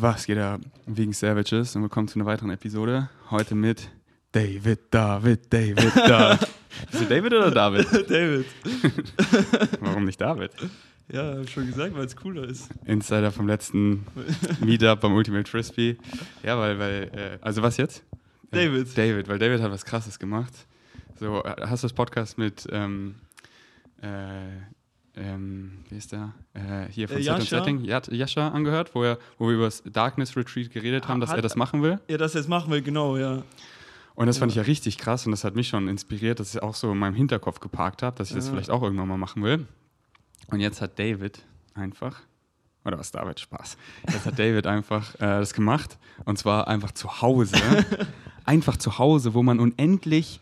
Was geht ab? Wegen Savages und willkommen zu einer weiteren Episode. Heute mit David, David, David, David. Bist du David oder David? David. Warum nicht David? Ja, hab ich schon gesagt, weil es cooler ist. Insider vom letzten Meetup beim Ultimate Frisbee. Ja, weil, weil, äh, also was jetzt? Äh, David. David, weil David hat was Krasses gemacht. So, äh, hast du das Podcast mit, ähm, äh, ähm, wie ist der? Äh, hier von Äh, Set? Setting, Jascha angehört, wo, er, wo wir über das Darkness Retreat geredet haben, dass Hat- er das machen will. Ja, das jetzt machen wir, genau, ja. Und das fand ich Ja. ja richtig krass und das hat mich schon inspiriert, dass ich auch so in meinem Hinterkopf geparkt habe, dass ich das Ja. vielleicht auch irgendwann mal machen will. Und jetzt hat David einfach, oder was David, Spaß. Jetzt hat David einfach äh, das gemacht und zwar einfach zu Hause. einfach zu Hause, wo man unendlich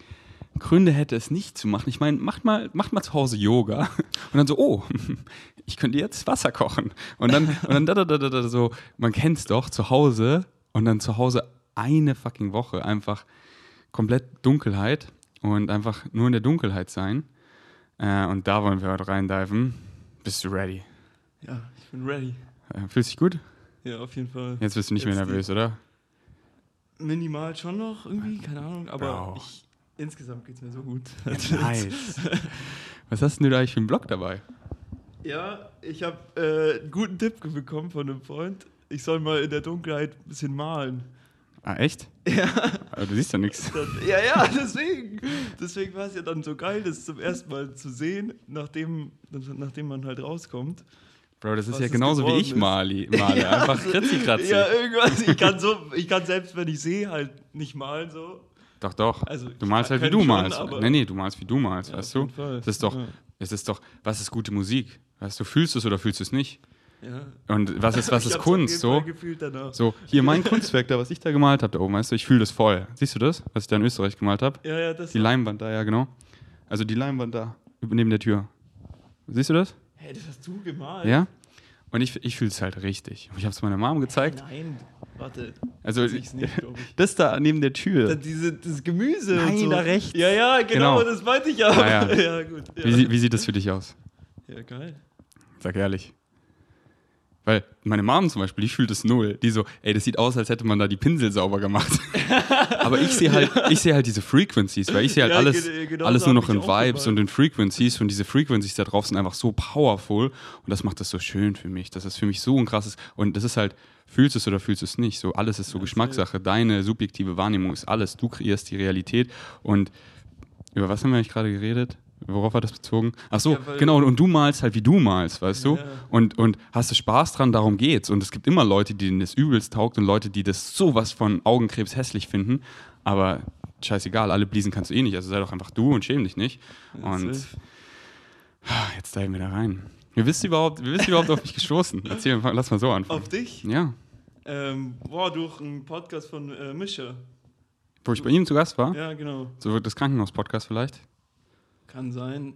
Gründe hätte, es nicht zu machen. Ich meine, macht mal, macht mal zu Hause Yoga und dann so, oh, ich könnte jetzt Wasser kochen. Und dann, und dann da, da, da, da, da, so, man kennt es doch, zu Hause und dann zu Hause eine fucking Woche einfach komplett Dunkelheit und einfach nur in der Dunkelheit sein. Äh, und da wollen wir heute reindiven. Bist du ready? Ja, ich bin ready. Äh, fühlst dich gut? Ja, auf jeden Fall. Jetzt bist du nicht mehr Jetzt nervös, oder? Minimal schon noch irgendwie, keine Ahnung, aber Bro. ich, insgesamt geht es mir so gut. Nice. Was hast denn du da eigentlich für einen Blog dabei? Ja, ich habe äh, einen guten Tipp bekommen von einem Freund. Ich soll mal in der Dunkelheit ein bisschen malen. Ah, echt? Ja, Aber du siehst doch nichts. ja, ja, deswegen. Deswegen war es ja dann so geil, das zum ersten Mal zu sehen, nachdem, nachdem man halt rauskommt. Bro, das ist ja genauso wie ich mali, male. Einfach kritzi-kratzi. Ja, irgendwas. Ich kann, so, ich kann selbst, wenn ich sehe, halt nicht malen so. Doch, doch. Also, du malst halt, wie du schon, malst. Nee, nee, du malst, wie du malst, Ja, weißt du? Fall. Das ist doch, Ja. es ist doch, was ist gute Musik? Weißt du, fühlst du es oder fühlst du es nicht? Ja. Und was ist, was Ich ist Kunst? So, so, hier mein Kunstwerk da, was ich da gemalt habe, da oben, weißt du, ich fühle das voll. Siehst du das, was ich da in Österreich gemalt habe? Ja, ja, das Die Leinwand da, ja, genau. Also die Leinwand da, neben der Tür. Siehst du das? Hey, das hast du gemalt. Ja? Und ich, ich fühle es halt richtig. Ich habe es meiner Mom gezeigt. Nein, warte. Also, nicht, das da neben der Tür. Da, diese, das Gemüse. Nein, und so. da rechts. Ja, ja, genau, Genau. das meinte ich ja. Ah, ja. ja, gut. Ja. Wie, wie sieht das für dich aus? ja, geil. Sag ehrlich. Weil meine Mom zum Beispiel, die fühlt es null. Die so, ey, das sieht aus, als hätte man da die Pinsel sauber gemacht. Aber ich sehe halt, ich sehe halt diese Frequencies, weil ich sehe halt Ja, alles, ge- genau alles nur noch in Vibes und in Frequencies und diese Frequencies da drauf sind einfach so powerful und das macht das so schön für mich. Das ist für mich so ein krasses und das ist halt, fühlst du es oder fühlst du es nicht. So alles ist so Ja, Geschmackssache. Deine subjektive Wahrnehmung ist alles. Du kreierst die Realität und über was haben wir eigentlich gerade geredet? Worauf war das bezogen? Ach so, Ja, genau. Und du malst halt, wie du malst, weißt du? Ja. Und, und hast du Spaß dran, darum geht's. Und es gibt immer Leute, denen das übelst taugt und Leute, die das sowas von Augenkrebs hässlich finden. Aber scheißegal, alle bliesen kannst du eh nicht. Also sei doch einfach du und schäm dich nicht. Und jetzt diven wir da rein. Wie bist du überhaupt, wie bist du überhaupt auf mich gestoßen? Erzähl, lass mal so anfangen. Auf dich? Ja. Ähm, boah, durch einen Podcast von äh, Mischa. Wo ich bei ihm zu Gast war? Ja, genau. So das Krankenhaus-Podcast vielleicht? Kann sein.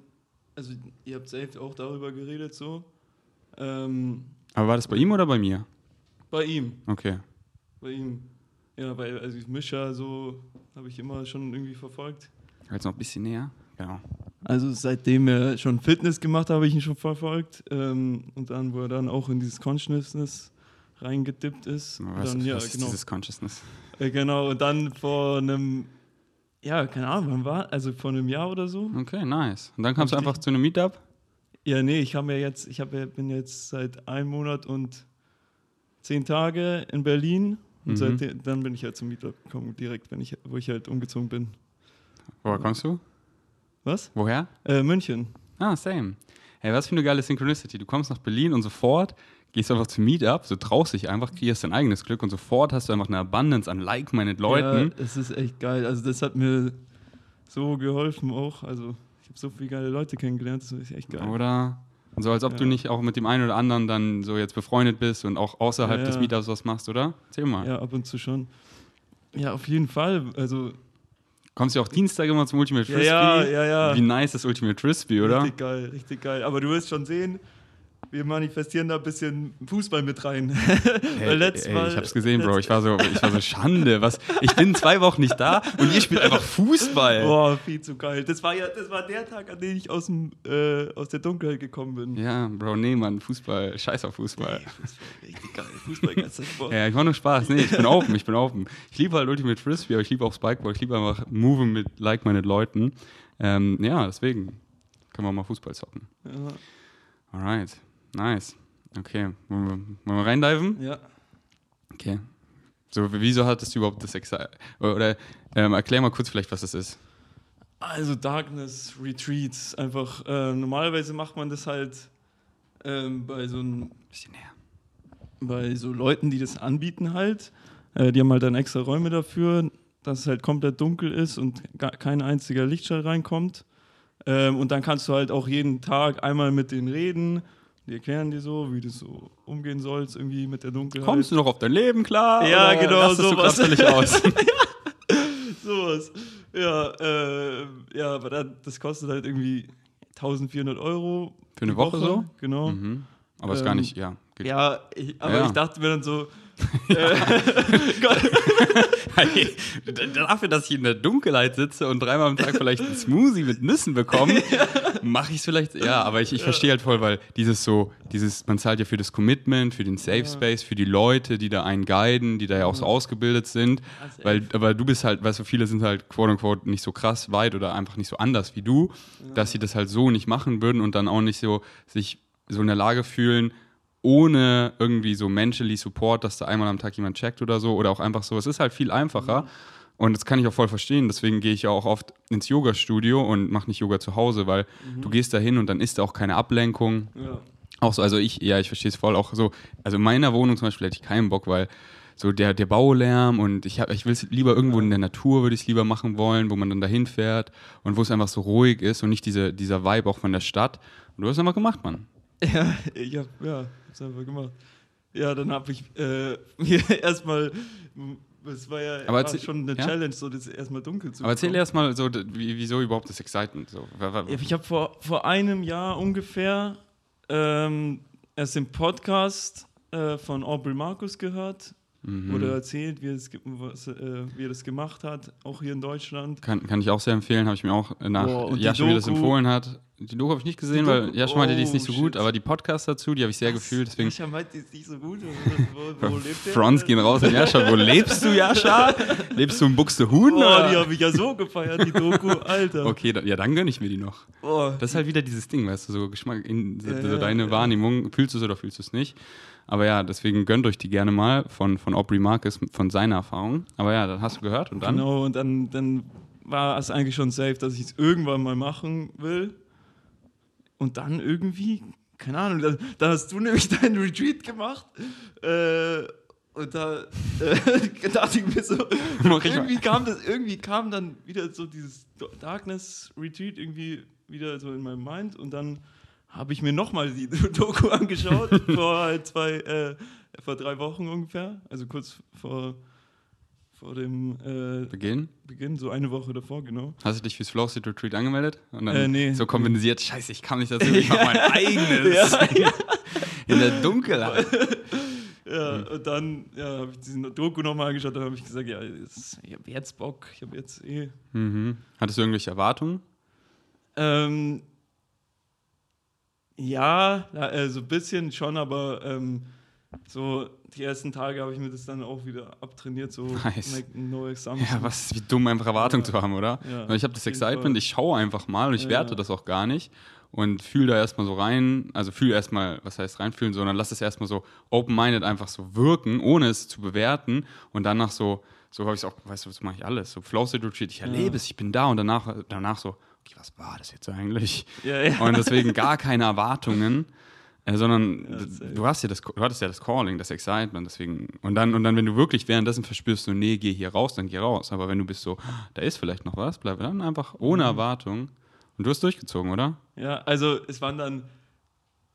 Also, ihr habt selbst auch darüber geredet, so. Ähm, Aber war das bei ihm oder bei mir? bei ihm. Okay. Bei ihm. Ja, weil, also Mischa, so habe ich immer schon irgendwie verfolgt. Jetzt noch ein bisschen näher. Genau. Also seitdem er schon Fitness gemacht hat, habe ich ihn schon verfolgt. Ähm, und dann, wo er dann auch in dieses Consciousness reingedippt ist. Was, dann, ja, was ist genau. dieses Consciousness? Äh, genau, und dann vor einem, ja, keine Ahnung, wann war, also vor einem Jahr oder so. Okay, nice. Und dann kamst du einfach zu einem Meetup? Ja, nee, ich habe ja jetzt, ich hab ja, bin jetzt seit einem Monat und zehn Tage in Berlin. Und Mhm. seitdem, dann bin ich halt zum Meetup gekommen, direkt, wenn ich, wo ich halt umgezogen bin. Woher kommst du? Was? Woher? Äh, München. Ah, same. Hey, was für eine geile Synchronicity. Du kommst nach Berlin und sofort gehst du einfach zum Meetup, so traust dich einfach, kreierst dein eigenes Glück und sofort hast du einfach eine Abundance an like-minded Leuten. Ja, es ist echt geil. Also das hat mir so geholfen auch. Also ich habe so viele geile Leute kennengelernt, das ist echt geil. Oder? Und so als ob du Ja. nicht auch mit dem einen oder anderen dann so jetzt befreundet bist und auch außerhalb Ja, des ja. Meetups was machst, oder? Erzähl mal. Ja, ab und zu schon. Ja, auf jeden Fall. Also Kommst du auch Dienstag immer zum Ultimate Ja, Frisbee? ja, ja, ja. Wie nice ist Ultimate Frisbee, oder? Richtig geil, richtig geil. Aber du wirst schon sehen, wir manifestieren da ein bisschen Fußball mit rein. Ey, Weil letztes ey, Mal- ich hab's gesehen, Bro. Ich war so, ich war so Schande. Was? Ich bin zwei Wochen nicht da und ihr spielt einfach Fußball. Boah, viel zu geil. Das war ja, das war der Tag, an dem ich aus, dem, äh, aus der Dunkelheit gekommen bin. Ja, Bro, nee, Mann, Fußball. Scheiß auf Fußball. Fußball, richtig geil. Fußball ganz Sport. Ja, ich mach nur Spaß. Nee, ich bin open, ich bin open. Ich liebe halt Ultimate Frisbee, aber ich liebe auch Spikeball. Ich liebe einfach Moven mit like-minded Leuten. Ähm, ja, deswegen können wir mal Fußball zocken. Ja. Alright, nice. Okay, wollen wir, wollen wir reindiven? ja. Okay. So, wieso hattest du überhaupt das Exi Oder ähm, erklär mal kurz vielleicht, was das ist. Also Darkness Retreats, einfach äh, normalerweise macht man das halt ähm, bei so ein, Bisschen näher. bei so Leuten, die das anbieten halt. Äh, die haben halt dann extra Räume dafür, dass es halt komplett dunkel ist und gar kein einziger Lichtschall reinkommt. Ähm, und dann kannst du halt auch jeden Tag einmal mit denen reden. Die erklären dir so, wie du so umgehen sollst, irgendwie mit der Dunkelheit. Kommst du noch auf dein Leben klar? Ja, genau, du sowas. grad völlig aus. Sowas. Ja, äh, ja, aber dann, das kostet halt irgendwie 1400 Euro. Für eine die Woche so? Genau. mhm. Aber ist gar Ähm, nicht, ja. Geht. Ja, ich, aber Ja. ich dachte mir dann so, äh, Hey, dafür, dass ich in der Dunkelheit sitze und dreimal am Tag vielleicht einen Smoothie mit Nüssen bekomme, mache ich es vielleicht. Ja, aber ich, ich verstehe halt voll, weil dieses so, dieses, man zahlt ja für das Commitment, für den Safe Space, für die Leute, die da einen guiden, die da ja auch so ausgebildet sind. safe. Weil, aber du bist halt, weißt du, viele sind halt quote unquote nicht so krass weit oder einfach nicht so anders wie du, dass sie das halt so nicht machen würden und dann auch nicht so sich so in der Lage fühlen, ohne irgendwie so mentally Support, dass da einmal am Tag jemand checkt oder so oder auch einfach so. Es ist halt viel einfacher. Und das kann ich auch voll verstehen. Deswegen gehe ich ja auch oft ins Yoga-Studio und mache nicht Yoga zu Hause, weil du gehst da hin und dann ist da auch keine Ablenkung. ja. Auch so, also ich, ja, ich verstehe es voll. Auch so, also in meiner Wohnung zum Beispiel hätte ich keinen Bock, weil so der, der Baulärm und ich, hab, ich will es lieber irgendwo in der Natur, würde ich es lieber machen wollen, wo man dann dahin fährt und wo es einfach so ruhig ist und nicht diese, dieser Vibe auch von der Stadt. Und du hast es einfach gemacht, Mann. Ja, ich hab, ja, hab's einfach gemacht. Ja, dann habe ich äh, mir erstmal, es war ja war schon eine ja? Challenge, so das erstmal dunkel zu Aber erzähl bekommen. erst mal so, wieso überhaupt das Excitement? So. Ich habe vor, vor einem Jahr ungefähr ähm, erst den Podcast äh, von Aubrey Marcus gehört, Mhm. oder erzählt, wie er, das, ge- was, äh, wie er das gemacht hat, auch hier in Deutschland. Kann, kann ich auch sehr empfehlen, habe ich mir auch nach Boah, und die Jascha mir das empfohlen hat. Die Doku habe ich nicht gesehen, weil Jascha meinte, die ist nicht so oh, gut, shit. aber die Podcasts dazu, die habe ich sehr gefühlt. Deswegen Jascha meint, die ist nicht so gut. Wo, wo, lebt der? Fronts gehen raus an Jascha. Wo lebst du, Jascha? Lebst du in Buxtehude? Boah, die habe ich ja so gefeiert, die Doku, Alter. Okay, dann, ja, dann gönne ich mir die noch. Boah. Das ist halt wieder dieses Ding, weißt du, so Geschmack, in, Ja, so ja, deine ja. Wahrnehmung, fühlst du es oder fühlst du es nicht. Aber ja, deswegen gönnt euch die gerne mal von, von Aubrey Marcus, von seiner Erfahrung. Aber ja, dann hast du gehört und dann? Genau, und dann, dann war es eigentlich schon safe, dass ich es irgendwann mal machen will. Und dann irgendwie, keine Ahnung, dann, dann hast du nämlich deinen Retreat gemacht. Äh, und da äh, dachte ich mir so, irgendwie kam das, irgendwie kam dann wieder so dieses Darkness Retreat irgendwie wieder so in meinem Mind und dann habe ich mir nochmal die Doku angeschaut, vor halt zwei, äh, vor drei Wochen ungefähr, also kurz vor, vor dem äh, Beginn? Beginn, so eine Woche davor, genau. Hast du dich fürs Flow State Retreat angemeldet? Und dann Äh, nee. so kompensiert, scheiße, ich kann nicht dazu, ich mache mein eigenes. Ja, In der Dunkelheit. Ja, Mhm. und dann ja, habe ich diese Doku nochmal angeschaut, dann habe ich gesagt, ja, jetzt, ich habe jetzt Bock, ich habe jetzt eh. Mhm. Hattest du irgendwelche Erwartungen? Ähm, ja, äh, so ein bisschen schon, aber ähm, so die ersten Tage habe ich mir das dann auch wieder abtrainiert, so Nice. no assumptions. Ja, was wie dumm, einfach Erwartungen Ja. zu haben, oder? Ja, ich habe das Excitement, Fall. ich schaue einfach mal und ich Ja. werte das auch gar nicht und fühle da erstmal so rein, also fühle erstmal, was heißt reinfühlen, sondern lass es erstmal so open-minded einfach so wirken, ohne es zu bewerten und danach so, so habe ich es auch, weißt du, das mache ich alles, so Flow State Retreat, ich erlebe es, ich bin da und danach, danach so, was war das jetzt eigentlich? Ja, ja. Und deswegen gar keine Erwartungen, äh, sondern Ja, du hast ja das, du hattest ja das Calling, das Excitement, deswegen und dann und dann, wenn du wirklich währenddessen verspürst, so nee, geh hier raus, dann geh raus. Aber wenn du bist so, da ist vielleicht noch was, bleib dann einfach ohne Mhm. Erwartung. Und du hast durchgezogen, oder? Ja, also es waren dann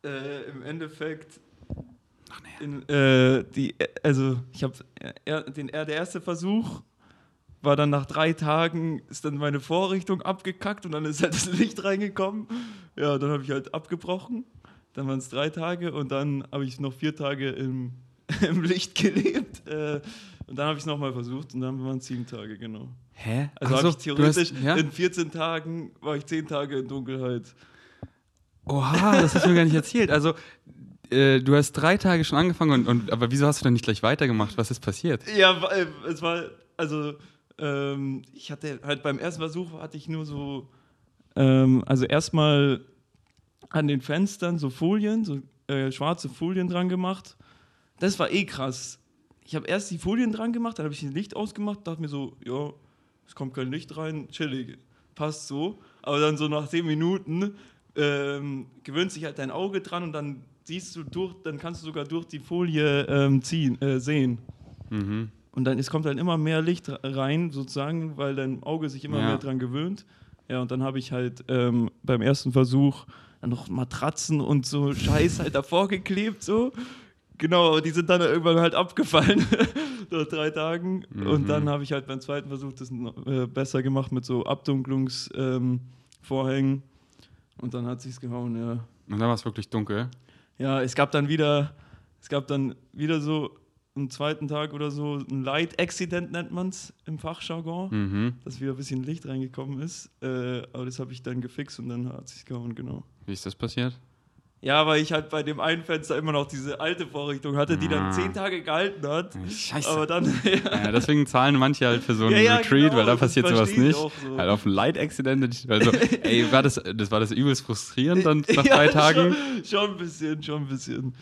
äh, im Endeffekt Ach nee. in, äh, die, also ich habe er, den er, der erste Versuch war dann nach drei Tagen ist dann meine Vorrichtung abgekackt und dann ist halt das Licht reingekommen. Ja, dann habe ich halt abgebrochen. dann waren es drei Tage und dann habe ich noch vier Tage im, im Licht gelebt. Äh, und dann habe ich es nochmal versucht und dann waren es sieben Tage, genau. Hä? Also habe so, ich theoretisch hast- ja? in 14 Tagen war ich 10 Tage in Dunkelheit. Oha, das hast du mir gar nicht erzählt. Also, äh, du hast drei Tage schon angefangen, und, und, aber wieso hast du dann nicht gleich weitergemacht? Was ist passiert? Ja, äh, es war, also, ähm, ich hatte halt beim ersten Versuch hatte ich nur so, ähm, also erstmal an den Fenstern so Folien, so äh, schwarze Folien dran gemacht. Das war eh krass. Ich habe erst die Folien dran gemacht, dann habe ich das Licht ausgemacht, dachte mir so, ja, es kommt kein Licht rein, chillig, passt so. Aber dann so nach 10 Minuten ähm, gewöhnt sich halt dein Auge dran und dann siehst du durch, dann kannst du sogar durch die Folie ähm, ziehen, äh, sehen. Mhm. Und dann es kommt dann immer mehr Licht rein, sozusagen, weil dein Auge sich immer Ja. mehr dran gewöhnt. Ja, und dann habe ich halt ähm, beim ersten Versuch dann noch Matratzen und so Scheiß halt davor geklebt, so. Genau, die sind dann irgendwann halt abgefallen nach drei Tagen. Mhm. Und dann habe ich halt beim zweiten Versuch das noch, äh, besser gemacht mit so Abdunklungsvorhängen. Ähm, und dann hat sich's gehauen, ja. Und dann war es wirklich dunkel. Ja, es gab dann wieder, es gab dann wieder so am zweiten Tag oder so ein Light Accident nennt man es im Fachjargon, Mhm. dass wieder ein bisschen Licht reingekommen ist. Äh, aber das habe ich dann gefixt und dann hat sich's gehauen, genau. Wie ist das passiert? Ja, weil ich halt bei dem einen Fenster immer noch diese alte Vorrichtung hatte, die dann Ah. zehn Tage gehalten hat. Scheiße. Aber dann, ja, ja, deswegen zahlen manche halt für so einen Ja, Retreat, genau, weil da passiert sowas nicht. so. Halt auf ein Light Accident. Also, ey, war das, das war das übelst frustrierend dann nach drei Tagen. Schon, schon ein bisschen, schon ein bisschen.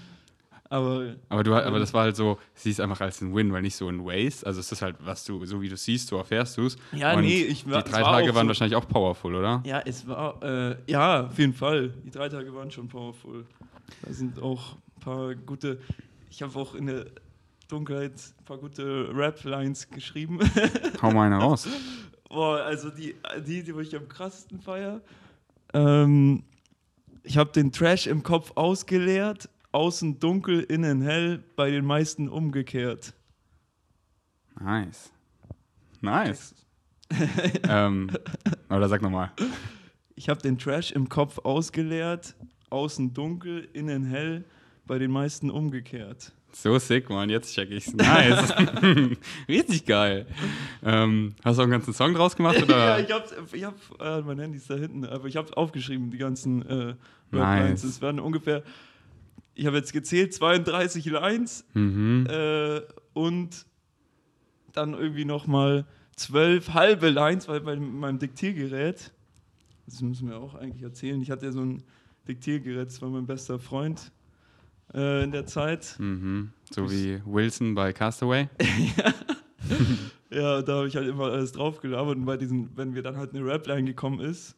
Aber Aber, du, aber das war halt so, siehst einfach als ein Win, weil nicht so ein Waste. Also es ist halt, was du, so wie du siehst, so erfährst du es. Ja, Und nee, ich war- Die drei war Tage waren so- wahrscheinlich auch powerful, oder? Ja, es war, äh, ja, auf jeden Fall. Die drei Tage waren schon powerful. Da sind auch ein paar gute, ich habe auch in der Dunkelheit ein paar gute Rap-Lines geschrieben. Hau mal eine raus. Boah, also die, die, die ich am krassesten feier. Ähm, ich habe den Trash im Kopf ausgeleert, außen dunkel, innen hell, bei den meisten umgekehrt. Nice. Nice. ähm, oder sag nochmal. Ich habe den Trash im Kopf ausgeleert, außen dunkel, innen hell, bei den meisten umgekehrt. So sick, Mann. Jetzt check ich's. Nice. Richtig geil. Ähm, hast du auch einen ganzen Song draus gemacht? ja, Oder? ich hab's, ich hab, äh, mein Handy ist da hinten, aber ich habe aufgeschrieben, die ganzen äh, Nice. Es werden ungefähr, ich habe jetzt gezählt, 32 Lines mhm. äh, und dann irgendwie nochmal zwölf halbe Lines, weil bei meinem Diktiergerät, das müssen wir auch eigentlich erzählen, ich hatte ja so ein Diktiergerät, das war mein bester Freund äh, in der Zeit. Mhm. So wie Wilson bei Castaway. Ja, da habe ich halt immer alles drauf gelabert und bei diesen, wenn wir dann halt eine Rap-Line gekommen ist,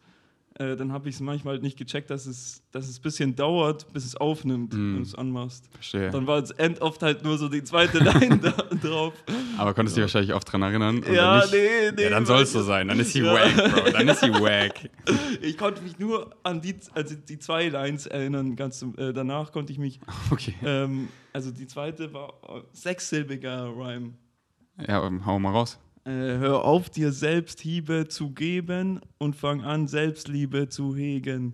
äh, dann habe ich es manchmal halt nicht gecheckt, dass es, dass es ein bisschen dauert, bis es aufnimmt, Mm. wenn du es anmachst. Verstehe. Dann war es end oft halt nur so die zweite Line da drauf. Aber konntest du dich wahrscheinlich oft dran erinnern? Ja, nicht? nee, nee, Ja, dann soll es so sein. Dann ist sie Ja. wack, Bro. Dann ist sie wack. Ich konnte mich nur an die, also die zwei Lines erinnern, ganz äh, danach konnte ich mich, Okay. ähm, also die zweite war äh, sechssilbiger Rhyme. Ja, hau mal raus. Äh, hör auf, dir selbst Hiebe zu geben und fang an, Selbstliebe zu hegen.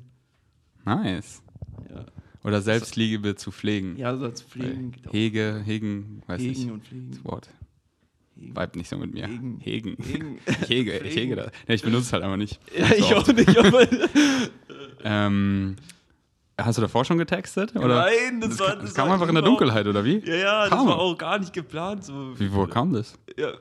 Nice. Ja, Oder Selbstliebe zu pflegen. ja so als Pflegen. geht auch. Hege, hegen, weiß Hegen ich. und Pflegen. Das Wort. Hegen. Vibe nicht so mit mir. Hegen. Hegen. Hegen. Ich hege, ich hege das. Nee, ich benutze es halt einfach nicht. Ja, So ich oft. auch nicht. Aber Ähm, hast du davor schon getextet? Oder? Nein, das, Das, war. Das das kam war einfach in der Dunkelheit, oder wie? Ja, ja, das Kam. war auch gar nicht geplant. So. Wie, wo kam das? Ja.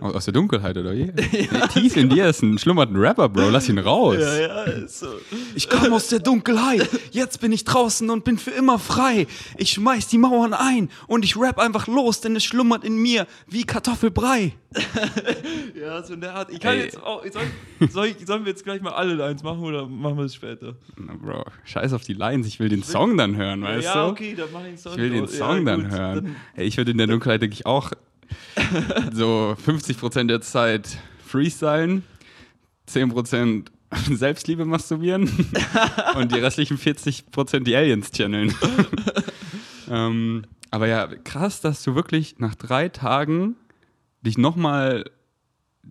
Aus aus der Dunkelheit, oder wie? Nee, Tief in dir ist ein schlummernden Rapper, Bro. Lass ihn raus. Ja, ja, ist so. Ich kam aus der Dunkelheit, jetzt bin ich draußen und bin für immer frei. Ich schmeiß die Mauern ein und ich rap einfach los, denn es schlummert in mir wie Kartoffelbrei. Ja, so in der Art. Ich kann Ey. jetzt auch. Soll, soll ich, sollen wir jetzt gleich mal alle Lines machen oder machen wir es später? Na, Bro, scheiß auf die Lines, ich will den Song dann hören, weißt ja, du? okay, dann mach ich einen Song. Ich will den. Song ja, dann gut, hören. dann- Ey, ich würde in der Dunkelheit, denke ich, auch so 50% der Zeit freestylen, 10% Selbstliebe masturbieren und die restlichen 40% die Aliens channeln. ähm, aber ja, krass, dass du wirklich nach drei Tagen dich nochmal,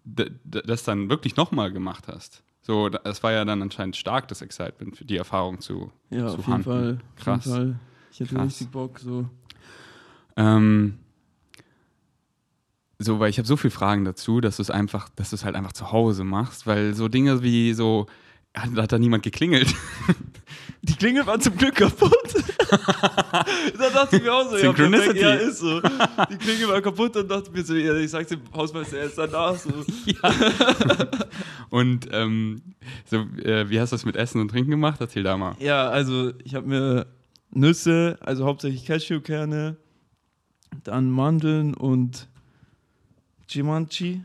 das dann wirklich nochmal gemacht hast. So, es war ja dann anscheinend stark, das Excitement für die Erfahrung zu, Ja, zu auf jeden. Fall. Krass. Auf jeden Fall. Ich hätte Krass. richtig Bock, so. Ähm, so, weil ich habe so viele Fragen dazu, dass du es einfach, dass du es halt einfach zu Hause machst, weil so Dinge wie so, hat, hat da niemand geklingelt. Die Klingel war zum Glück kaputt. da dachte ich mir auch so, ja, Synchronicity. perfekt, ja, ist so. Die Klingel war kaputt und dachte mir so, ja, ich sag's dem Hausmeister erst danach so. Und ähm, so, äh, wie hast du das mit Essen und Trinken gemacht? Erzähl da mal. Ja, also ich habe mir Nüsse, also hauptsächlich Cashewkerne, dann Mandeln und Chimanchi,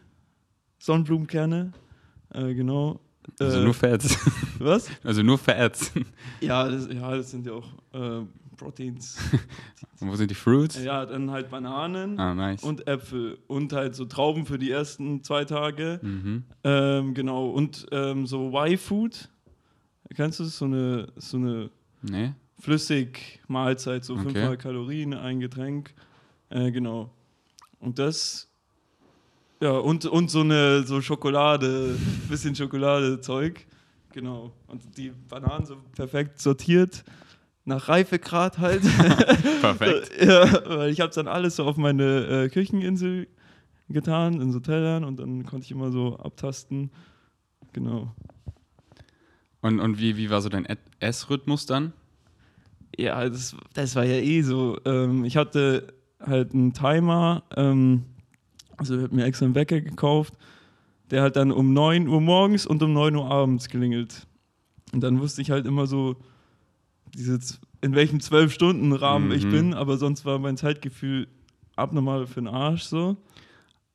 Sonnenblumenkerne, äh, genau. Also äh, nur Fats. was? Also nur Fats. Ja das, ja, das sind ja auch äh, Proteins. Und wo sind die Fruits? ja, dann halt Bananen Ah, nice. und Äpfel und halt so Trauben für die ersten zwei Tage. mhm. Ähm, genau, und ähm, so Y-Food. Kennst du das? So eine, so eine Nee? Flüssigmahlzeit, so Okay. 500 Kalorien, ein Getränk. Äh, genau. Und das. Ja, und, und so eine so Schokolade, bisschen Schokoladezeug. Genau. Und die Bananen so perfekt sortiert. Nach Reifegrad halt. Perfekt. ja, weil ich habe dann alles so auf meine äh, Kücheninsel getan, in so Tellern und dann konnte ich immer so abtasten. Genau. Und, und wie, wie war so dein Essrhythmus dann? Ja, das, das war ja eh so. Ähm, ich hatte halt einen Timer, ähm, also ich hab mir extra einen Wecker gekauft, der halt dann um 9 Uhr morgens und um 9 Uhr abends klingelt. Und dann wusste ich halt immer so, diese, z- in welchem 12-Stunden-Rahmen ich Mhm. bin, aber sonst war mein Zeitgefühl abnormal für den Arsch so.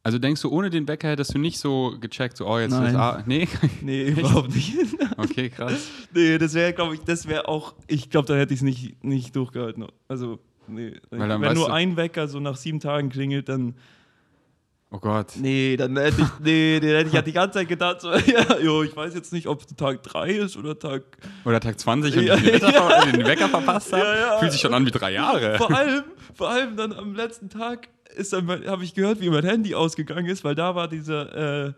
Also denkst du, ohne den Wecker hättest du nicht so gecheckt, so, oh, jetzt Nein. ist A Nee? Nee, überhaupt nicht. Okay, krass. nee, das wäre, glaube ich, das wäre auch, ich glaube, da hätte ich es nicht, nicht durchgehalten. Also, nee. Wenn nur ein Wecker so nach sieben Tagen klingelt, dann, Oh Gott. nee, dann hätte ich, nee, den hätte ich ja die ganze Zeit gedacht, so, ja, jo, ich weiß jetzt nicht, ob es Tag 3 ist oder Tag, Oder Tag 20 und Ja, ich den, ja. den Wecker verpasst habe. Ja, ja. Fühlt sich schon an wie drei Jahre. vor allem, vor allem dann am letzten Tag ist dann, habe ich gehört, wie mein Handy ausgegangen ist, weil da war dieser, äh,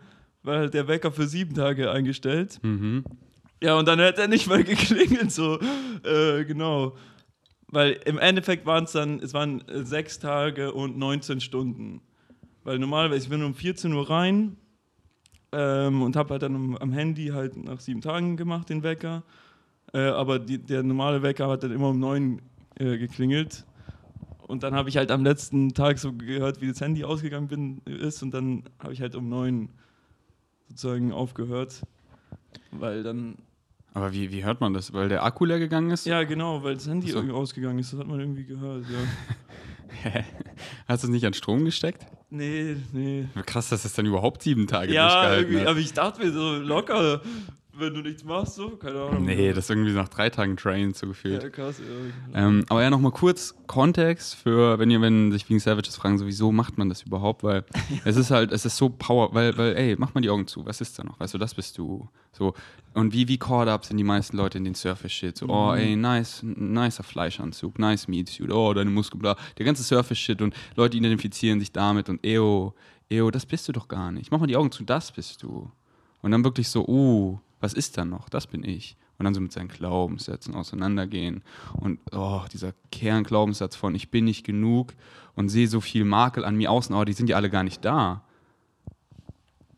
halt der Wecker für sieben Tage eingestellt. Mhm. Ja, und dann hätte er nicht mal geklingelt, so, äh, genau. Weil im Endeffekt waren es dann, es waren äh, sechs Tage und 19 Stunden. Weil normalerweise, ich bin um 14 Uhr rein ähm, und habe halt dann am- am Handy halt nach sieben Tagen gemacht, den Wecker. Äh, aber die, der normale Wecker hat dann immer um neun äh, geklingelt. Und dann habe ich halt am letzten Tag so gehört, wie das Handy ausgegangen bin, ist. Und dann habe ich halt um neun sozusagen aufgehört. Weil dann Aber wie, wie hört man das? Weil der Akku leer gegangen ist? Ja, genau, weil das Handy so. irgendwie ausgegangen ist. Das hat man irgendwie gehört, ja. Hast du es nicht an Strom gesteckt? Nee, nee. Krass, dass es dann überhaupt sieben Tage Ja, durchgehalten hat. aber ich dachte mir so locker, wenn du nichts machst, so, keine Ahnung. Nee, das ist irgendwie nach drei Tagen Train so gefühlt. ja, krass, ja. Ähm, aber ja, nochmal kurz Kontext für, wenn ihr, wenn sich wegen Savages fragen, so, wieso macht man das überhaupt? Weil es ist halt, es ist so power, weil, weil, ey, mach mal die Augen zu, was ist da noch? Weißt du, das bist du. So. Und wie, wie caught up sind die meisten Leute in den Surface-Shit? So, oh, ey, nice, nicer Fleischanzug, nice Meat-Suit, oh, deine Muskeln, bla. Der ganze Surface-Shit und Leute identifizieren sich damit und eo, eo, das bist du doch gar nicht. Mach mal die Augen zu, das bist du. Und dann wirklich so, uh, was ist da noch? Das bin ich. Und dann so mit seinen Glaubenssätzen auseinandergehen. Und oh, dieser Kernglaubenssatz von ich bin nicht genug und sehe so viel Makel an mir außen, aber die sind ja alle gar nicht da.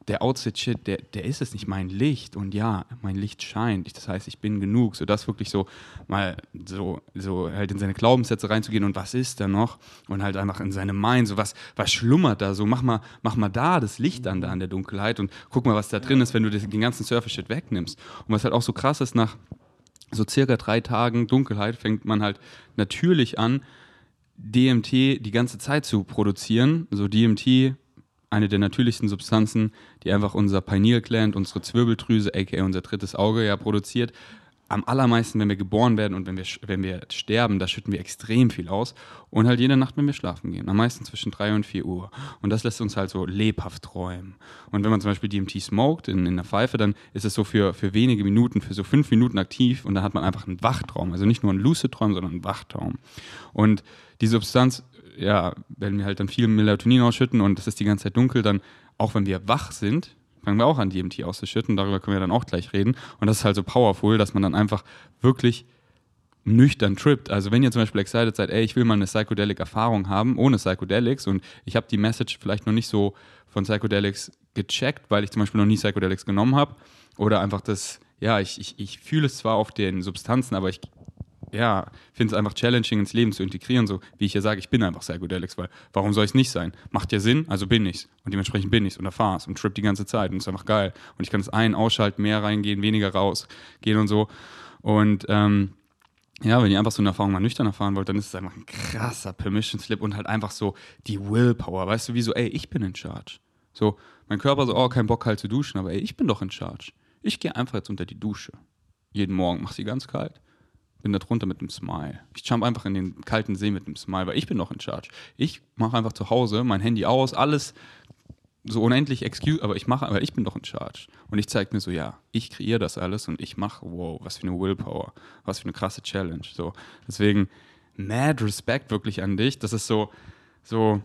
Der Outfit-Shit, der, der ist es nicht, mein Licht. Und ja, mein Licht scheint. Das heißt, ich bin genug. So das wirklich so mal so, so halt in seine Glaubenssätze reinzugehen und was ist da noch? Und halt einfach in seine Mind, so was, was schlummert da so? Mach mal, mach mal da das Licht an, da an der Dunkelheit und guck mal, was da drin ist, wenn du den ganzen Surface-Shit wegnimmst. Und was halt auch so krass ist, nach so circa drei Tagen Dunkelheit fängt man halt natürlich an, DMT die ganze Zeit zu produzieren. So DMT, eine der natürlichsten Substanzen, die einfach unser Pineal Gland, unsere Zwirbeldrüse, aka unser drittes Auge, ja produziert. Am allermeisten, wenn wir geboren werden und wenn wir, wenn wir sterben, da schütten wir extrem viel aus. Und halt jede Nacht, wenn wir schlafen gehen. Am meisten zwischen 3 und 4 Uhr. Und das lässt uns halt so lebhaft träumen. Und wenn man zum Beispiel DMT smoked in, in der Pfeife, dann ist es so für, für wenige Minuten, für so fünf Minuten aktiv und dann hat man einfach einen Wachtraum. Also nicht nur einen Lucid Traum, sondern einen Wachtraum. Und die Substanz, ja, wenn wir halt dann viel Melatonin ausschütten und es ist die ganze Zeit dunkel, dann, auch wenn wir wach sind, fangen wir auch an, DMT auszuschütten. Darüber können wir dann auch gleich reden. Und das ist halt so powerful, dass man dann einfach wirklich nüchtern trippt. Also wenn ihr zum Beispiel excited seid, ey, ich will mal eine Psychedelic-Erfahrung haben, ohne Psychedelics und ich habe die Message vielleicht noch nicht so von Psychedelics gecheckt, weil ich zum Beispiel noch nie Psychedelics genommen habe oder einfach das, ja, ich, ich, ich fühle es zwar auf den Substanzen, aber ich ja, finde es einfach challenging ins Leben zu integrieren, so wie ich ja sage, ich bin einfach Psychedelics, weil warum soll ich es nicht sein? Macht ja Sinn, also bin ich's. Und dementsprechend bin ich's und erfahre es und trip die ganze Zeit und ist einfach geil. Und ich kann es ein, ausschalten, mehr reingehen, weniger rausgehen und so. Und ähm, ja, wenn ihr einfach so eine Erfahrung mal nüchtern erfahren wollt, dann ist es einfach ein krasser Permission Slip und halt einfach so die Willpower. Weißt du, wie so, ey, ich bin in charge. So, mein Körper so, oh, kein Bock kalt zu duschen, aber ey, ich bin doch in charge. Ich gehe einfach jetzt unter die Dusche. Jeden Morgen, mach sie ganz kalt. Bin da drunter mit einem Smile. Ich jump einfach in den kalten See mit einem Smile, weil ich bin doch in charge. Ich mache einfach zu Hause mein Handy aus, alles so unendlich excuse, aber ich mache, aber ich bin doch in charge. Und ich zeige mir so, ja, ich kreiere das alles und ich mache, wow, was für eine Willpower, was für eine krasse Challenge. So, deswegen mad Respect wirklich an dich. Das ist so, so,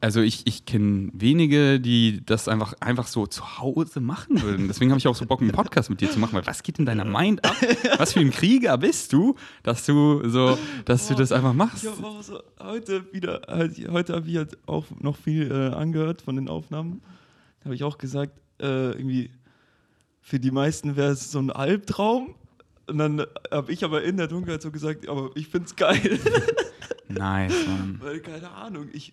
also ich, ich kenne wenige, die das einfach, einfach so zu Hause machen würden. Deswegen habe ich auch so Bock, einen Podcast mit dir zu machen, weil was geht in deiner Mind ab? Was für ein Krieger bist du, dass du so, dass du das einfach machst? Ich habe auch so heute wieder, halt, heute habe ich halt auch noch viel äh, angehört von den Aufnahmen. Da habe ich auch gesagt, äh, irgendwie, für die meisten wäre es so ein Albtraum. Und dann habe ich aber in der Dunkelheit so gesagt, aber ich finde es geil. Nice, Mann. Weil, keine Ahnung, ich,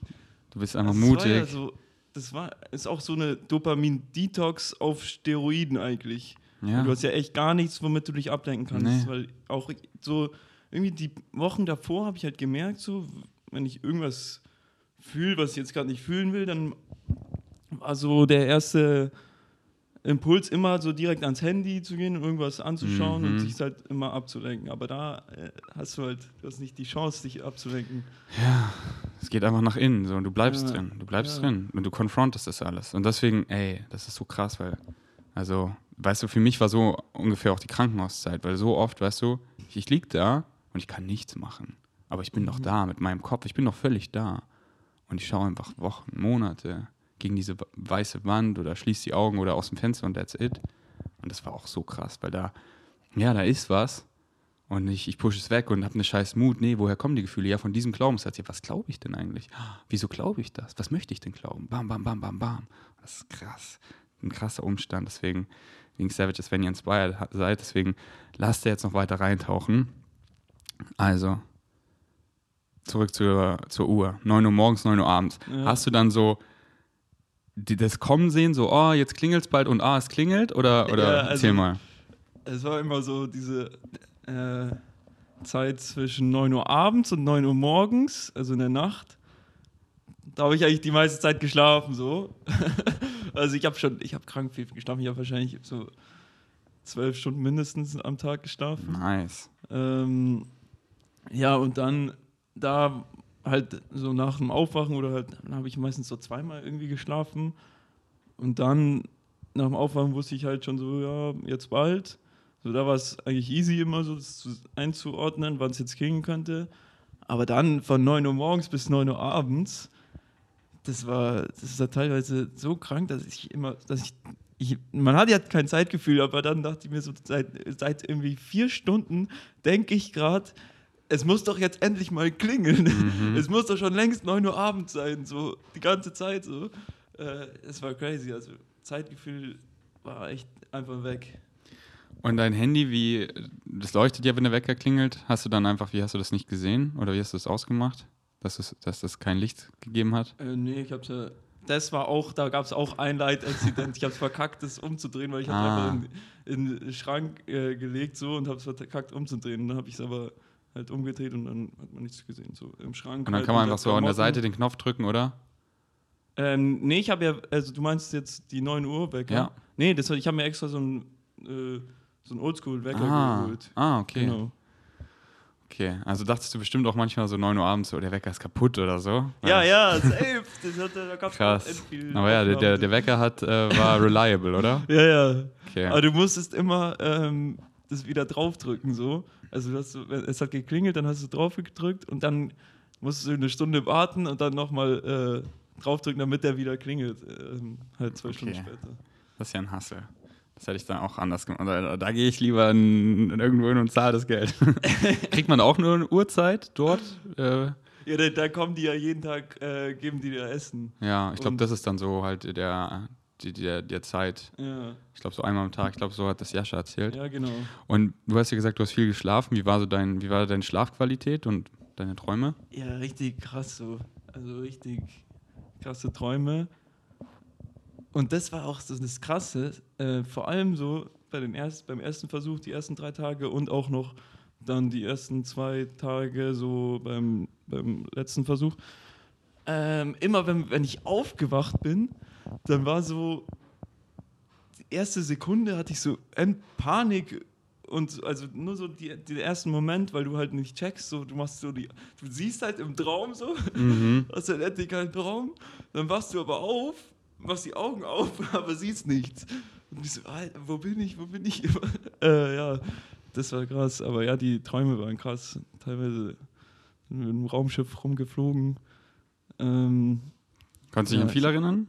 Du bist einfach das War mutig. ja so, das war, ist auch so eine Dopamin-Detox auf Steroiden eigentlich. Ja. Du hast ja echt gar nichts, womit du dich ablenken kannst. Nee. Weil auch so, irgendwie die Wochen davor habe ich halt gemerkt, so, wenn ich irgendwas fühle, was ich jetzt gerade nicht fühlen will, dann war so der erste Impuls immer so direkt ans Handy zu gehen und irgendwas anzuschauen Mhm. und sich halt immer abzulenken. Aber da äh, hast du halt, du hast nicht die Chance, dich abzulenken. Es geht einfach nach innen so und du bleibst Ja. drin. Du bleibst Ja. drin und du konfrontest das alles. Und deswegen, ey, das ist so krass, weil, also, weißt du, für mich war so ungefähr auch die Krankenhauszeit, weil so oft, weißt du, ich, ich lieg da und ich kann nichts machen. Aber ich bin doch da mit meinem Kopf, ich bin doch völlig da. Und ich schaue einfach Wochen, Monate gegen diese weiße Wand oder schließe die Augen oder aus dem Fenster und that's it. Und das war auch so krass, weil da, ja, da ist was. Und ich, ich pushe es weg und habe eine scheiß Mut. Nee, woher kommen die Gefühle? Ja, von diesem Glaubenssatz. Ja, was glaube ich denn eigentlich? Wieso glaube ich das? Was möchte ich denn glauben? Bam, bam, bam, bam, bam. Das ist krass. Ein krasser Umstand. Deswegen, wegen Savages, wenn ihr inspired seid, deswegen lasst ihr jetzt noch weiter reintauchen. Also, zurück zur, zur Uhr. 9 Uhr morgens, 9 Uhr abends. Ja. Hast du dann so die, das Kommen sehen, so, oh, jetzt klingelt es bald und ah, es klingelt? Oder, oder Ja, also- erzähl mal. Es war immer so diese äh, Zeit zwischen 9 Uhr abends und 9 Uhr morgens, also in der Nacht. Da habe ich eigentlich die meiste Zeit geschlafen, so. also ich habe schon, ich habe krank viel geschlafen. Ich habe wahrscheinlich so zwölf Stunden mindestens am Tag geschlafen. Nice. Ähm, ja, und dann da halt so nach dem Aufwachen oder halt, dann habe ich meistens so zweimal irgendwie geschlafen. Und dann nach dem Aufwachen wusste ich halt schon so, ja, jetzt bald. So, da war es eigentlich easy immer so einzuordnen, wann es jetzt klingen könnte. Aber dann von 9 Uhr morgens bis 9 Uhr abends, das war, das war teilweise so krank, dass ich immer, dass ich, ich man hat ja kein Zeitgefühl, aber dann dachte ich mir so, seit, seit irgendwie vier Stunden denke ich gerade, es muss doch jetzt endlich mal klingeln. Mhm. Es muss doch schon längst 9 Uhr abends sein, so die ganze Zeit so. Äh, es war crazy, also Zeitgefühl war echt einfach weg. Und dein Handy, wie, das leuchtet ja, wenn der Wecker klingelt. Hast du dann einfach, wie hast du das nicht gesehen? Oder wie hast du das ausgemacht? Dass, es, dass das kein Licht gegeben hat? Äh, nee, ich hab's ja. Das war auch, da gab es auch ein Leitexzident. Ich hab's verkackt, das umzudrehen, weil ich hab's Ah. einfach in, in den Schrank äh, gelegt so und hab's verkackt umzudrehen. Und dann habe ich es aber halt umgedreht und dann hat man nichts gesehen. So im Schrank. Und dann halt kann man einfach so an der. Seite den Knopf drücken, oder? Ähm, nee, ich habe ja, also du meinst jetzt die 9 Uhr Wecker? Ja. Nee, das, ich habe mir extra so einen, äh, so einen Oldschool-Wecker Ah, geholt. ah okay. Genau. Okay, also dachtest du bestimmt auch manchmal so 9 Uhr abends, so der Wecker ist kaputt oder so? Ja, ja, safe. Das hat, da gab's auch Krass. Aber ja, der, der, der Wecker hat, äh, war reliable, oder? Ja, ja. Okay. Aber du musstest immer ähm, das wieder draufdrücken, so. Also hast, es hat geklingelt, dann hast du drauf gedrückt und dann musstest du eine Stunde warten und dann nochmal äh, draufdrücken, damit der wieder klingelt. Ähm, halt zwei Okay. Stunden später. Das ist ja ein Hassel. Das hätte ich dann auch anders gemacht. Da, da gehe ich lieber in, in irgendwo hin und zahle das Geld. Kriegt man auch nur eine Uhrzeit dort? Äh, Ja, da, da kommen die ja jeden Tag, äh, geben die dir Essen. ja, ich glaube, das ist dann so halt der, die, der, der Zeit. Ja, Ich glaube, so einmal am Tag. Ich glaube, so hat das Jascha erzählt. ja genau. Und du hast ja gesagt, du hast viel geschlafen. Wie war so dein, wie war deine Schlafqualität und deine Träume? Ja, richtig krass so. Also richtig krasse Träume. Und das war auch so das Krasse, äh, vor allem so bei den erst, beim ersten Versuch, die ersten drei Tage und auch noch dann die ersten zwei Tage so beim, beim letzten Versuch. Ähm, immer wenn, wenn ich aufgewacht bin, dann war so, die erste Sekunde hatte ich so Panik und so- also nur so die, den ersten Moment, weil du halt nicht checkst, so du machst so die, du siehst halt im Traum so, Mhm. hast halt endlich keinen Traum, dann wachst du aber auf, machst die Augen auf, aber siehst nichts. Und ich so, Alter, wo bin ich, wo bin ich? äh, ja, das war krass, aber ja, die Träume waren krass. Teilweise sind wir mit einem Raumschiff rumgeflogen. Ähm, Kannst du dich Ja, an viel erinnern?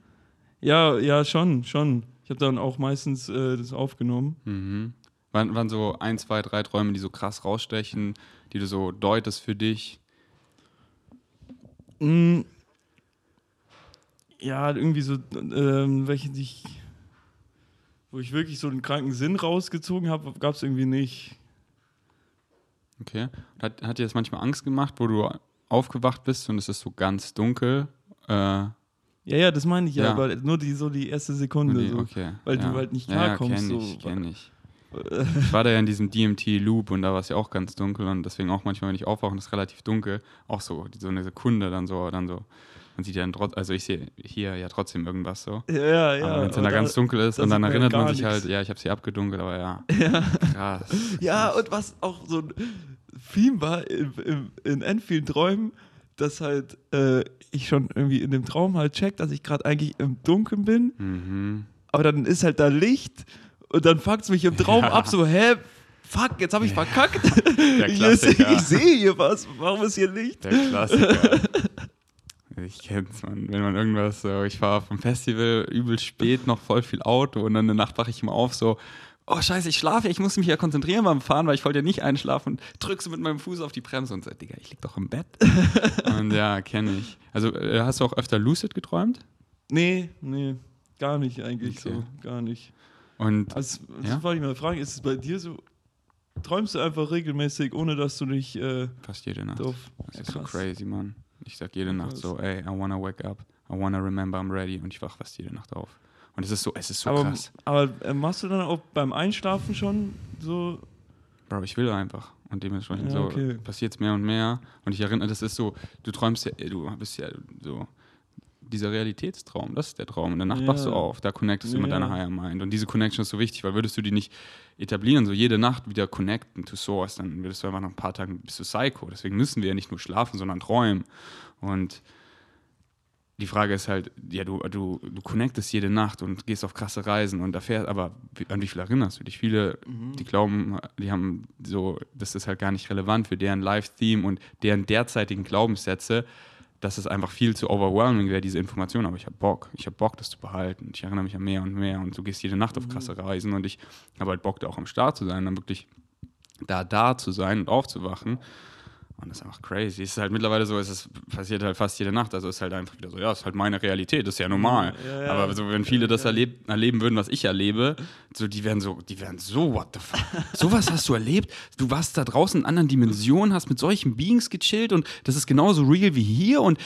ja, ja, schon, schon. Ich habe dann auch meistens äh, das aufgenommen. Mhm. Waren, waren so ein, zwei, drei Träume, die so krass rausstechen, die du so deutest für dich? Mm, ja, irgendwie so, ähm, welche ich, wo ich wirklich so einen kranken Sinn rausgezogen habe, gab es irgendwie nicht. Okay. Hat, hat dir das manchmal Angst gemacht, wo du aufgewacht bist und es ist so ganz dunkel? Äh, Ja, ja, das meine ich ja, Ja. aber nur die, so die erste Sekunde. die- so. okay. weil du ja. halt nicht Ja, ja, klarkommst, kenn so. ich, kenn ich. Ich war da ja in diesem DMT-Loop und da war es ja auch ganz dunkel und deswegen auch manchmal, wenn ich aufwache und es ist relativ dunkel, auch so, so eine Sekunde dann so, dann so. Man sieht ja dann trotzdem, also ich sehe hier ja trotzdem irgendwas so. Ja, ja. aber wenn es dann da ganz dunkel ist und dann ja erinnert man sich nichts. halt, ja, ich habe sie abgedunkelt, aber ja. Krass. Ja, und was auch so ein Theme war in, in, in end vielen Träumen, dass halt äh, ich schon irgendwie in dem Traum halt check, dass ich gerade eigentlich im Dunkeln bin, Mhm. aber dann ist halt da Licht und dann fuckt es mich im Traum Ja. ab, so, hä, fuck, jetzt habe ich verkackt. Ich ich sehe hier was, warum ist hier Licht? Der Klassiker. Ich kenn's, man. Wenn man irgendwas so, ich fahre vom Festival übel spät, noch voll viel Auto und dann eine Nacht wache ich immer auf, so, oh scheiße, ich schlafe, ich muss mich ja konzentrieren beim Fahren, weil ich wollte ja nicht einschlafen und drück so mit meinem Fuß auf die Bremse und so, Digga, ich lieg doch im Bett. und ja, kenne ich. Also äh, hast du auch öfter Lucid geträumt? Nee, nee, gar nicht eigentlich Okay. so, gar nicht. Und Also, das Ja? wollte ich mal fragen, ist es bei dir so, träumst du einfach regelmäßig, ohne dass du dich äh, fast jede Nacht. doof... Das ist so crazy, Mann. Ich sag jede Nacht so, ey, I wanna wake up, I wanna remember I'm ready und ich wach fast jede Nacht auf. Und es ist so, es ist so aber, krass. aber machst du dann auch beim Einschlafen schon so. Bro, ich will einfach. Und dementsprechend Ja, so okay. passiert es mehr und mehr. Und ich erinnere, das ist so, du träumst ja, du bist ja so, dieser Realitätstraum, das ist der Traum. In der Nacht Ja. wachst du auf, da connectest du mit Ja. deiner Higher Mind. Und diese Connection ist so wichtig, weil würdest du die nicht etablieren, so jede Nacht wieder connecten to Source, dann würdest du einfach nach ein paar Tagen, bist du Psycho. Deswegen müssen wir ja nicht nur schlafen, sondern träumen. Und die Frage ist halt, ja, du, du, du connectest jede Nacht und gehst auf krasse Reisen und erfährst, aber an wie viel erinnerst du dich? Viele, Mhm. die glauben, die haben so, das ist halt gar nicht relevant für deren Live-Theme und deren derzeitigen Glaubenssätze, dass es einfach viel zu overwhelming wäre, diese Information. Aber ich habe Bock, ich habe Bock, das zu behalten. Ich erinnere mich an mehr und mehr und du gehst jede Nacht auf krasse Reisen und ich habe halt Bock, da auch am Start zu sein, dann wirklich da da zu sein und aufzuwachen. Und das ist einfach crazy. Es ist halt mittlerweile so, es ist, passiert halt fast jede Nacht. Also es ist halt einfach wieder so, ja, es ist halt meine Realität, das ist ja normal. Ja, ja. Aber so, wenn viele das erleb erleben würden, was ich erlebe, so, die wären so, die wären so, what the fuck? Sowas hast du erlebt? Du warst da draußen in anderen Dimensionen, hast mit solchen Beings gechillt und das ist genauso real wie hier und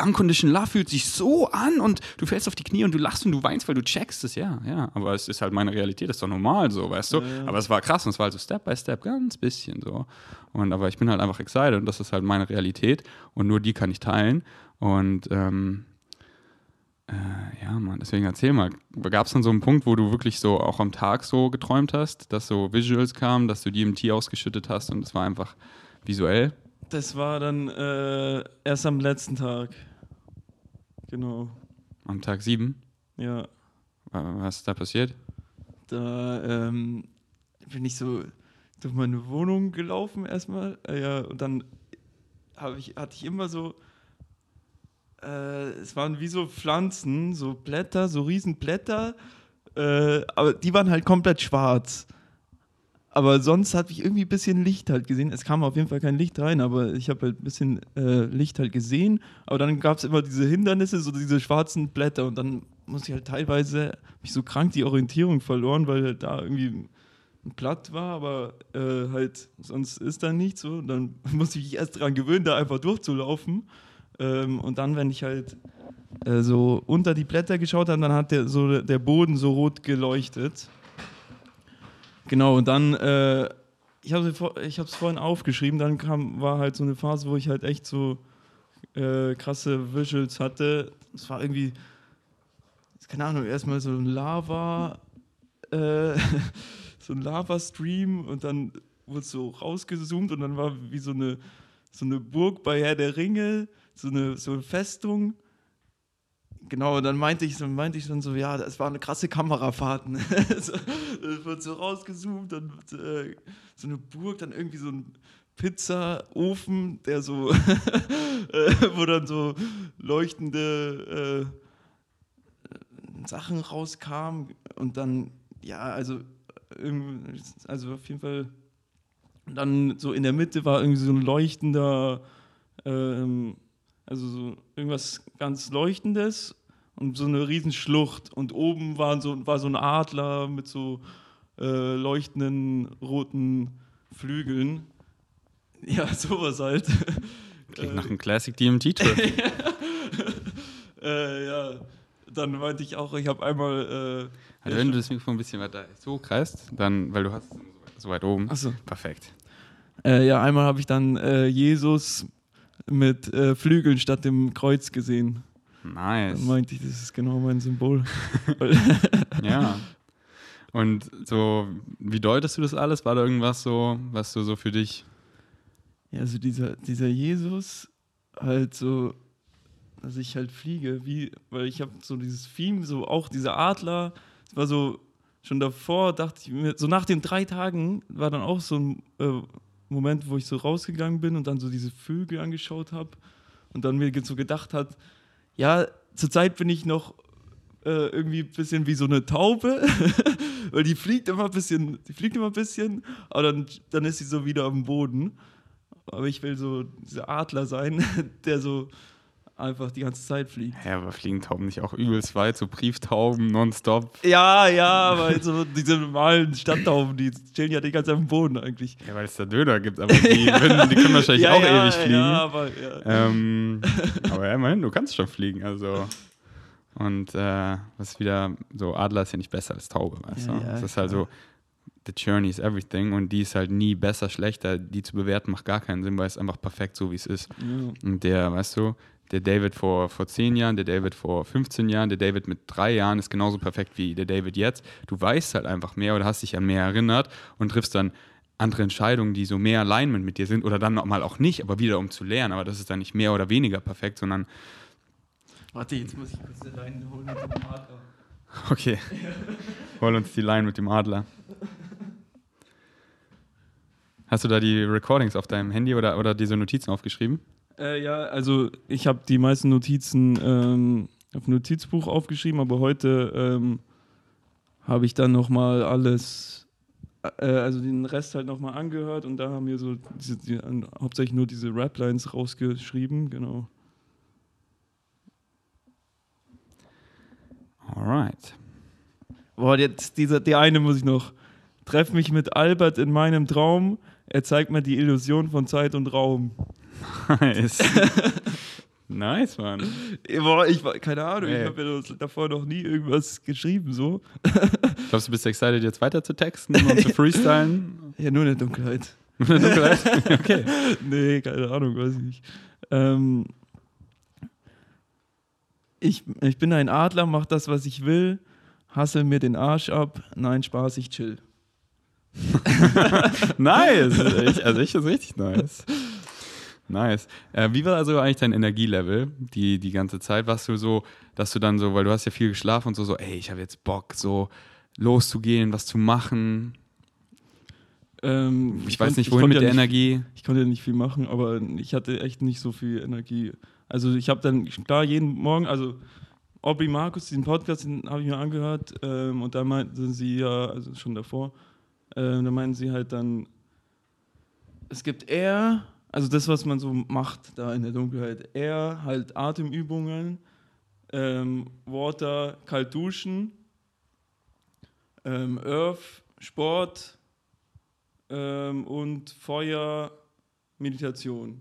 Unconditional Love fühlt sich so an und du fällst auf die Knie und du lachst und du weinst, weil du checkst es, ja, ja. Aber es ist halt meine Realität, das ist doch normal so, weißt du? Aber es war krass und es war halt so Step by Step, ganz bisschen so. Und aber ich bin halt einfach excited und das ist halt meine Realität und nur die kann ich teilen. Und ähm, äh, ja, Mann, deswegen erzähl mal, gab es dann so einen Punkt, wo du wirklich so auch am Tag so geträumt hast, dass so Visuals kamen, dass du DMT ausgeschüttet hast und es war einfach visuell? Das war dann äh, erst am letzten Tag. Genau. Am Tag sieben? Ja. Was ist da passiert? Da ähm, bin ich so durch meine Wohnung gelaufen erstmal. Äh, ja, und dann ich, hatte ich immer so. Äh, es waren wie so Pflanzen, so Blätter, so Riesenblätter Äh, aber die waren halt komplett schwarz. Aber sonst hatte ich irgendwie ein bisschen Licht halt gesehen. Es kam auf jeden Fall kein Licht rein, aber ich habe halt ein bisschen äh, Licht halt gesehen. Aber dann gab es immer diese Hindernisse, so diese schwarzen Blätter. Und dann musste ich halt teilweise, mich so krank die Orientierung verloren, weil da irgendwie Platt war, aber äh, halt sonst ist da nichts so. Dann musste ich mich erst daran gewöhnen, da einfach durchzulaufen. Ähm, und dann, wenn ich halt äh, so unter die Blätter geschaut habe, dann hat der, so der Boden so rot geleuchtet. Genau, und dann, äh, ich habe es vorhin aufgeschrieben, dann kam, war halt so eine Phase, wo ich halt echt so äh, krasse Visuals hatte. Es war irgendwie, keine Ahnung, erstmal so ein Lava, äh, so ein Lava-Stream und dann wurde so rausgezoomt und dann war wie so eine, so eine Burg bei Herr der Ringe, so eine, so eine Festung genau, und dann meinte ich, so, meinte ich dann so, ja, das war eine krasse Kamerafahrt. Ne? so, wird so rausgezoomt, dann äh, so eine Burg, dann irgendwie so ein Pizzaofen, der so, äh, wo dann so leuchtende äh, Sachen rauskamen und dann, ja, also, also auf jeden Fall, dann so in der Mitte war irgendwie so ein leuchtender, ähm, also so irgendwas ganz Leuchtendes und so eine Riesenschlucht. Und oben waren so, war so ein Adler mit so äh, leuchtenden roten Flügeln. Ja, sowas halt. Klingt nach einem Classic DMT-Trip. äh, ja, dann meinte ich auch, ich habe einmal. Äh, also wenn du das Mikrofon ein bisschen weiter so kreist, dann, weil du hast so weit oben. Achso. Perfekt. Äh, ja, einmal habe ich dann äh, Jesus mit äh, Flügeln statt dem Kreuz gesehen. Nice. Dann meinte ich, das ist genau mein Symbol. ja. Und so, wie deutest du das alles? War da irgendwas so, was du so für dich. Ja, also dieser, dieser Jesus, halt so, dass ich halt fliege, wie, weil ich habe so dieses Theme, so auch dieser Adler, es war so, schon davor dachte ich mir, so nach den drei Tagen war dann auch so ein äh, Moment, wo ich so rausgegangen bin und dann so diese Vögel angeschaut habe und dann mir so gedacht hat, ja, zurzeit bin ich noch äh, irgendwie ein bisschen wie so eine Taube, weil die fliegt immer ein bisschen, die fliegt immer ein bisschen, aber dann, dann ist sie so wieder am Boden. Aber ich will so dieser Adler sein, der so einfach die ganze Zeit fliegt. Ja, aber fliegen Tauben nicht auch übelst weit, so Brieftauben nonstop? Ja, ja, aber so diese normalen Stadttauben, die chillen ja die ganze Zeit am Boden eigentlich. Ja, weil es da Döner gibt, aber die, würden, die können wahrscheinlich ja, auch ja, ewig fliegen. Ja, aber, ja. Ähm, aber ja, immerhin, du kannst schon fliegen, also. Und äh, was wieder, so Adler ist ja nicht besser als Taube, weißt du? das ist halt so, the journey is everything und die ist halt nie besser, schlechter. Die zu bewerten macht gar keinen Sinn, weil es einfach perfekt so, wie es ist. Und der, weißt du, der David vor, vor 10 Jahren, der David vor 15 Jahren, der David mit drei Jahren ist genauso perfekt wie der David jetzt. Du weißt halt einfach mehr oder hast dich an mehr erinnert und triffst dann andere Entscheidungen, die so mehr Alignment mit dir sind oder dann mal auch nicht, aber wieder um zu lernen. Aber das ist dann nicht mehr oder weniger perfekt, sondern. Warte, jetzt muss ich kurz die Leine holen mit dem Adler. Okay. Hol uns die Line mit dem Adler. Hast du da die Recordings auf deinem Handy oder, oder diese Notizen aufgeschrieben? Äh, ja, also ich habe die meisten Notizen ähm, auf Notizbuch aufgeschrieben, aber heute ähm, habe ich dann nochmal alles, äh, also den Rest halt nochmal angehört und da haben wir so diese, die, hauptsächlich nur diese Raplines rausgeschrieben, genau. Alright. Boah, jetzt dieser, der eine muss ich noch. Treff mich mit Albert in meinem Traum. Er zeigt mir die Illusion von Zeit und Raum. Nice. nice, Mann. Boah, ich war, keine Ahnung, hey. ich habe ja davor noch nie irgendwas geschrieben, so. Glaubst du, bist excited, jetzt weiter zu texten und zu freestylen? Ja, nur in der Dunkelheit. Nur in der Dunkelheit? Okay. nee, keine Ahnung, weiß ich nicht. Ähm, ich, ich bin ein Adler, mach das, was ich will, hassel mir den Arsch ab, nein, Spaß, ich chill. nice, also ich ist richtig nice. Nice. Äh, wie war also eigentlich dein Energielevel die, die ganze Zeit? Warst du so, dass du dann so, weil du hast ja viel geschlafen und so, so, ey, ich habe jetzt Bock, so loszugehen, was zu machen? Ähm, ich, ich weiß nicht, wohin mit der ja Energie. ich konnte ja nicht viel machen, aber ich hatte echt nicht so viel Energie. Also ich habe dann, klar, jeden Morgen, also Aubrey Markus, diesen Podcast, den habe ich mir angehört ähm, und da meinten sie ja, also schon davor, ähm, da meinten sie halt dann, es gibt eher, also das, was man so macht da in der Dunkelheit, eher halt Atemübungen, ähm, Water, kalt duschen, ähm, Earth, Sport ähm, und Feuer, Meditation.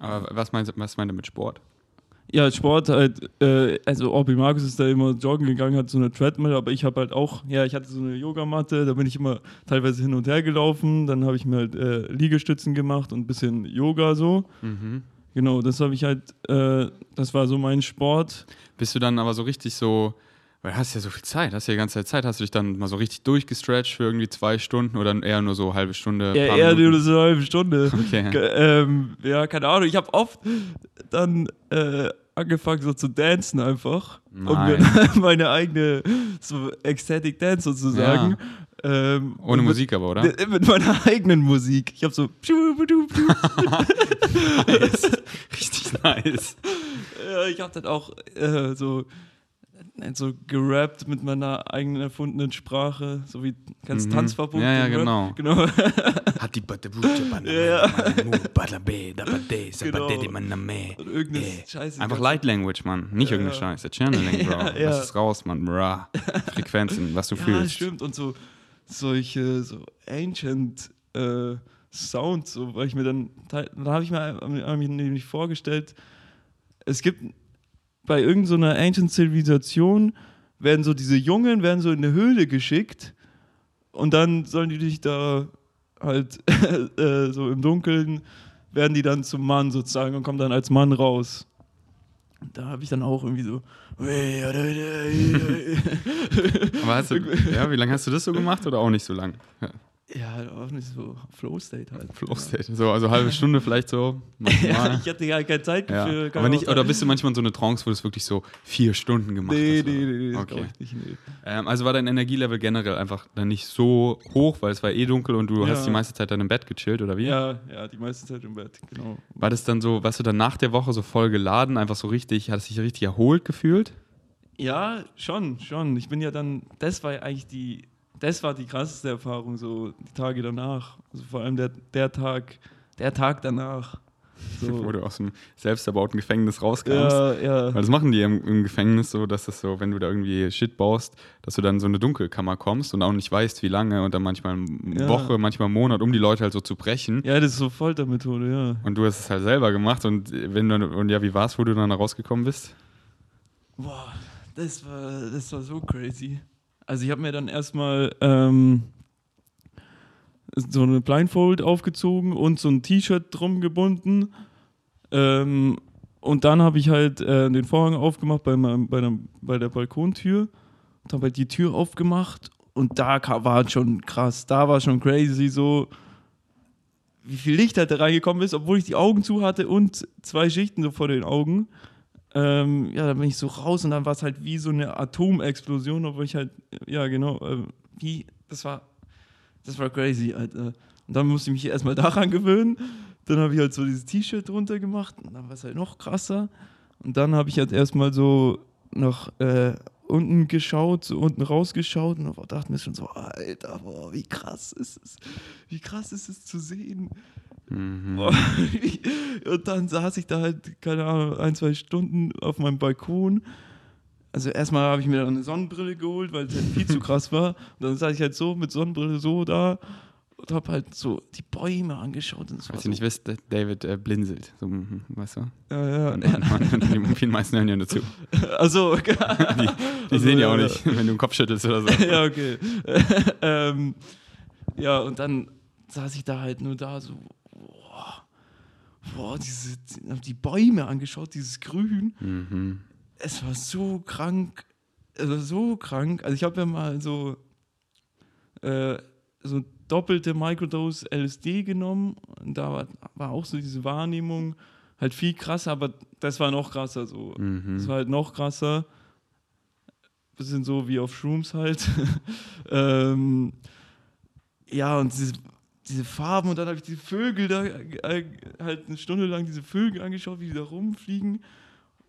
Aber was meinst, was meint ihr mit Sport? Ja, Sport halt, äh, also Orbi Markus ist da immer joggen gegangen, hat so eine Treadmill, aber ich habe halt auch, ja, ich hatte so eine Yogamatte, da bin ich immer teilweise hin und her gelaufen, dann habe ich mir halt äh, Liegestützen gemacht und ein bisschen Yoga so. Mhm. Genau, das habe ich halt, äh, das war so mein Sport. Bist du dann aber so richtig so, weil du hast ja so viel Zeit, hast ja die ganze Zeit Zeit, hast du dich dann mal so richtig durchgestretcht für irgendwie zwei Stunden oder eher nur so eine halbe Stunde? Ja, eher Minuten? nur so eine halbe Stunde. Okay. Ähm, ja, keine Ahnung, ich habe oft dann äh, angefangen so zu dancen einfach. Und Nein. meine eigene so Ecstatic Dance sozusagen. Ähm, Ohne und mit- Musik aber, oder? Mit, meiner eigenen Musik. Ich habe so. nice. Richtig nice. Ja, ich habe dann auch äh, so, so gerappt mit meiner eigenen erfundenen Sprache, so wie ganz Mhm. Tanzverbot. Ja, ja, genau. genau. Irgendeine Scheiße. Einfach Light Language, Mann. Nicht Ja, irgendeine ja. Scheiße. Channeling, Bro. Ja, ja. Lass es raus, Mann. Bra. Frequenzen, was du Ja, fühlst. stimmt. Und so solche so ancient äh, Sounds, so, weil ich mir dann, dann habe ich mir nämlich vorgestellt, es gibt bei irgendeiner ancient Zivilisation werden so diese Jungen werden so in eine Höhle geschickt und dann sollen die dich da halt äh, so im Dunkeln werden die dann zum Mann sozusagen und kommen dann als Mann raus. Da habe ich dann auch irgendwie so Aber hast du, ja, wie lange hast du das so gemacht oder auch nicht so lang? Ja, Ja, auch nicht so Flow State halt. Flow State. So, also halbe Stunde vielleicht so. Ja, ich hatte ja keine Zeit Ja. dafür. kann Aber nicht, oder bist du manchmal in so eine Trance, wo du es wirklich so vier Stunden gemacht Nee, hast? nee, nee, nee, Okay. nicht. Nee. Ähm, also war dein Energielevel generell einfach dann nicht so hoch, weil es war eh dunkel und du Ja. hast die meiste Zeit dann im Bett gechillt, oder wie? Ja, ja, die meiste Zeit im Bett, genau. War das dann so, warst du dann nach der Woche so voll geladen, einfach so richtig, hast dich richtig erholt gefühlt? Ja, schon, schon. Ich bin ja dann, das war ja eigentlich die, das war die krasseste Erfahrung, so die Tage danach. Also vor allem der, der Tag, der Tag danach. Wo So. du aus dem selbst erbauten Gefängnis rauskommst. ja, ja. Weil das machen die im, im Gefängnis so, dass das so, wenn du da irgendwie Shit baust, dass du dann in so eine Dunkelkammer kommst und auch nicht weißt, wie lange und dann manchmal eine Ja. Woche, manchmal einen Monat, um die Leute halt so zu brechen. Ja, das ist so Foltermethode, ja. Und du hast es halt selber gemacht und wenn du, und ja, wie war es, wo du dann da rausgekommen bist? Boah, das war, das war so crazy. Also ich habe mir dann erstmal ähm, so eine Blindfold aufgezogen und so ein T-Shirt drum gebunden. Ähm, und dann habe ich halt äh, den Vorhang aufgemacht bei, meinem, bei, der, bei der Balkontür und habe halt die Tür aufgemacht und da war schon krass, da war schon crazy so, wie viel Licht halt da reingekommen ist, obwohl ich die Augen zu hatte und zwei Schichten so vor den Augen. Ähm, ja, da bin ich so raus und dann war es halt wie so eine Atomexplosion, obwohl ich halt, ja genau, äh, wie, das war, das war crazy, Alter. Und dann musste ich mich erstmal daran gewöhnen. Dann habe ich halt so dieses T-Shirt drunter gemacht und dann war es halt noch krasser. Und dann habe ich halt erstmal so nach äh, unten geschaut, so unten rausgeschaut und dachte mir schon so, Alter, boah, wie krass ist es, wie krass ist es zu sehen. Mhm. Und dann saß ich da halt, keine Ahnung, ein, zwei Stunden auf meinem Balkon. Also erstmal habe ich mir dann eine Sonnenbrille geholt, weil es halt viel zu krass war. Und dann saß ich halt so mit Sonnenbrille so da und habe halt so die Bäume angeschaut. Und Falls so, ihr nicht wisst, David äh, blinzelt. So, mhm, weißt du? ja, ja. Und, und, und die meisten hören ja nur zu. Also, Die, die Also, sehen ja auch ja, nicht, wenn du den Kopf schüttelst oder so. ja, okay. ähm, ja, und dann saß ich da halt nur da so, boah diese, hab die Bäume angeschaut, dieses Grün. Mhm. Es war so krank, also so krank. Also ich habe ja mal so, äh, so doppelte Microdose LSD genommen und da war, war auch so diese Wahrnehmung halt viel krasser, aber das war noch krasser so. Mhm. Das war halt noch krasser. Bisschen so wie auf Shrooms halt. ähm, ja, und diese, diese Farben und dann habe ich die Vögel da äh, halt eine Stunde lang diese Vögel angeschaut, wie die da rumfliegen.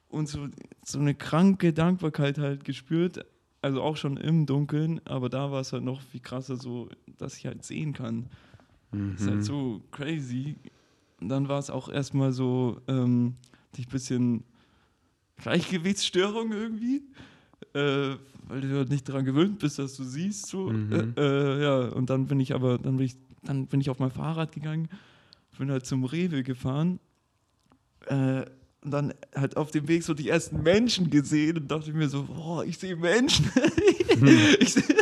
und so, so eine kranke Dankbarkeit halt gespürt. Also auch schon im Dunkeln, aber da war es halt noch viel krasser, so, dass ich halt sehen kann. Mhm. Das ist halt so crazy. Und dann war es auch erstmal so, ähm, dich ein bisschen Gleichgewichtsstörung irgendwie, äh, weil du halt nicht daran gewöhnt bist, dass du siehst. So. Mhm. Äh, äh, ja, und dann bin ich aber, dann bin ich, dann bin ich auf mein Fahrrad gegangen, bin halt zum Rewe gefahren. Äh, und dann halt auf dem Weg so die ersten Menschen gesehen und dachte mir so, boah, ich sehe Menschen. ich sehe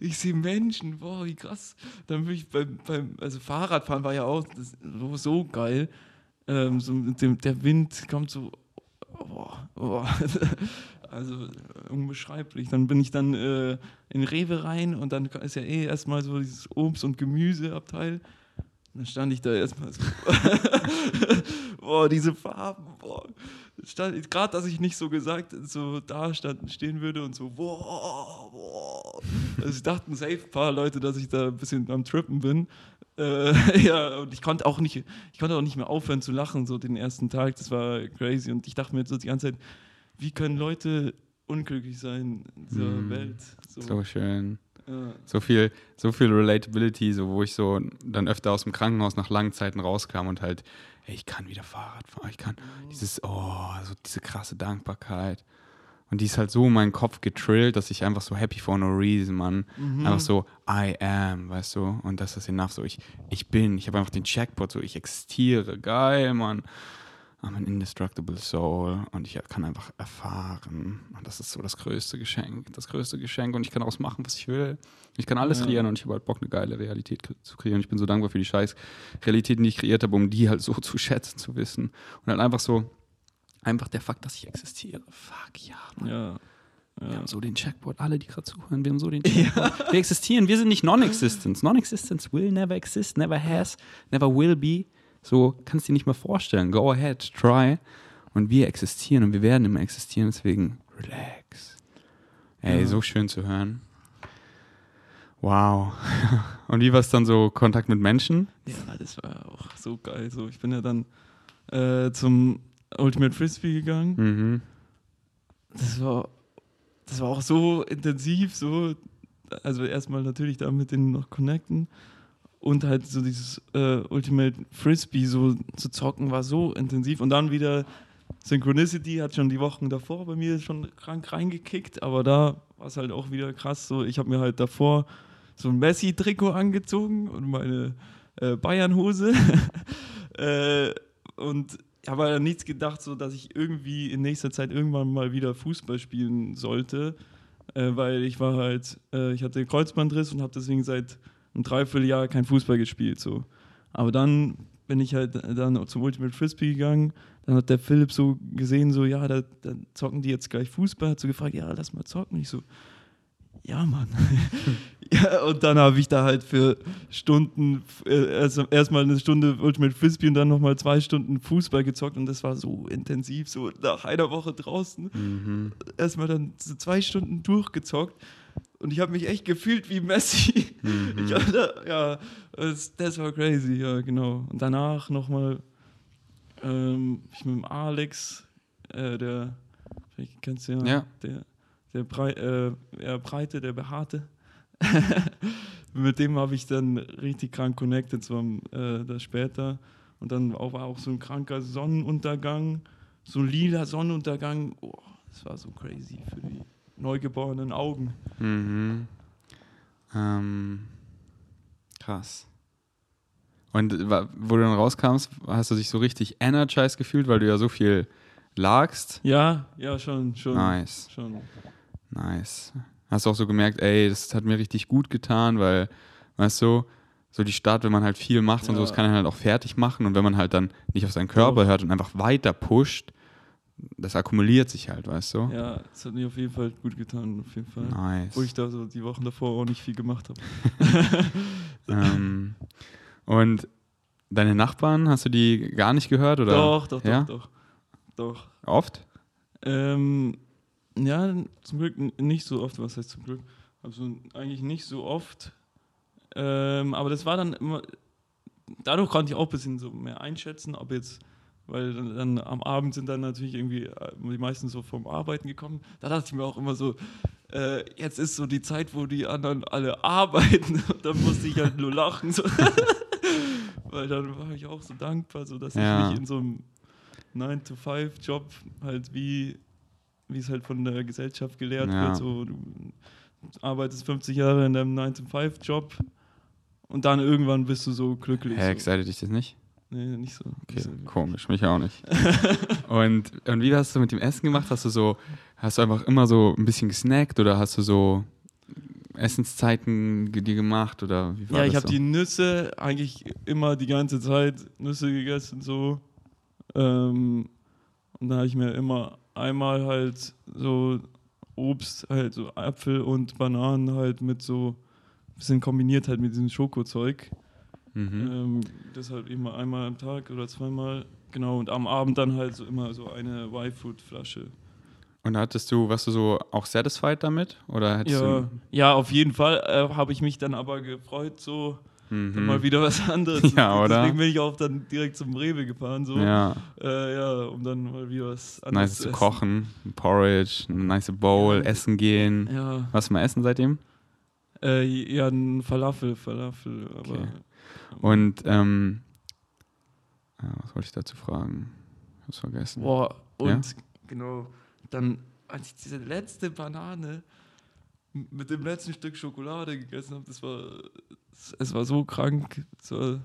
ich sehe Menschen, boah, wie krass. Dann bin ich beim, beim also Fahrradfahren war ja auch das, so, so geil. Ähm, so dem, der Wind kommt so, boah, boah. Also äh, unbeschreiblich. Dann bin ich dann äh, in Rewe rein und dann ist ja eh erstmal so dieses Obst- und Gemüseabteil. Dann stand ich da erstmal so, boah, diese Farben, boah. Gerade, dass ich nicht so gesagt, so da stand, stehen würde und so, boah, boah. Also ich dachten safe ein paar Leute, dass ich da ein bisschen am Trippen bin. Äh, ja, und ich konnte auch nicht, ich konnte auch nicht mehr aufhören zu lachen, so den ersten Tag. Das war crazy. Und ich dachte mir so die ganze Zeit, wie können Leute unglücklich sein in dieser Mm. Welt? So, So schön. ja. So viel, so viel Relatability, so wo ich so dann öfter aus dem Krankenhaus nach langen Zeiten rauskam und halt, ey, ich kann wieder Fahrrad fahren, ich kann dieses, oh, so diese krasse Dankbarkeit. Und die ist halt so in meinen Kopf getrillt, dass ich einfach so happy for no reason, Mann. Mhm. Einfach so, I am, weißt du? Und das ist enough, so ich, ich bin, ich habe einfach den Checkpoint, so ich existiere, geil, Mann. I'm an indestructible soul und ich kann einfach erfahren. Und das ist so das größte Geschenk, das größte Geschenk. Und ich kann daraus machen, was ich will. Ich kann alles Ja. kreieren und ich habe halt Bock, eine geile Realität zu kreieren. Ich bin so dankbar für die scheiß Realitäten, die ich kreiert habe, um die halt so zu schätzen, zu wissen. Und halt einfach so, einfach der Fakt, dass ich existiere. Fuck ja, Mann. Ja. Wir ja. haben so den Checkpoint, alle, die gerade zuhören, wir haben so den Checkpoint. Wir existieren, wir sind nicht Non-Existence. Non-Existence will never exist, never has, never will be. So kannst du dir nicht mal vorstellen. Go ahead, try. Und wir existieren und wir werden immer existieren, deswegen relax. Ey, Ja. so schön zu hören. Wow. Und wie war es dann so, Kontakt mit Menschen? Ja, das war auch so geil. So, ich bin ja dann äh, zum Ultimate Frisbee gegangen. Mhm. Das war, das war auch so intensiv, so. Also erstmal natürlich da mit denen noch connecten und halt so dieses äh, Ultimate Frisbee so zu zocken war so intensiv und dann wieder Synchronicity hat schon die Wochen davor bei mir schon krank reingekickt, aber da war es halt auch wieder krass. So, ich habe mir halt davor so ein Messi-Trikot angezogen und meine äh, Bayern-Hose äh, und habe aber nichts gedacht, so dass ich irgendwie in nächster Zeit irgendwann mal wieder Fußball spielen sollte, äh, weil ich war halt, äh, ich hatte Kreuzbandriss und habe deswegen seit einem Dreivierteljahr kein Fußball gespielt. So. Aber dann bin ich halt dann zum Ultimate Frisbee gegangen. Dann hat der Philipp so gesehen, so, ja, da, da zocken die jetzt gleich Fußball. Hat so gefragt, ja, lass mal zocken. Und ich so, ja, Mann. ja, und dann habe ich da halt für Stunden, äh, erstmal eine Stunde Ultimate Frisbee und dann nochmal zwei Stunden Fußball gezockt. Und das war so intensiv, so nach einer Woche draußen. Mhm. Erstmal dann so zwei Stunden durchgezockt. Und ich habe mich echt gefühlt wie Messi. Mhm. Ich hatte, ja, das, das war crazy, ja, genau. Und danach nochmal ähm, ich mit dem Alex, äh, der, vielleicht kennst du ja, Ja. der, der Brei, äh, eher Breite, der Behaarte. mit dem habe ich dann richtig krank connected, so äh, das später. Und dann auch, war auch so ein kranker Sonnenuntergang, so ein lila Sonnenuntergang. Oh, das war so crazy für die neugeborenen Augen. Mhm. Ähm, krass. Und wo du dann rauskamst, hast du dich so richtig energized gefühlt, weil du ja so viel lagst? Ja, ja, schon, schon. Nice, schon. nice. Hast du auch so gemerkt, ey, das hat mir richtig gut getan, weil, weißt du, so die Stadt, wenn man halt viel macht und so, Ja. das kann er halt auch fertig machen und wenn man halt dann nicht auf seinen Körper Doch. hört und einfach weiter pusht, das akkumuliert sich halt, weißt du? Ja, es hat mir auf jeden Fall gut getan, auf jeden Fall. Nice. Wo ich da so die Wochen davor auch nicht viel gemacht habe. ähm, und deine Nachbarn, hast du die gar nicht gehört? Oder? Doch, doch, doch, Ja? doch. Doch. Oft? Ähm, ja, zum Glück nicht so oft, was heißt zum Glück? Also eigentlich nicht so oft. Ähm, aber das war dann immer, dadurch konnte ich auch ein bisschen so mehr einschätzen, ob jetzt weil dann, dann am Abend sind dann natürlich irgendwie äh, die meisten so vom Arbeiten gekommen. Da dachte ich mir auch immer so, äh, jetzt ist so die Zeit, wo die anderen alle arbeiten. Und dann musste ich halt nur lachen. So. weil dann war ich auch so dankbar, so dass Ja. ich nicht in so einem 9-to-5-Job halt wie wie es halt von der Gesellschaft gelehrt Ja. wird. So, du arbeitest 50 Jahre in deinem 9-to-5-Job und dann irgendwann bist du so glücklich. Hä, so. excited dich das nicht? Nee, nicht so. Okay, Nicht so. komisch, mich auch nicht. und, und wie hast du mit dem Essen gemacht? Hast du so, hast du einfach immer so ein bisschen gesnackt oder hast du so Essenszeiten dir gemacht oder wie war Ja, ich habe so? die Nüsse eigentlich immer die ganze Zeit Nüsse gegessen so. Ähm, und da habe ich mir immer einmal halt so Obst, halt so Äpfel und Bananen halt mit so ein bisschen kombiniert halt mit diesem Schokozeug. Mhm. Ähm, das halt immer einmal am Tag oder zweimal. Genau, und am Abend dann halt so immer so eine Y-Food-Flasche. Und hattest du, warst du so auch satisfied damit? Oder Ja, du. ja, auf jeden Fall äh, habe ich mich dann aber gefreut, so Mhm. mal wieder was anderes. Ja, oder? Deswegen bin ich auch dann direkt zum Rewe gefahren, so. Ja, Äh, ja, um dann mal wieder was anderes nice zu essen. kochen, ein Porridge, eine nice Bowl, Ja. essen gehen. Ja, Was mal essen seitdem? äh, ja, ein Falafel, Falafel, aber Okay. Und, ähm, ja, was wollte ich dazu fragen? Ich hab's vergessen. Boah, und Ja? genau, dann, als ich diese letzte Banane mit dem letzten Stück Schokolade gegessen habe, das war, es war so krank, es war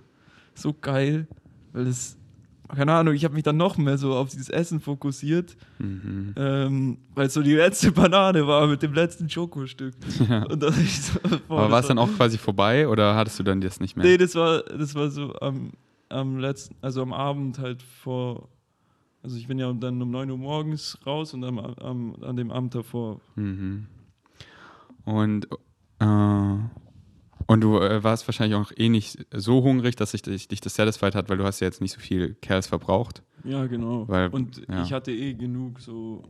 so geil, weil es, keine Ahnung, ich habe mich dann noch mehr so auf dieses Essen fokussiert, Mhm. ähm, weil es so die letzte Banane war mit dem letzten Schokostück. Ja. So, boah, Aber war es dann auch quasi vorbei oder hattest du dann das nicht mehr? Nee, das war, das war so am, am letzten, also am Abend halt vor, also ich bin ja dann um 9 Uhr morgens raus und am, am, an dem Abend davor. Mhm. Und, äh, und du äh, warst wahrscheinlich auch eh nicht so hungrig, dass sich dich, dich das satisfied hat, weil du hast ja jetzt nicht so viel Kerls verbraucht. Ja, genau. Weil- und ja. ich hatte eh genug so,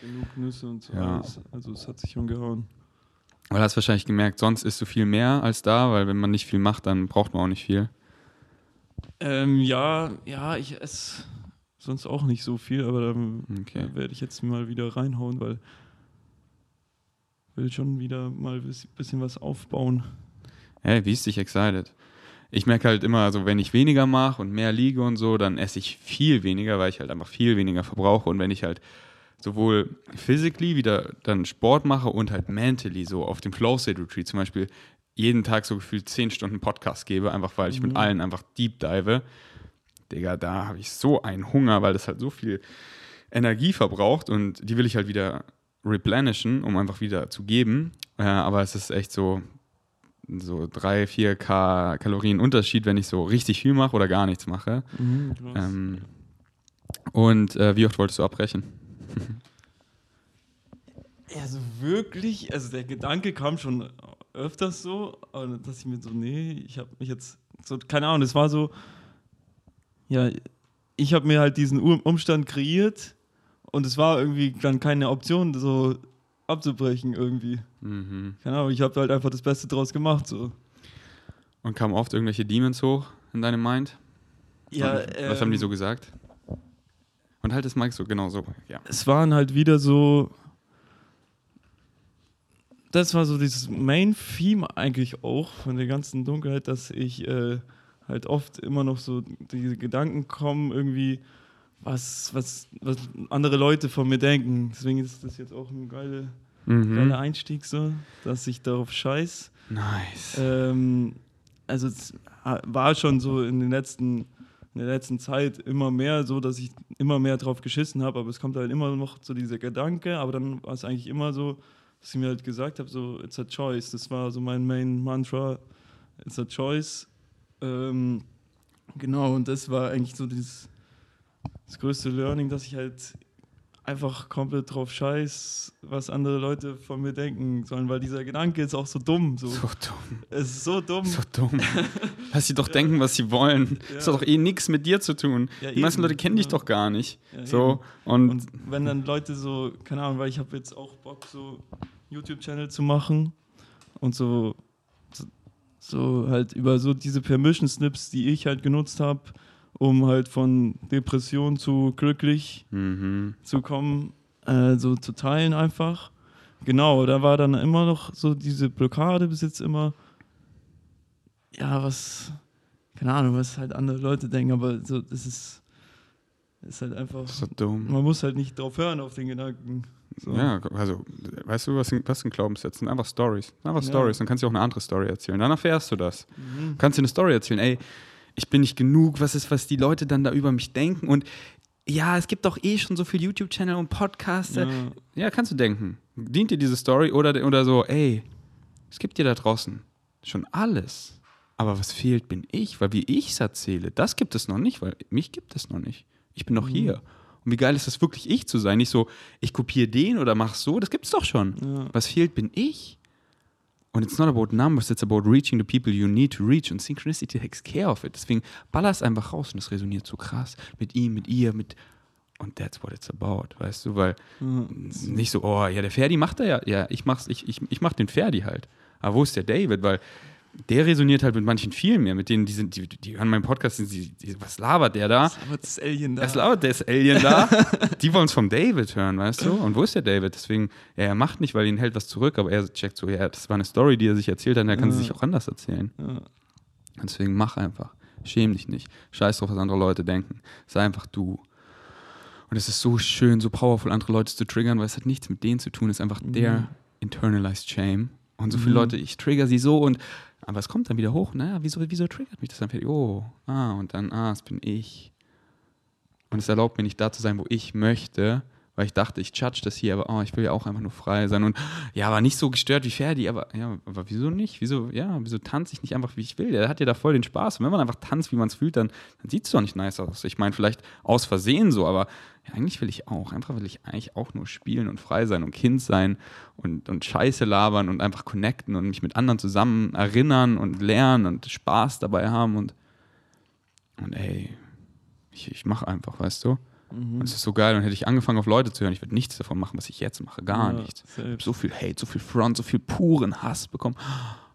genug Nüsse und so Ja. alles. Also es hat sich schon gehauen. Weil du hast wahrscheinlich gemerkt, sonst isst du viel mehr als da, weil wenn man nicht viel macht, dann braucht man auch nicht viel. Ähm, ja, ja, ich esse sonst auch nicht so viel, aber dann Okay. werde ich jetzt mal wieder reinhauen, weil ich will schon wieder mal ein bisschen was aufbauen. Hey, wie ist dich excited? Ich merke halt immer, so wenn ich weniger mache und mehr liege und so, dann esse ich viel weniger, weil ich halt einfach viel weniger verbrauche. Und wenn ich halt sowohl physically wieder dann Sport mache und halt mentally so auf dem Flow State Retreat zum Beispiel jeden Tag so gefühlt 10 Stunden Podcast gebe, einfach weil ich mit Mhm. allen einfach deep dive, Digga, da habe ich so einen Hunger, weil das halt so viel Energie verbraucht und die will ich halt wieder replenishen, um einfach wieder zu geben. Äh, aber es ist echt so, so 3, 4 K Kalorien Unterschied, wenn ich so richtig viel mache oder gar nichts mache. Mhm. Ähm, und äh, wie oft wolltest du abbrechen? Also wirklich, also der Gedanke kam schon öfters so, dass ich mir so, nee, ich habe mich jetzt, so, keine Ahnung, es war so, ja, ich habe mir halt diesen Um- Umstand kreiert und es war irgendwie dann keine Option, so abzubrechen irgendwie. Mhm. Keine Ahnung, ich habe halt einfach das Beste draus gemacht, so. Und kamen oft irgendwelche Demons hoch in deinem Mind? Und was haben die ähm, so gesagt? Und halt das Mike so, genau so, ja. es waren halt wieder so. Das war so dieses Main-Theme eigentlich auch von der ganzen Dunkelheit, dass ich äh, halt oft immer noch so diese Gedanken kommen, irgendwie, was, was, was andere Leute von mir denken. Deswegen ist das jetzt auch ein geile, Mhm. geiler Einstieg, so, dass ich darauf scheiß. Nice. Ähm, also es war schon so in den letzten, in der letzten Zeit immer mehr so, dass ich immer mehr drauf geschissen habe, aber es kommt halt immer noch so dieser Gedanke, aber dann war es eigentlich immer so, dass ich mir halt gesagt habe, so, it's a choice. Das war so mein Main Mantra, it's a choice. Ähm, genau, und das war eigentlich so dieses, das größte Learning, dass ich halt einfach komplett drauf scheiß, was andere Leute von mir denken sollen, weil dieser Gedanke ist auch so dumm. So. So dumm. Es ist so dumm. So dumm. Lass sie doch denken, was sie wollen. Ja. Das hat doch eh nichts mit dir zu tun. Ja, Die meisten eben. Leute kennen dich Ja. doch gar nicht. Ja, so, und, Und wenn dann Leute so, keine Ahnung, weil ich habe jetzt auch Bock, so YouTube-Channel zu machen und so, so, so halt über so diese Permission-Snips, die ich halt genutzt habe um halt von Depression zu glücklich Mhm. zu kommen, äh, so zu teilen einfach. Genau, da war dann immer noch so diese Blockade bis jetzt immer, ja, was, keine Ahnung, was halt andere Leute denken, aber so, das ist, ist halt einfach, Das ist so dumm. man muss halt nicht drauf hören, auf den Gedanken. So. Ja, also, weißt du, was, sind- was sind Glaubenssätze? Sind Einfach Stories. Einfach Ja. Stories. Dann kannst du auch eine andere Story erzählen. Dann erfährst du das. Mhm. Kannst dir eine Story erzählen. Ey, ich bin nicht genug. Was ist, was die Leute dann da über mich denken? Und ja, es gibt doch eh schon so viel YouTube-Channel und Podcasts. Ja. Ja, kannst du denken. Dient dir diese Story oder, oder so, ey, es gibt dir da draußen schon alles. Aber was fehlt, bin ich, weil wie ich es erzähle, das gibt es noch nicht, weil mich gibt es noch nicht. Ich bin Mhm. doch hier. Und wie geil ist es wirklich, ich zu sein? Nicht so, ich kopiere den oder mach so, das gibt's doch schon. Ja. Was fehlt, bin ich. Und it's not about numbers, it's about reaching the people you need to reach. Und Synchronicity takes care of it. Deswegen baller's einfach raus und das resoniert so krass mit ihm, mit ihr, mit. Und that's what it's about, weißt du? Weil Ja. nicht so, oh, ja, der Ferdi macht er ja. Ja, ich mach's, ich, ich, ich mach den Ferdi halt. Aber wo ist der David? Weil der resoniert halt mit manchen viel mehr. Mit denen, die sind, die, die hören meinen Podcast, die, die, was labert der da? Aber das Alien da. Was labert ist Alien da? die wollen es vom David hören, weißt du? Und wo ist der David? Deswegen, ja, er macht nicht, weil ihn hält was zurück, aber er checkt so, ja, das war eine Story, die er sich erzählt hat, und er kann sie Ja. sich auch anders erzählen. Ja. Deswegen mach einfach. Schäm dich nicht. Scheiß drauf, was andere Leute denken. Sei einfach du. Und es ist so schön, so powerful, andere Leute zu triggern, weil es hat nichts mit denen zu tun. Es ist einfach der internalized shame. Und so viele Mhm. Leute, ich trigger sie so und aber es kommt dann wieder hoch, naja, wieso, wieso triggert mich das dann? Oh, ah, und dann, ah, es bin ich. Und es erlaubt mir nicht da zu sein, wo ich möchte, weil ich dachte, ich judge das hier, aber oh, ich will ja auch einfach nur frei sein und ja, aber nicht so gestört wie Ferdi, aber ja, aber wieso nicht? Wieso, ja, wieso tanze ich nicht einfach, wie ich will? Der hat ja da voll den Spaß. Und wenn man einfach tanzt, wie man es fühlt, dann, dann sieht es doch nicht nice aus. Ich meine, vielleicht aus Versehen so, aber ja, eigentlich will ich auch. Einfach will ich eigentlich auch nur spielen und frei sein und Kind sein und, und Scheiße labern und einfach connecten und mich mit anderen zusammen erinnern und lernen und Spaß dabei haben und, und ey, ich, ich mache einfach, weißt du? Mhm. Und es ist so geil. Und hätte ich angefangen, auf Leute zu hören, ich würde nichts davon machen, was ich jetzt mache. Gar Ja, nichts. Ich habe so viel Hate, so viel Front, so viel puren Hass bekommen.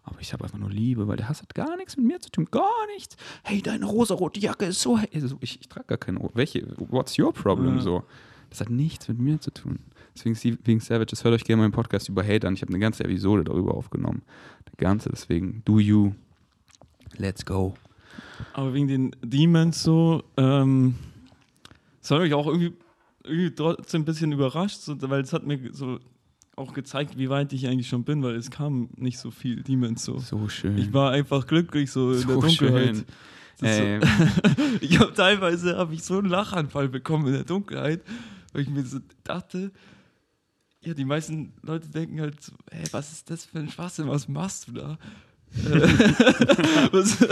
Aber ich habe einfach nur Liebe, weil der Hass hat gar nichts mit mir zu tun. Gar nichts. Hey, deine rosarote Jacke ist so. Ich, ich trage gar keine. Welche? What's your problem? Ja. So. Das hat nichts mit mir zu tun. Deswegen, wegen Savages, hört euch gerne meinen Podcast über Hate an. Ich habe eine ganze Episode darüber aufgenommen. Eine ganze. Deswegen, do you. Let's go. Aber wegen den Demons so, ähm, das hat mich auch irgendwie, irgendwie trotzdem ein bisschen überrascht, so, weil es hat mir so auch gezeigt, wie weit ich eigentlich schon bin, weil es kam nicht so viel Demons so. So schön. Ich war einfach glücklich so in So der Dunkelheit. Ey, so, ich habe teilweise habe ich so einen Lachanfall bekommen in der Dunkelheit, weil ich mir so dachte, ja, die meisten Leute denken halt, so, hey, was ist das für ein Schwachsinn, was machst du da? Was,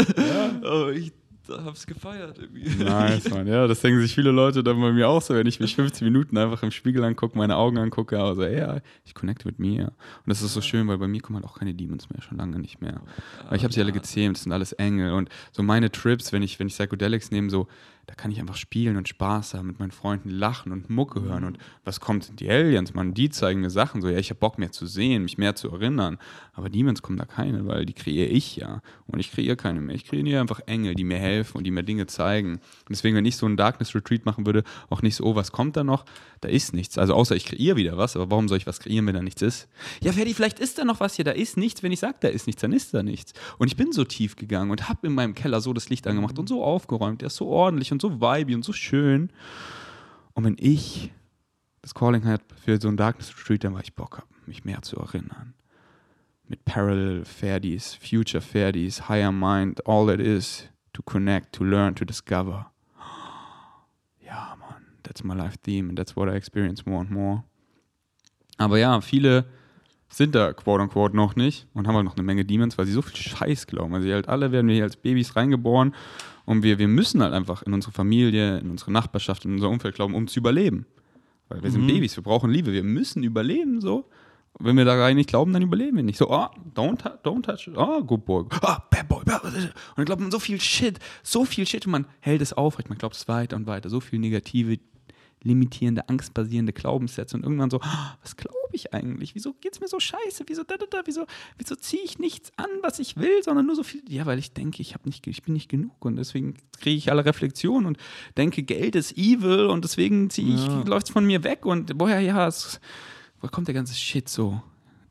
Aber ich hab's gefeiert irgendwie. Nice, Mann. Ja, das denken sich viele Leute dann bei mir auch so, wenn ich mich 15 Minuten einfach im Spiegel angucke, meine Augen angucke, also ja, ich connecte mit mir. Und das ist so schön, weil bei mir kommen halt auch keine Demons mehr, schon lange nicht mehr. Weil ich habe sie alle gezähmt, das sind alles Engel. Und so meine Trips, wenn ich, wenn ich Psychedelics nehme, so, da kann ich einfach spielen und Spaß haben, mit meinen Freunden lachen und Mucke hören. Und was kommt, die Aliens, man, die zeigen mir Sachen, so, ja, ich habe Bock mehr zu sehen, mich mehr zu erinnern. Aber Demons kommen da keine, weil die kreiere ich ja. Und ich kreiere keine mehr. Ich kreiere einfach Engel, die mir helfen und die mir Dinge zeigen. Und deswegen, wenn ich so einen Darkness Retreat machen würde, auch nicht so, oh, was kommt da noch? Da ist nichts. Also außer ich kreiere wieder was, aber warum soll ich was kreieren, wenn da nichts ist? Ja, Ferdi, vielleicht ist da noch was hier, da ist nichts. Wenn ich sage, da ist nichts, dann ist da nichts. Und ich bin so tief gegangen und habe in meinem Keller so das Licht angemacht und so aufgeräumt. Der ist so ordentlich und so vibey und so schön. Und wenn ich das Calling hat für so ein Darkness Retreat, dann war ich Bock habe, mich mehr zu erinnern. Mit Parallel Ferdis, Future Ferdis, Higher Mind, all that is to connect, to learn, to discover. Ja, Mann, that's my life theme and that's what I experience more and more. Aber ja, viele sind da quote unquote noch nicht und haben halt noch eine Menge Demons, weil sie so viel Scheiß glauben. Also halt alle werden wir hier als Babys reingeboren und wir, wir müssen halt einfach in unsere Familie, in unsere Nachbarschaft, in unser Umfeld glauben, um zu überleben. Weil wir sind Mhm. Babys, wir brauchen Liebe, wir müssen überleben so. Wenn wir da rein nicht glauben, dann überleben wir nicht. So, oh, don't, don't touch it. Oh, good boy. Ah, bad boy. bad boy. Und dann glaubt man so viel Shit, so viel Shit und man hält es aufrecht. Man glaubt es weiter und weiter. So viel negative, limitierende, angstbasierende Glaubenssätze und irgendwann so, ah, was glaube ich eigentlich? Wieso geht es mir so scheiße? Wieso da, da, da? Wieso, wieso ziehe ich nichts an, was ich will, sondern nur so viel? Ja, weil ich denke, ich, nicht, ich bin nicht genug und deswegen kriege ich alle Reflexionen und denke, Geld ist evil und deswegen ziehe ich, Ja. läuft es von mir weg und woher, ja, es, woher kommt der ganze Shit so?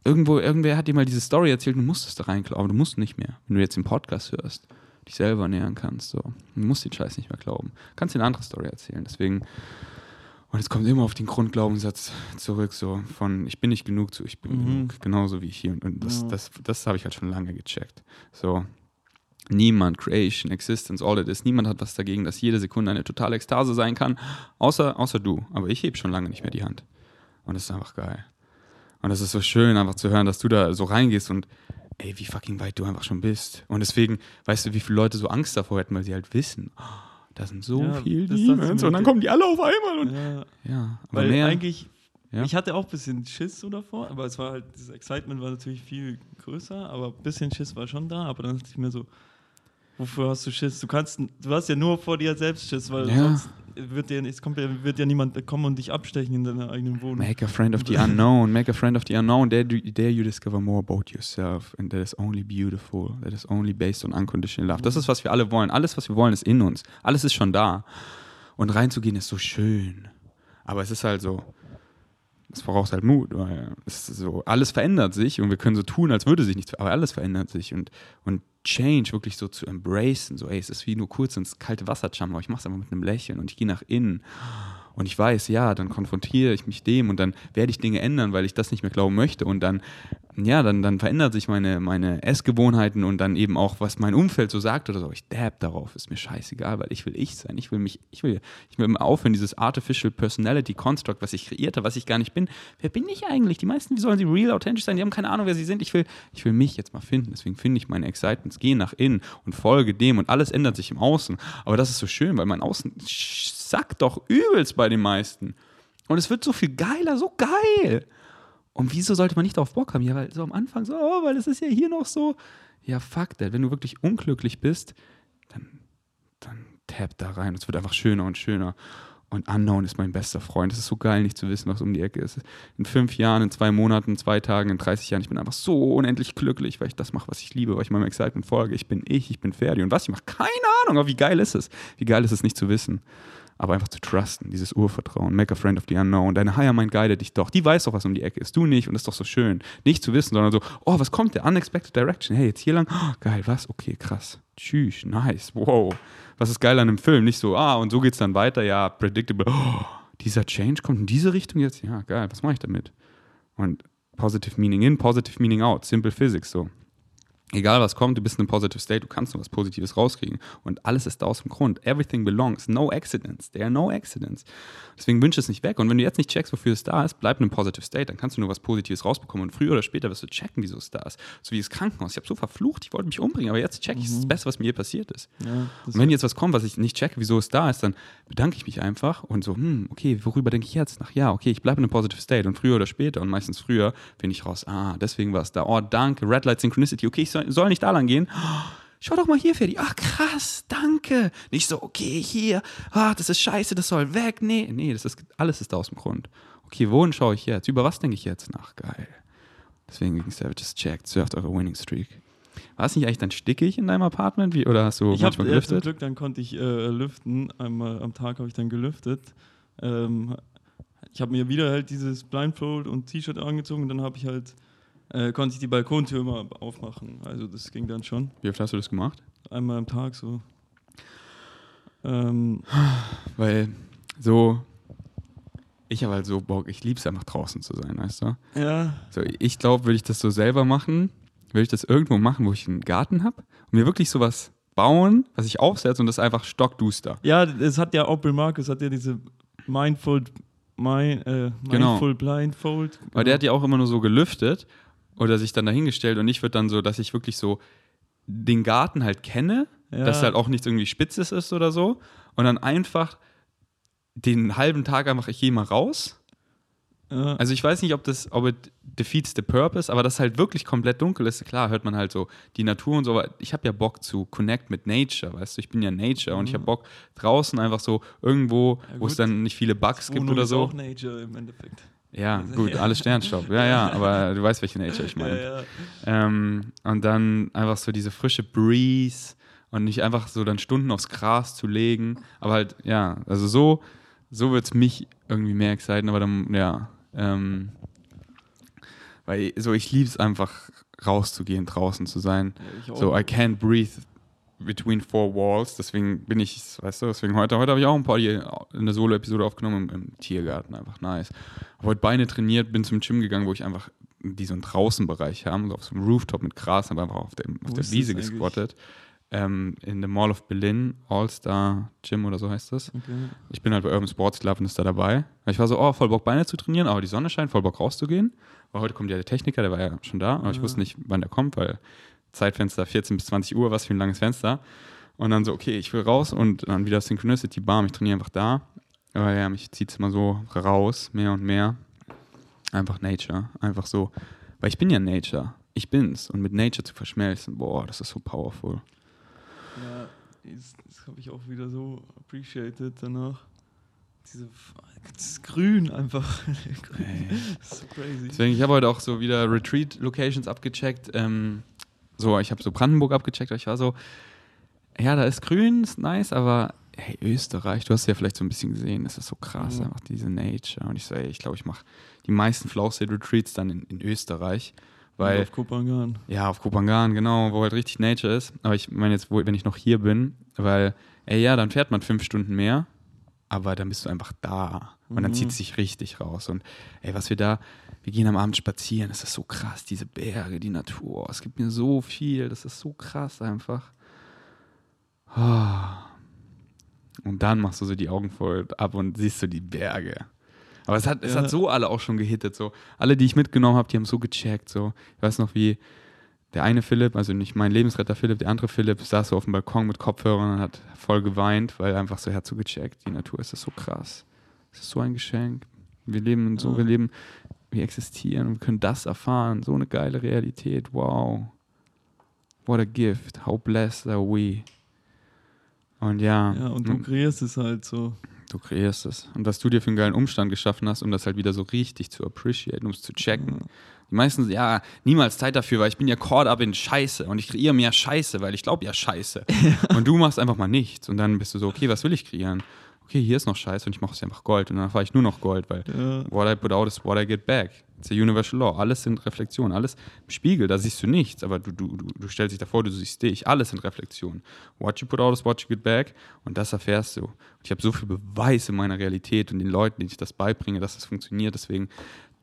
Irgendwo, irgendwer hat dir mal diese Story erzählt, du musstest da reinglauben, du musst nicht mehr. Wenn du jetzt den Podcast hörst, dich selber nähern kannst, so. Du musst den Scheiß nicht mehr glauben. Kannst dir eine andere Story erzählen. Deswegen, und es kommt immer auf den Grundglaubenssatz zurück, so von ich bin nicht genug zu ich bin Mhm. genug, genauso wie ich hier. Und das, Ja. das, das habe ich halt schon lange gecheckt. So. Niemand, Creation, Existence, all it is, niemand hat was dagegen, dass jede Sekunde eine totale Ekstase sein kann, außer, außer du. Aber ich heb schon lange nicht mehr die Hand. Und das ist einfach geil. Und das ist so schön, einfach zu hören, dass du da so reingehst und ey, wie fucking weit du einfach schon bist. Und deswegen, weißt du, wie viele Leute so Angst davor hätten, weil sie halt wissen, oh, da sind so Ja, viele das Demons und dann kommen die alle auf einmal. Und Ja, ja, aber weil mehr. eigentlich, Ja? ich hatte auch ein bisschen Schiss so davor, aber es war halt, das Excitement war natürlich viel größer, aber ein bisschen Schiss war schon da, aber dann dachte ich mir so, wofür hast du Schiss? Du kannst, du hast ja nur vor dir selbst Schiss, weil Ja. sonst wird dir, es kommt ja, wird ja niemand kommen und dich abstechen in deiner eigenen Wohnung. Make a friend of the unknown. Make a friend of the unknown. There, there you discover more about yourself. And that is only beautiful. That is only based on unconditional love. Das ist, was wir alle wollen. Alles, was wir wollen, ist in uns. Alles ist schon da. Und reinzugehen ist so schön. Aber es ist halt so, es voraus halt Mut, weil so, alles verändert sich und wir können so tun, als würde sich nichts, aber alles verändert sich und, und Change wirklich so zu embracen, so, ey, es ist wie nur kurz ins kalte Wasser jumpen, aber ich mache es einfach mit einem Lächeln und ich gehe nach innen. Und ich weiß, ja, dann konfrontiere ich mich dem und dann werde ich Dinge ändern, weil ich das nicht mehr glauben möchte und dann, ja, dann, dann verändert sich meine, meine Essgewohnheiten und dann eben auch, was mein Umfeld so sagt oder so, ich dab darauf, ist mir scheißegal, weil ich will ich sein, ich will mich, ich will, ich will aufhören, dieses Artificial Personality Construct, was ich kreiert habe, was ich gar nicht bin. Wer bin ich eigentlich? Die meisten, wie sollen sie real, authentisch sein? Die haben keine Ahnung, wer sie sind. Ich will, ich will mich jetzt mal finden, deswegen finde ich meine Excitements, gehe nach innen und folge dem und alles ändert sich im Außen. Aber das ist so schön, weil mein Außen sackt doch übelst bei den meisten. Und es wird so viel geiler, so geil. Und wieso sollte man nicht darauf Bock haben? Ja, weil so am Anfang so, oh, weil es ist ja hier noch so. Ja, fuck that. Wenn du wirklich unglücklich bist, dann, dann tap da rein. Es wird einfach schöner und schöner. Und Unknown ist mein bester Freund. Es ist so geil, nicht zu wissen, was um die Ecke ist. In fünf Jahren, in zwei Monaten, in zwei Tagen, in 30 Jahren, ich bin einfach so unendlich glücklich, weil ich das mache, was ich liebe, weil ich meinem Excitement folge. Ich bin ich, ich bin Ferdi. Und was ich mache, keine Ahnung, aber wie geil ist es? Wie geil ist es, nicht zu wissen? Aber einfach zu trusten, dieses Urvertrauen. Make a friend of the unknown. Deine Higher Mind guidet dich doch. Die weiß doch, was um die Ecke ist. Du nicht. Und das ist doch so schön. Nicht zu wissen, sondern so, oh, was kommt der? Unexpected Direction. Hey, jetzt hier lang. Oh, geil, was? Okay, krass. Tschüss, nice. Wow. Was ist geil an einem Film? Nicht so, ah, und so geht's dann weiter. Ja, predictable. Oh, dieser Change kommt in diese Richtung jetzt. Ja, geil. Was mache ich damit? Und positive meaning in, positive meaning out. Simple Physics so. Egal was kommt, du bist in einem positive state, du kannst nur was Positives rauskriegen. Und alles ist da aus dem Grund. Everything belongs. No accidents. There are no accidents. Deswegen wünsche es nicht weg. Und wenn du jetzt nicht checkst, wofür es da ist, bleib in einem positive state. Dann kannst du nur was Positives rausbekommen. Und früher oder später wirst du checken, wieso es da ist. So wie das Krankenhaus. Ich habe so verflucht, ich wollte mich umbringen, aber jetzt check ich, es ist das Beste, was mir je passiert ist. Ja, Und wenn jetzt was kommt, was ich nicht checke, wieso es da ist, dann bedanke ich mich einfach und so, hm, okay, worüber denke ich jetzt? Ach ja, okay, ich bleibe in einem positive state und früher oder später und meistens früher finde ich raus, ah, deswegen war es da. Oh, danke, Red Light Synchronicity, okay, ich soll, soll nicht da lang gehen. Schau doch mal hier, Ferdi. Ach, krass, danke. Nicht so, okay, hier, ah, das ist scheiße, das soll weg. Nee, nee, das ist, alles ist da aus dem Grund. Okay, wohin schaue ich jetzt? Über was denke ich jetzt nach? Geil. Deswegen gegen Savages checkt, surft eure Winning Streak. War es nicht eigentlich dann stickig in deinem Apartment? Wie, oder hast du Ich habe manchmal zum gelüftet? Glück, dann konnte ich äh, lüften. Einmal am Tag habe ich dann gelüftet. Ähm, ich habe mir wieder halt dieses Blindfold und T-Shirt angezogen und dann habe ich halt äh, konnte ich die Balkontür mal aufmachen. Also das ging dann schon. Wie oft hast du das gemacht? Einmal am Tag so. Ähm, Weil so, ich habe halt so Bock, ich liebe es einfach draußen zu sein, weißt du? ja, So, ich glaube, würde ich das so selber machen, würde ich das irgendwo machen, wo ich einen Garten habe und mir wirklich sowas bauen, was ich aufsetze und das einfach stockduster. ja, es hat ja Opel Marcus hat ja diese Mindful, mein, äh, Genau. Mindful Blindfold. Weil der hat ja auch immer nur so gelüftet oder sich dann dahingestellt und ich würde dann so, dass ich wirklich so den Garten halt kenne, Ja. dass halt auch nichts irgendwie Spitzes ist oder so und dann einfach den halben Tag einfach, ich gehe mal raus ja. Also ich weiß nicht, ob das, ob it defeats the purpose, aber das halt wirklich komplett dunkel ist. Klar, hört man halt so die Natur und so, aber ich habe ja Bock zu connect mit Nature, weißt du, ich bin ja Nature und ich habe Bock draußen einfach so irgendwo, Ja, wo es dann nicht viele Bugs gibt oder ist so. auch Nature im Endeffekt. Ja, gut, alles Sternstaub. Ja, ja, aber du weißt, welche Nature ich meine. Ja, ja. Ähm, und dann einfach so diese frische Breeze und nicht einfach so dann Stunden aufs Gras zu legen. Aber halt, ja, also so, so wird es mich irgendwie mehr exciten, aber dann, ja. Ähm, weil so, ich liebe es einfach rauszugehen, draußen zu sein. So, I can't breathe between four walls. Deswegen bin ich, weißt du, deswegen heute, heute habe ich auch ein paar eine Solo-Episode aufgenommen im, im Tiergarten, einfach nice. Habe heute Beine trainiert, bin zum Gym gegangen, wo ich einfach die so einen Draußenbereich haben, so auf so einem Rooftop mit Gras, aber einfach auf der, auf der Wiese gesquattet. Ähm, in der Mall of Berlin, All-Star Gym oder so heißt das. Okay. Ich bin halt bei Urban Sports Club und ist da dabei. Ich war so, oh, voll Bock Beine zu trainieren, aber die Sonne scheint, voll Bock rauszugehen. Aber heute kommt ja der Techniker, der war ja schon da, aber ich Ja. wusste nicht, wann der kommt, weil Zeitfenster 14 bis 20 Uhr, was für ein langes Fenster. Und dann so, okay, ich will raus und dann wieder Synchronicity Barm, ich trainiere einfach da. Aber ja, mich zieht es immer so raus, mehr und mehr. Einfach Nature, einfach so. Weil ich bin ja Nature, ich bin's. Und mit Nature zu verschmelzen, boah, das ist so powerful. Ja, das, das habe ich auch wieder so appreciated danach. Diese, das Grün einfach. Grün. Das ist so crazy. Deswegen, ich habe heute auch so wieder Retreat-Locations abgecheckt. Ähm, so, ich habe so Brandenburg abgecheckt, ich war so, ja, da ist grün, ist nice, aber hey, Österreich, du hast ja vielleicht so ein bisschen gesehen, das ist so krass, Ja. einfach diese Nature. Und ich so, ey, ich glaube, ich mache die meisten Flow-State-Retreats dann in, in Österreich, weil auf Kopangan. ja, auf Kopangan, genau, wo halt richtig Nature ist. Aber ich meine jetzt, wo, wenn ich noch hier bin, weil, ey, ja, dann fährt man fünf Stunden mehr, aber dann bist du einfach da. Und dann Mhm. zieht es sich richtig raus. Und ey, was wir da, wir gehen am Abend spazieren, das ist so krass, diese Berge, die Natur. Es gibt mir so viel, das ist so krass einfach. Ah. Und dann machst du so die Augen voll ab und siehst du die Berge. Aber es hat, es hat so alle auch schon gehittet. So. Alle, die ich mitgenommen habe, die haben so gecheckt. So. Ich weiß noch, wie der eine Philipp, also nicht mein Lebensretter Philipp, der andere Philipp, saß so auf dem Balkon mit Kopfhörern und hat voll geweint, weil er einfach so, hat so gecheckt. Die Natur ist das so krass. Es ist so ein Geschenk. Wir leben in so, wir leben, wir existieren und können das erfahren. So eine geile Realität. Wow. What a gift. How blessed are we. Und ja, Ja, und du kreierst es halt so. Du kreierst es. Und was du dir für einen geilen Umstand geschaffen hast, um das halt wieder so richtig zu appreciaten, um es zu checken. Die meisten, ja, niemals Zeit dafür, weil ich bin ja caught up in Scheiße und ich kreiere mehr Scheiße, weil ich glaube ja Scheiße. Und du machst einfach mal nichts und dann bist du so, okay, was will ich kreieren? Okay, hier ist noch Scheiße und ich mache es einfach Gold und dann fahre ich nur noch Gold, weil Ja, what I put out is what I get back. It's a universal law. Alles sind Reflexionen, alles im Spiegel, da siehst du nichts, aber du, du, du, du stellst dich davor, du siehst dich. Alles sind Reflexionen. What you put out is what you get back und das erfährst du. Und ich habe so viel Beweis in meiner Realität und den Leuten, denen ich das beibringe, dass das funktioniert. Deswegen,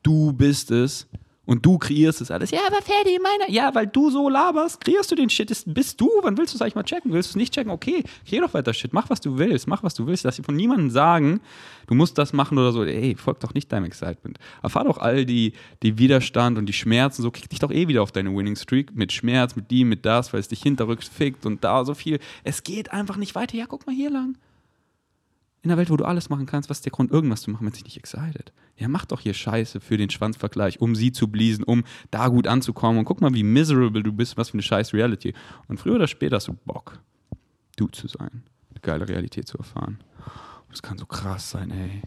du bist es und du kreierst es alles. Ja, aber Ferdi, meiner. Ja, weil du so laberst, kreierst du den Shit. Das bist du. Wann willst du es eigentlich mal checken? Willst du es nicht checken? Okay, kreier doch weiter Shit. Mach, was du willst. Mach, was du willst. Lass dir von niemandem sagen, du musst das machen oder so. Ey, folg doch nicht deinem Excitement. Erfahr doch all die, die Widerstand und die Schmerzen. So, krieg dich doch eh wieder auf deine Winning Streak. Mit Schmerz, mit die, mit das, weil es dich hinterrücks fickt und da so viel. Es geht einfach nicht weiter. Ja, guck mal hier lang. In einer Welt, wo du alles machen kannst, was ist der Grund, irgendwas zu machen, wenn es dich nicht excited? Ja, mach doch hier Scheiße für den Schwanzvergleich, um sie zu bliesen, um da gut anzukommen. Und guck mal, wie miserable du bist, was für eine scheiß Reality. Und früher oder später hast du Bock, du zu sein, eine geile Realität zu erfahren. Es kann so krass sein, ey.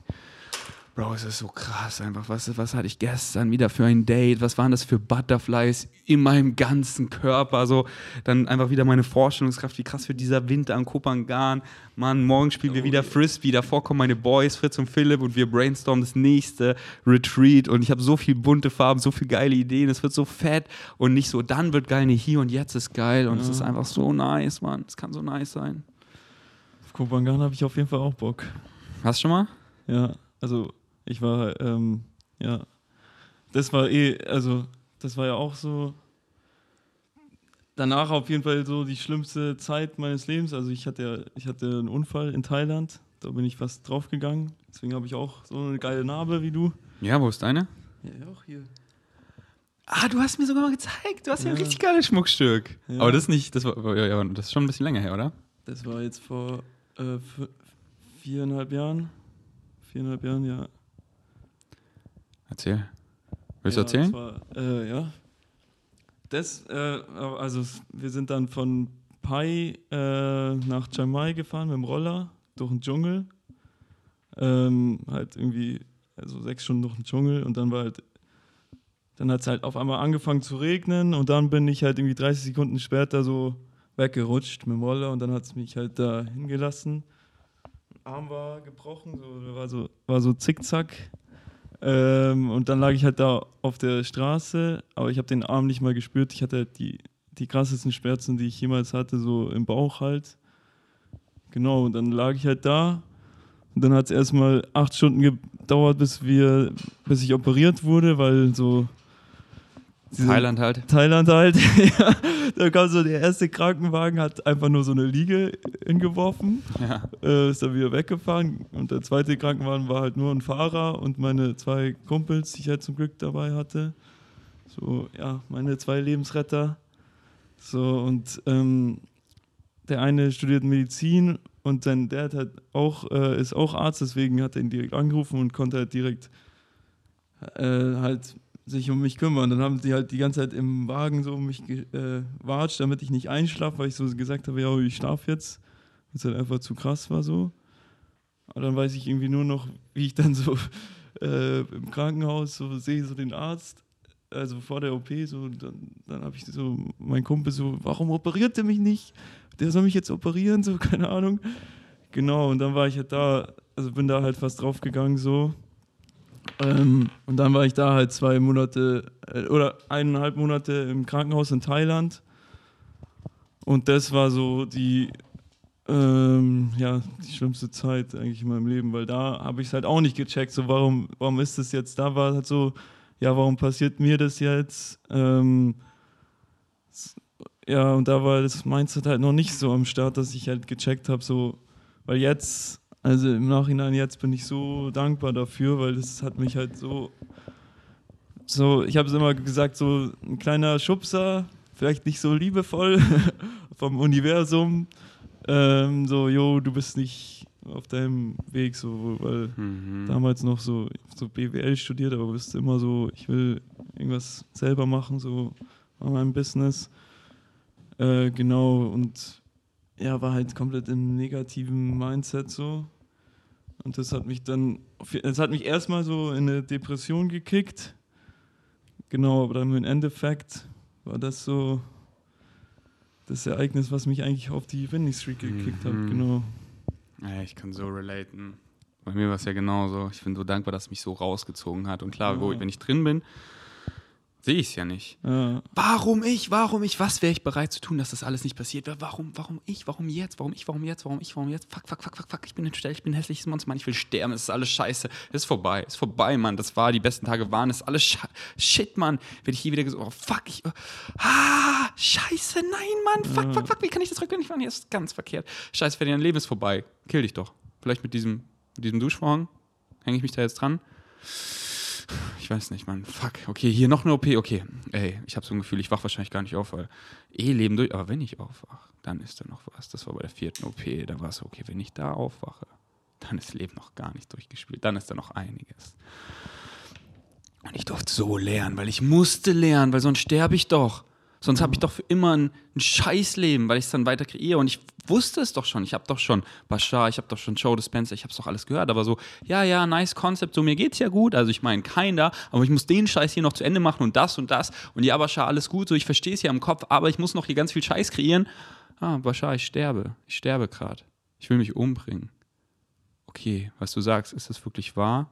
Bro, es ist so krass einfach. Was, was hatte ich gestern wieder für ein Date? Was waren das für Butterflies in meinem ganzen Körper? So, dann einfach wieder meine Vorstellungskraft, wie krass wird dieser Winter am Kopangan. Mann, morgen spielen wir Oh, wieder. Frisbee. Davor kommen meine Boys, Fritz und Philipp, und wir brainstormen das nächste Retreat. Und ich habe so viel bunte Farben, so viele geile Ideen. Es wird so fett und nicht so, dann wird geil, nee, hier und jetzt ist geil. Und es Ja. ist einfach so nice, Mann. Es kann so nice sein. auf Kopangan habe ich auf jeden Fall auch Bock. Hast du schon mal? Ja, also ich war, ähm, ja, das war eh, also das war ja auch so danach auf jeden Fall so die schlimmste Zeit meines Lebens. Also ich hatte ja, ich hatte einen Unfall in Thailand, da bin ich fast draufgegangen. Deswegen habe ich auch so eine geile Narbe wie du. Ja, wo ist deine? Ja, auch hier. Ah, du hast mir sogar mal gezeigt. Du hast ja ein richtig geiles Schmuckstück. Ja. Aber das ist nicht, das war, ja, ja, das ist schon ein bisschen länger her, oder? Das war jetzt vor äh, vi- viereinhalb Jahren. Viereinhalb Jahren, ja. Erzähl. Willst ja, du erzählen? Das war, äh, ja. Das, äh, also wir sind dann von Pai äh, nach Chiang Mai gefahren mit dem Roller durch den Dschungel. Ähm, halt irgendwie also sechs Stunden durch den Dschungel und dann war halt, dann hat es halt auf einmal angefangen zu regnen und dann bin ich halt irgendwie 30 Sekunden später so weggerutscht mit dem Roller und dann hat es mich halt da hingelassen. Arm war gebrochen, so, war so, war so zickzack. Ähm, und dann lag ich halt da auf der Straße, aber ich habe den Arm nicht mal gespürt. Ich hatte halt die, die krassesten Schmerzen, die ich jemals hatte, so im Bauch halt. Genau, und dann lag ich halt da. Und dann hat es erstmal acht Stunden gedauert, bis wir, bis ich operiert wurde, weil so Thailand halt. Thailand halt. ja, da kam so der erste Krankenwagen, hat einfach nur so eine Liege hingeworfen, Ja. äh, ist dann wieder weggefahren. Und der zweite Krankenwagen war halt nur ein Fahrer und meine zwei Kumpels, die ich halt zum Glück dabei hatte. So, ja, meine zwei Lebensretter. So, und ähm, der eine studiert Medizin und sein Dad hat auch, äh, ist auch Arzt, deswegen hat er ihn direkt angerufen und konnte halt direkt äh, halt sich um mich kümmern. Dann haben sie halt die ganze Zeit im Wagen so um mich gewatscht, äh, damit ich nicht einschlafe, weil ich so gesagt habe, ja, ich schlafe jetzt. Weil es halt einfach zu krass war so. Aber dann weiß ich irgendwie nur noch, wie ich dann so äh, im Krankenhaus so sehe, so den Arzt, also vor der OP, so, und dann, dann habe ich so, mein Kumpel so, warum operiert der mich nicht? Der soll mich jetzt operieren, so, keine Ahnung. Genau, und dann war ich halt da, also bin da halt fast draufgegangen, so. Ähm, und dann war ich da halt zwei Monate äh, oder eineinhalb Monate im Krankenhaus in Thailand. Und das war so die, ähm, ja, die schlimmste Zeit eigentlich in meinem Leben, weil da habe ich es halt auch nicht gecheckt, so warum, warum ist das jetzt, da war halt so, ja, warum passiert mir das jetzt? Ähm, ja, und da war das Mindset halt noch nicht so am Start, dass ich halt gecheckt habe, so, weil jetzt, also im Nachhinein jetzt bin ich so dankbar dafür, weil das hat mich halt so, so, ich habe es immer gesagt, so ein kleiner Schubser, vielleicht nicht so liebevoll vom Universum, ähm, so, yo, du bist nicht auf deinem Weg, so, weil Mhm. damals noch so, so BWL studiert, aber bist immer so, ich will irgendwas selber machen, so an meinem Business. Äh, genau, und ja, war halt komplett im negativen Mindset so. Und das hat mich dann, es hat mich erstmal so in eine Depression gekickt. Genau, aber dann im Endeffekt war das so das Ereignis, was mich eigentlich auf die Winning Streak gekickt hat, Mhm. genau. Ja, ich kann so relaten. Bei mir war es ja genauso. Ich bin so dankbar, dass es mich so rausgezogen hat. Und klar, wo, Ja. wenn ich drin bin, sehe ich es ja nicht. Ja, Warum ich? Warum ich? Was wäre ich bereit zu tun, dass das alles nicht passiert? Warum? Warum ich? Warum jetzt? Warum ich? Warum jetzt? Warum ich? Warum jetzt? Fuck, fuck, fuck, fuck, fuck. Ich bin ein Stell, ich bin ein hässliches Monster, Mann. Ich will sterben. Es ist alles scheiße. Es ist vorbei. Es ist vorbei, Mann. Das war, die besten Tage waren es. Alles Sche Shit, Mann. Werde ich hier wieder gesagt, oh, fuck. Ich, oh, ah, scheiße, nein, Mann. Fuck, fuck, fuck. Wie kann ich das rückgängig machen? Hier ist ganz verkehrt. Scheiße, dein Leben ist vorbei. Kill dich doch. Vielleicht mit diesem, mit diesem Duschvorhang. Hänge ich mich da jetzt dran? Ich weiß nicht, Mann. Fuck. Okay, hier noch eine OP. Okay. Ey, ich habe so ein Gefühl, ich wach wahrscheinlich gar nicht auf, weil eh Leben durch. Aber wenn ich aufwache, dann ist da noch was. Das war bei der vierten OP. Da war es so, okay, wenn ich da aufwache, dann ist Leben noch gar nicht durchgespielt. Dann ist da noch einiges. Und ich durfte so lernen, weil ich musste lernen, weil sonst sterbe ich doch. Sonst habe ich doch für immer ein, ein Scheißleben, weil ich es dann weiter kreiere. Und ich wusste es doch schon. Ich habe doch schon Bashar, ich habe doch schon Joe Dispenza, ich habe es doch alles gehört. Aber so, ja, ja, nice Concept, so mir geht's ja gut. Also ich meine, keiner, aber ich muss den Scheiß hier noch zu Ende machen und das und das. Und ja, Bashar, alles gut, so ich verstehe es ja im Kopf, aber ich muss noch hier ganz viel Scheiß kreieren. Ah, Bashar, ich sterbe. Ich sterbe gerade. Ich will mich umbringen. Okay, was du sagst, ist das wirklich wahr?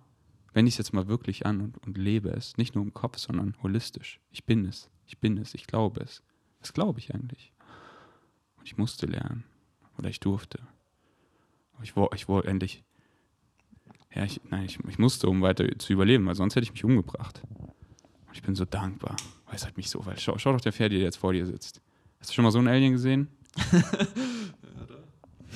Wende ich es jetzt mal wirklich an und, und lebe es. Nicht nur im Kopf, sondern holistisch. Ich bin es. Ich bin es. Ich glaube es. Was glaube ich eigentlich? Und ich musste lernen. Oder ich durfte. Ich wollte ich wollt endlich. Ja, ich, nein, ich, ich musste, um weiter zu überleben, weil sonst hätte ich mich umgebracht. Und ich bin so dankbar. Weil es hat mich so, weil schau, schau doch der Pferd, der jetzt vor dir sitzt. Hast du schon mal so einen Alien gesehen?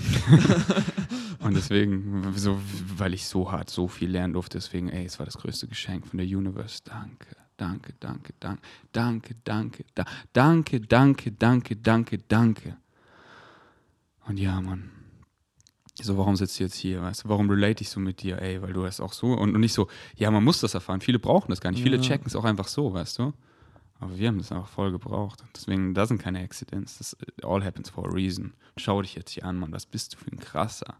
Und deswegen, so, weil ich so hart so viel lernen durfte, deswegen, ey, es war das größte Geschenk von der Universe. Danke, danke, danke, danke, danke, danke, da, danke, danke, danke, danke, danke. Und ja, Mann. So, warum sitzt du jetzt hier, weißt du? Warum relate ich so mit dir, ey? Weil du das auch so und, und nicht so, ja, man muss das erfahren. Viele brauchen das gar nicht. Viele Ja. checken es auch einfach so, weißt du? Aber wir haben das einfach voll gebraucht. Deswegen, da sind keine Accidents. Das all happens for a reason. Schau dich jetzt hier an, Mann. Was bist du für ein krasser?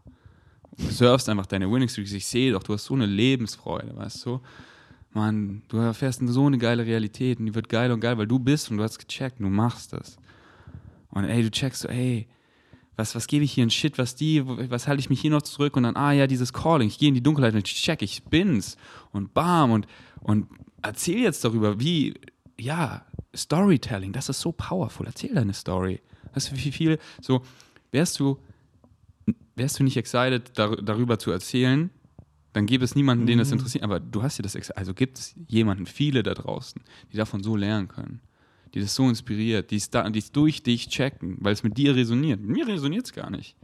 Du surfst einfach deine Winning Streaks. Ich sehe doch, du hast so eine Lebensfreude, weißt du? Mann, du erfährst so eine geile Realität und die wird geil und geil, weil du bist und du hast gecheckt, du machst das. Und ey, du checkst so, ey, was, was gebe ich hier in Shit, was die, was halte ich mich hier noch zurück und dann, ah ja, dieses Calling, ich gehe in die Dunkelheit und check, ich bin's und bam und, und erzähl jetzt darüber, wie, ja, Storytelling, das ist so powerful, erzähl deine Story. Weißt du, wie viel, so, wärst du, wärst du nicht excited, dar, darüber zu erzählen, dann gäbe es niemanden, den das Mhm. interessiert, aber du hast ja das, also gibt es jemanden, viele da draußen, die davon so lernen können die das so inspiriert, die es da, es durch dich checken, weil es mit dir resoniert. Mit mir resoniert es gar nicht.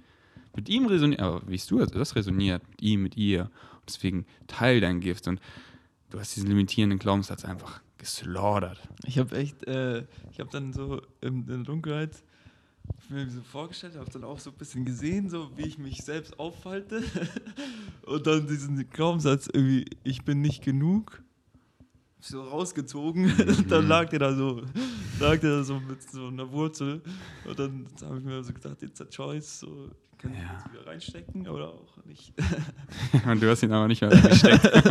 Mit ihm resoniert, aber wie du das, das resoniert, mit ihm, mit ihr. Und deswegen teil dein Gift und du hast diesen limitierenden Glaubenssatz einfach geslaughtert. Ich habe echt, äh, ich habe dann so in, der Dunkelheit mir so vorgestellt, habe dann auch so ein bisschen gesehen, so wie ich mich selbst aufhalte und dann diesen Glaubenssatz irgendwie, ich bin nicht genug, so rausgezogen. dann lag der da so, lag der da so mit so einer Wurzel und dann habe ich mir so gedacht, it's a choice, so kann ich Ja. jetzt wieder reinstecken oder auch nicht. Und du hast ihn aber nicht mehr gesteckt. du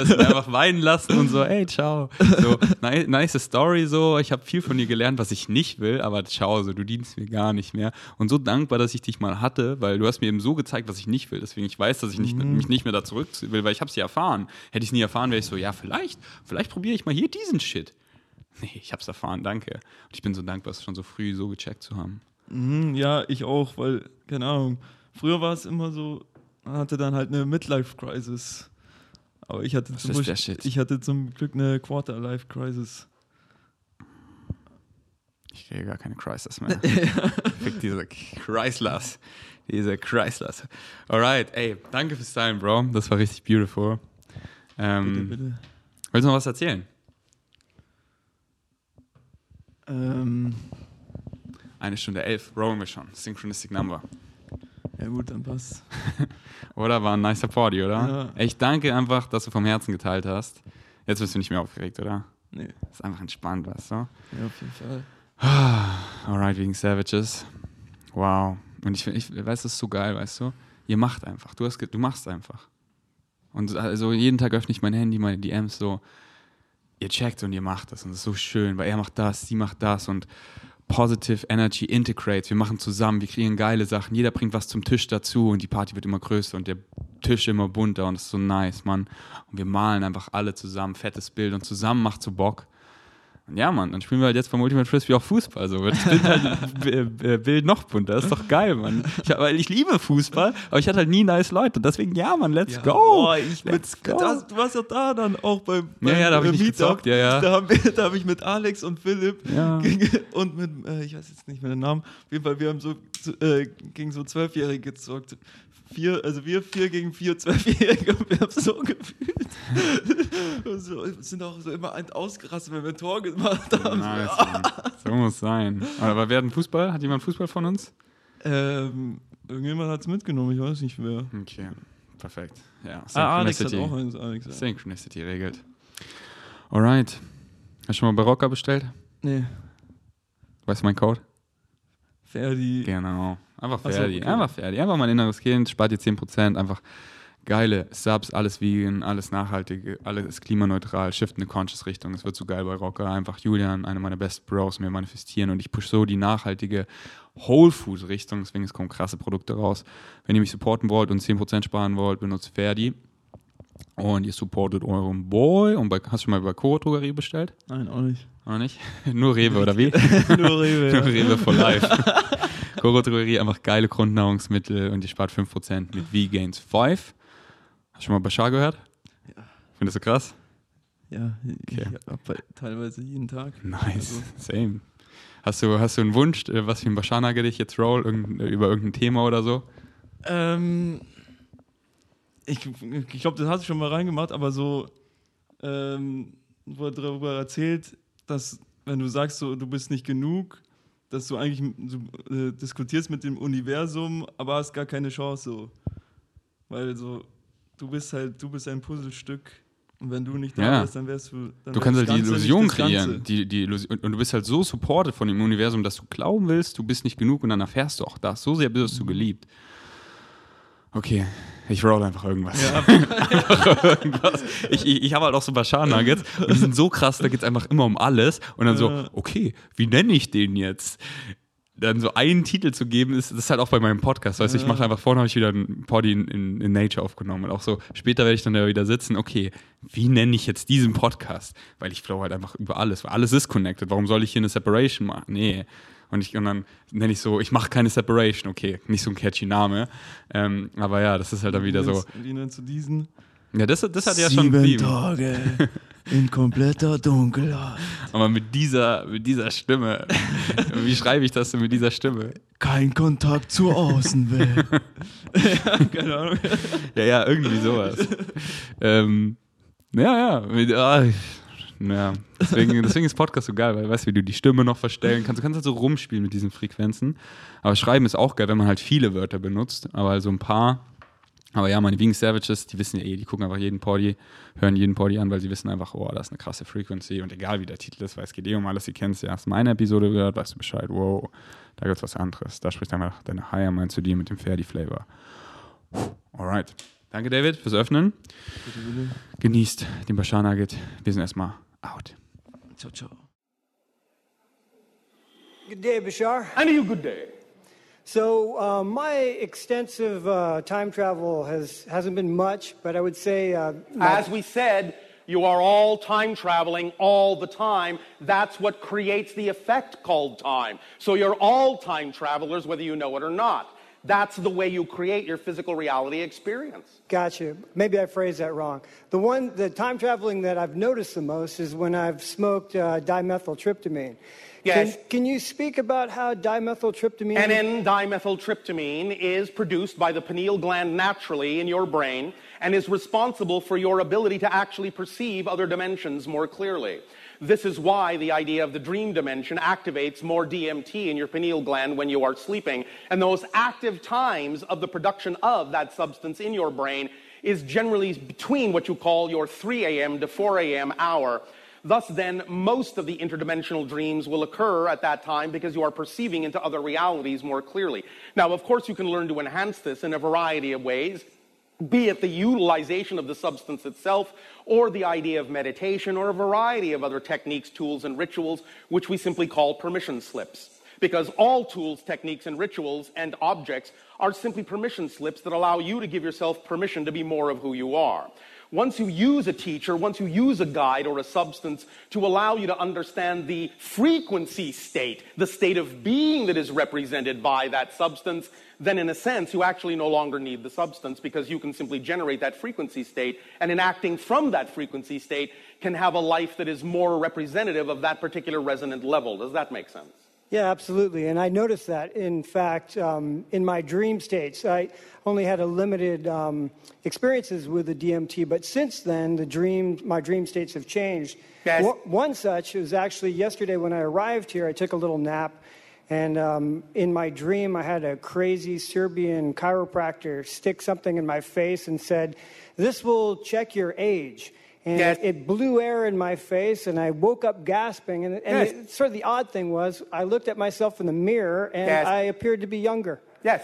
hast ihn einfach weinen lassen und so, ey, ciao. So, ni- nice Story so, ich habe viel von dir gelernt, was ich nicht will, aber ciao, so, du dienst mir gar nicht mehr. Und so dankbar, dass ich dich mal hatte, weil du hast mir eben so gezeigt, was ich nicht will. Deswegen ich weiß, dass ich nicht, mich nicht mehr da zurück will, weil ich habe es ja erfahren. Hätte ich es nie erfahren, wäre ich so, ja, vielleicht, vielleicht probiere ich mal hier diesen Shit. Nee, ich hab's erfahren, danke. Und ich bin so dankbar, es schon so früh so gecheckt zu haben. Mhm, ja, ich auch, weil, keine Ahnung, früher war es immer so, man hatte dann halt eine Midlife-Crisis. Aber ich hatte, Was zum Beispiel- ich hatte zum Glück eine Quarter-Life-Crisis. Ich kriege gar keine Chryslers mehr. Fick diese Chryslers. Diese Chryslers. Alright, ey, danke fürs Teilen, Bro. Das war richtig beautiful. Ähm, Bitte, bitte. Willst du noch was erzählen? Ähm, Eine Stunde elf, rollen wir schon. Synchronistic Number. ja gut, dann passt. Oder? War ein nicer Party, oder? Ja. Ich danke einfach, dass du vom Herzen geteilt hast. Jetzt bist du nicht mehr aufgeregt, oder? Nee, Ist einfach entspannt, weißt du? ja, auf jeden Fall. Alright, wegen Savages. Wow. Und ich, ich weiß, das ist so geil, weißt du? Ihr macht einfach. Du, hast, du machst einfach. Und also jeden Tag öffne ich mein Handy, meine DMs so. Ihr checkt und ihr macht das. Und das ist so schön, weil er macht das, sie macht das und Positive Energy integrates. Wir machen zusammen, wir kreieren geile Sachen. Jeder bringt was zum Tisch dazu und die Party wird immer größer und der Tisch immer bunter und das ist so nice, Mann. Und wir malen einfach alle zusammen, fettes Bild und zusammen macht so Bock. Ja, Mann, dann spielen wir halt jetzt beim Ultimate Frisbee auch Fußball. So wird das Bild, halt, Bild noch bunter. Das ist doch geil, Mann. Ich, weil ich liebe Fußball, aber ich hatte halt nie nice Leute. Deswegen, ja, Mann, let's go. Boah, ich let's go. das, du warst ja da dann auch beim, Ja, beim ja, da hab ich nicht gezockt, ja, ja. Da habe da hab ich mit Alex und Philipp Ja. und mit, äh, ich weiß jetzt nicht mehr den Namen, auf jeden Fall, wir haben so äh, gegen so Zwölfjährige gezockt. Vier, also wir vier gegen vier Zwölfjährige und wir haben so gefühlt. so, sind auch so immer ein- ausgerastet, wenn wir ein Tor gemacht haben. Nice. So muss sein. Aber wer hat einen Fußball? Hat jemand Fußball von uns? Ähm, irgendjemand hat es mitgenommen, ich weiß nicht wer. Okay, perfekt. Ja, Ah, Alex hat Synchronicity. auch eins, Alex. Ja. Synchronicity regelt. Alright. Hast du schon mal Rocker bestellt? Nee, Weißt du meinen Code? Ferdi. Genau. Einfach Ach so, okay. Einfach fertig. Einfach mal ein inneres Kind, spart dir 10%. Einfach geile Subs, alles vegan, alles nachhaltig, alles klimaneutral, shift in eine conscious Richtung. Es wird so geil bei Rocker. Einfach Julian, einer meiner besten Bros, mir manifestieren und ich push so die nachhaltige Whole Food Richtung. Deswegen es kommen krasse Produkte raus. Wenn ihr mich supporten wollt und 10% sparen wollt, benutzt Ferdi. Und ihr supportet euren Boy. Und bei, hast du schon mal bei Coro Drogerie bestellt? Nein, auch nicht. Oder nicht? Nur Rewe, oder wie? Nur Rewe. Nur Rewe for life. Coro Drogerie, einfach geile Grundnahrungsmittel und ihr spart 5% mit V-Gains 5. Hast du schon mal Bashar gehört? Ja. Findest du krass? Ja, Okay. ich teilweise jeden Tag. Nice, Also, same. Hast du, hast du einen Wunsch, äh, was für ein Bashar dich jetzt roll, irgendein, über irgendein Thema oder so? ähm, ich ich glaube, das hast du schon mal reingemacht, aber so, ähm, er darüber erzählt, dass, wenn du sagst, so, du bist nicht genug, dass du eigentlich du, äh, diskutierst mit dem Universum, aber hast gar keine Chance so. Weil so, du bist halt, du bist ein Puzzlestück und wenn du nicht da Ja. bist, dann wärst du. Dann Du kannst halt die Ganze Illusion kreieren. Die, die Illusion, und du bist halt so supported von dem Universum, dass du glauben willst, du bist nicht genug und dann erfährst du auch das. So sehr Mhm. du geliebt. Okay, ich roll einfach irgendwas. einfach irgendwas. Ich, ich, ich habe halt auch so Bashar Nuggets und die sind so krass, da geht es einfach immer um alles. Und dann so, okay, wie nenne ich den jetzt? Dann so einen Titel zu geben, ist das ist halt auch bei meinem Podcast. Weißt du, ich mache einfach vorne habe ich wieder einen Poddy in, in, in Nature aufgenommen. Und auch so, später werde ich dann da wieder sitzen, okay, wie nenne ich jetzt diesen Podcast? Weil ich flow halt einfach über alles, weil alles ist connected. Warum soll ich hier eine Separation machen? Nee. Und, ich, und dann nenne ich so, ich mache keine Separation, okay, nicht so ein catchy Name. Ähm, aber ja, das ist halt dann wieder so. Wie nennst du diesen? Ja, das, das hat ja schon Sieben. Tage in kompletter Dunkelheit. Aber mit dieser, mit dieser Stimme, wie schreibe ich das denn mit dieser Stimme? Kein Kontakt zur Außenwelt. ja, keine Ahnung. Ja, ja, irgendwie sowas. ähm, ja, ja. Ja. Deswegen, deswegen ist Podcast so geil, weil weißt du, wie du die Stimme noch verstellen kannst. Du kannst halt so rumspielen mit diesen Frequenzen. Aber Schreiben ist auch geil, wenn man halt viele Wörter benutzt, aber so ein paar. Aber ja, meine Wing Savages, die wissen ja eh, die gucken einfach jeden Poddy, hören jeden Poddy an, weil sie wissen einfach, oh, das ist eine krasse Frequency und egal wie der Titel ist, weil es geht eh um alles, ihr kennst ja, hast meine Episode gehört, weißt du Bescheid, wow, da gibt's was anderes. Da spricht einfach deine Higher Mind zu dir mit dem Ferdi Flavor. Alright. Danke, David, fürs Öffnen. Genießt den Bashar Nugget. Wir sind erstmal out. Ciao, ciao. Good day, Bashar. And you good day. So uh, my extensive uh, time travel has hasn't been much, but I would say uh, As we said, you are all time traveling all the time. That's what creates the effect called time. So you're all time travelers, whether you know it or not. That's the way you create your physical reality experience. Gotcha. Maybe I phrased that wrong. The one, the time traveling that I've noticed the most is when I've smoked uh, dimethyltryptamine. Yes. Can, can you speak about how dimethyltryptamine? NN dimethyltryptamine is produced by the pineal gland naturally in your brain and is responsible for your ability to actually perceive other dimensions more clearly. This is why the idea of the dream dimension activates more DMT in your pineal gland when you are sleeping. And those active times of the production of that substance in your brain is generally between what you call your 3 a.m. to 4 a.m. hour. Thus, then, most of the interdimensional dreams will occur at that time because you are perceiving into other realities more clearly. Now, of course, you can learn to enhance this in a variety of ways be it the utilization of the substance itself or the idea of meditation or a variety of other techniques, tools, and rituals, which we simply call permission slips. Because all tools, techniques, and rituals and objects are simply permission slips that allow you to give yourself permission to be more of who you are. Once you use a teacher, once you use a guide or a substance to allow you to understand the frequency state, the state of being that is represented by that substance, then in a sense, you actually no longer need the substance because you can simply generate that frequency state. And in acting from that frequency state, can have a life that is more representative of that particular resonant level. Does that make sense? Yeah, absolutely. And I noticed that, in fact, um, in my dream states. I only had a limited um, experiences with the DMT, but since then, the dream, my dream states have changed. Yes. One, one such was actually yesterday when I arrived here. I took a little nap, and um, in my dream, I had a crazy Serbian chiropractor stick something in my face and said, "This will check your age." And Yes. it, it blew air in my face, and I woke up gasping. And, and Yes. it- sort of the odd thing was, I looked at myself in the mirror, and Yes. I appeared to be younger. Yes.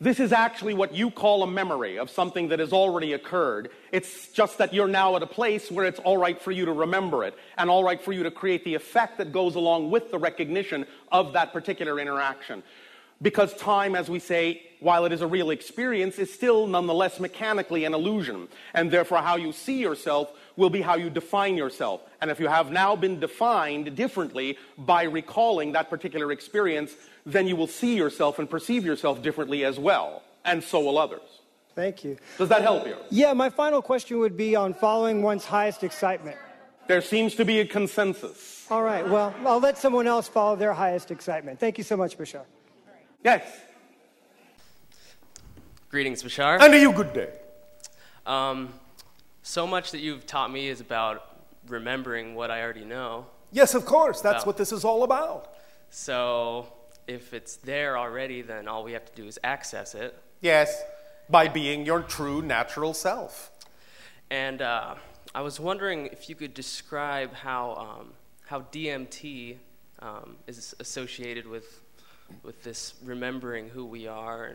This is actually what you call a memory of something that has already occurred. It's just that you're now at a place where it's all right for you to remember it and all right for you to create the effect that goes along with the recognition of that particular interaction. Because time, as we say, while it is a real experience, is still nonetheless mechanically an illusion. And therefore, how you see yourself will be how you define yourself. And if you have now been defined differently by recalling that particular experience, then you will see yourself and perceive yourself differently as well. And so will others. Thank you. Does that help you? Yeah, my final question would be on following one's highest excitement. There seems to be a consensus. All right, well, I'll let someone else follow their highest excitement. Thank you so much, Bashar. Yes. Greetings, Bashar. And a you good day. Um, so much that you've taught me is about remembering what I already know. Yes, of course. That's Wow. what this is all about. So if it's there already, then all we have to do is access it. Yes, by being your true natural self. And uh, I was wondering if you could describe how, um, how DMT um, is associated with, with this remembering who we are.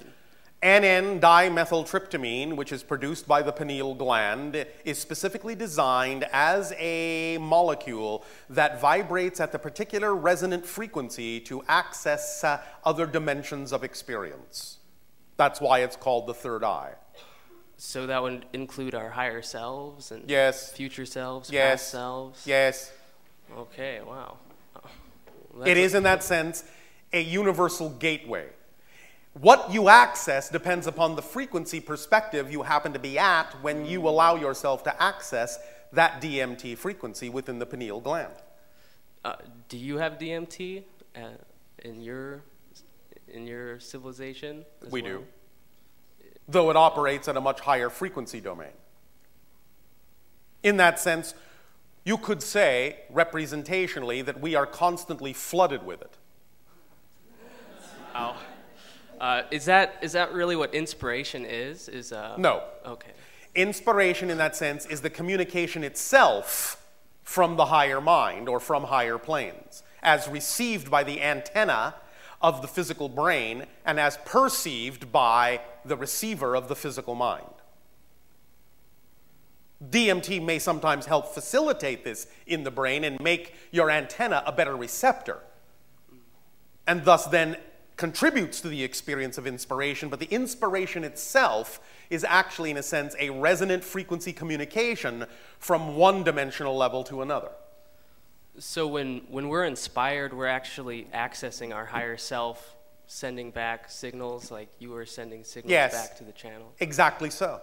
And NN dimethyltryptamine, which is produced by the pineal gland, is specifically designed as a molecule that vibrates at the particular resonant frequency to access uh, other dimensions of experience. That's why it's called the third eye. So that would include our higher selves and Yes. future selves, Yes. past selves. Yes. Okay. Wow. It that's- in that sense, a universal gateway. What you access depends upon the frequency perspective you happen to be at when you allow yourself to access that DMT frequency within the pineal gland. Uh, do you have DMT uh, in your in your civilization? We well? do. Though it operates at a much higher frequency domain. In that sense, you could say, representationally, that we are constantly flooded with it. Oh. Uh, is that is that really what inspiration is? Is uh, No. Okay. Inspiration, in that sense, is the communication itself from the higher mind or from higher planes, as received by the antenna of the physical brain and as perceived by the receiver of the physical mind. DMT may sometimes help facilitate this in the brain and make your antenna a better receptor, and thus then contributes to the experience of inspiration, but the inspiration itself is actually, in a sense, a resonant frequency communication from one dimensional level to another. So when when we're inspired, we're actually accessing our higher self, sending back signals like you were sending signals Yes. back to the channel. Exactly so.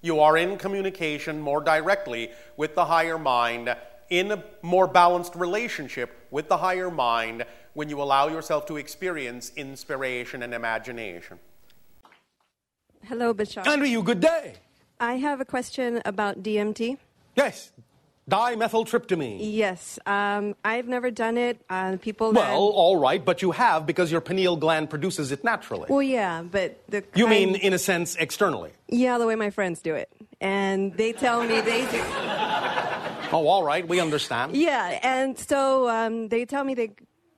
You are in communication more directly with the higher mind, in a more balanced relationship with the higher mind when you allow yourself to experience inspiration and imagination. Hello, Bashar. Andrew, you good day. I have a question about DMT. Yes, dimethyltryptamine. Yes, um, I've never done it. Uh, people that. Well, all right, but you have because your pineal gland produces it naturally. Well, yeah, but the. You mean, in a sense, externally? Yeah, the way my friends do it, and they tell me they do. Oh, all right, we understand. Yeah, and so um, they tell me they,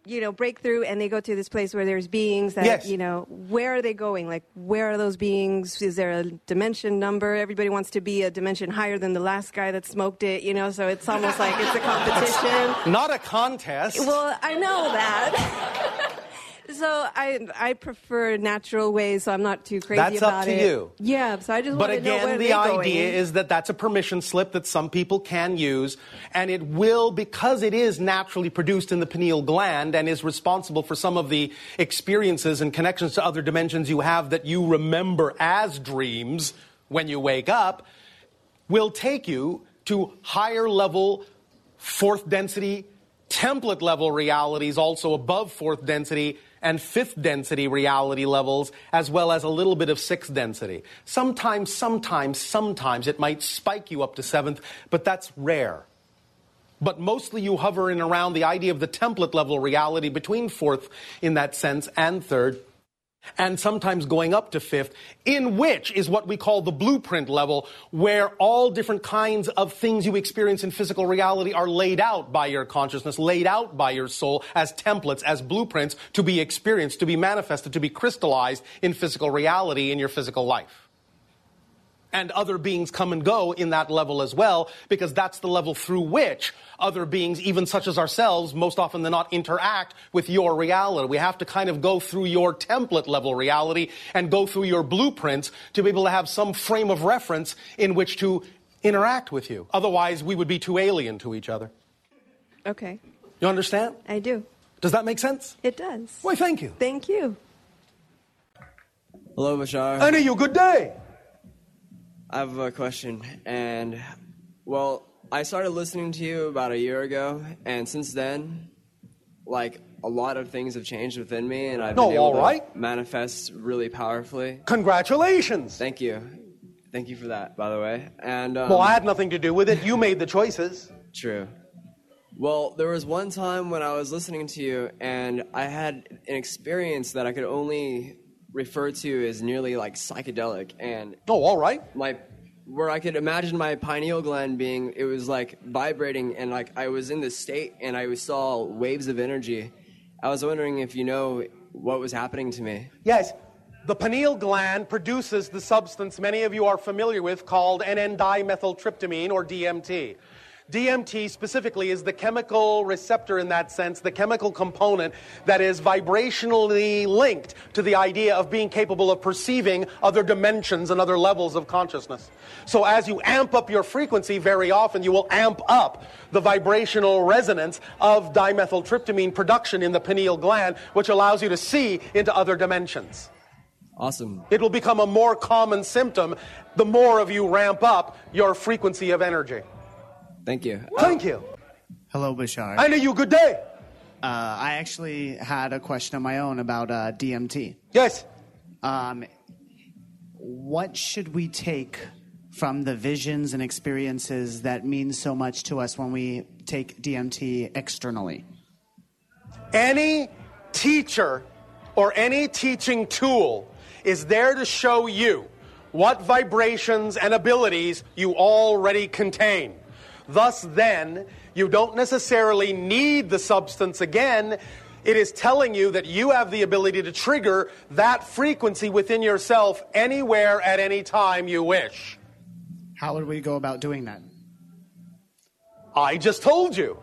you know, break through and they go to this place where there's beings that, Yes. you know, where are they going? Like, where are those beings? Is there a dimension number? Everybody wants to be a dimension higher than the last guy that smoked it, you know. So it's almost like it's a competition. Not a contest. Well, I know that. so I I prefer natural ways, so I'm not too crazy That's up about to it. you. Yeah, so I just But want know where again, the idea going. is that that's a permission slip that some people can use, and it will, because it is naturally produced in the pineal gland and is responsible for some of the experiences and connections to other dimensions you have that you remember as dreams when you wake up, will take you to higher level, fourth density, template level realities, also above fourth density and fifth density reality levels, as well as a little bit of sixth density. Sometimes, sometimes, sometimes it might spike you up to seventh, but that's rare. But mostly you hover in around the idea of the template level reality between fourth in that sense and third and sometimes going up to fifth, in which is what we call the blueprint level, where all different kinds of things you experience in physical reality are laid out by your consciousness, laid out by your soul as templates, as blueprints to be experienced, to be manifested, to be crystallized in physical reality in your physical life. And other beings come and go in that level as well, because that's the level through which other beings, even such as ourselves, most often than not interact with your reality. We have to kind of go through your template level reality and go through your blueprints to be able to have some frame of reference in which to interact with you. Otherwise, we would be too alien to each other. okay, You understand? I do. Does that make sense? It does. Why, thank you. Thank you. Hello, Bashar. I know you. Good day. I have a question, and well, I started listening to you about a year ago, and since then, like a lot of things have changed within me, and I've No, been able all to manifest really powerfully. Congratulations. Thank you, thank you for that, by the way. And um, Well, I had nothing to do with it. You made the choices. True. Well, there was one time when I was listening to you, and I had an experience that I could only refer to as nearly like psychedelic, and Oh, all right. my where I could imagine my pineal gland being it was like vibrating and like I was in this state and I saw waves of energy. I was wondering if you know what was happening to me. Yes. The pineal gland produces the substance many of you are familiar with called NN dimethyltryptamine or DMT. DMT specifically is the chemical receptor in that sense, the chemical component that is vibrationally linked to the idea of being capable of perceiving other dimensions and other levels of consciousness. So as you amp up your frequency, very often you will amp up the vibrational resonance of dimethyltryptamine production in the pineal gland, which allows you to see into other dimensions. Awesome. It will become a more common symptom the more of you ramp up your frequency of energy. Thank you. Thank you. Hello, Bashar. I know you. Good day. Uh, I actually had a question of my own about uh, DMT. Yes. Um, what should we take from the visions and experiences that mean so much to us when we take DMT externally? Any teacher or any teaching tool is there to show you what vibrations and abilities you already contain. Thus, then, you don't necessarily need the substance again. It is telling you that you have the ability to trigger that frequency within yourself anywhere at any time you wish. How would we go about doing that? I just told you.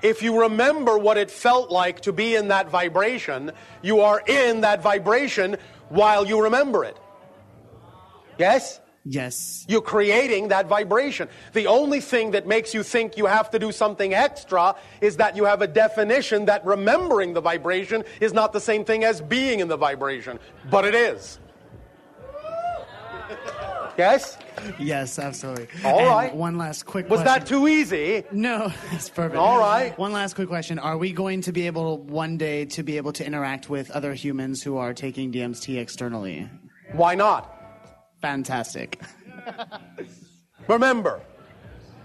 If you remember what it felt like to be in that vibration, you are in that vibration while you remember it. Yes? Yes. You're creating that vibration. The only thing that makes you think you have to do something extra is that you have a definition that remembering the vibration is not the same thing as being in the vibration, but it is. Yes? Yes, absolutely. All and right. One last quick Was question. that too easy? No, that's perfect. All right. One last quick question. Are we going to be able one day to be able to interact with other humans who are taking DMT externally? Why not? Fantastic. Remember,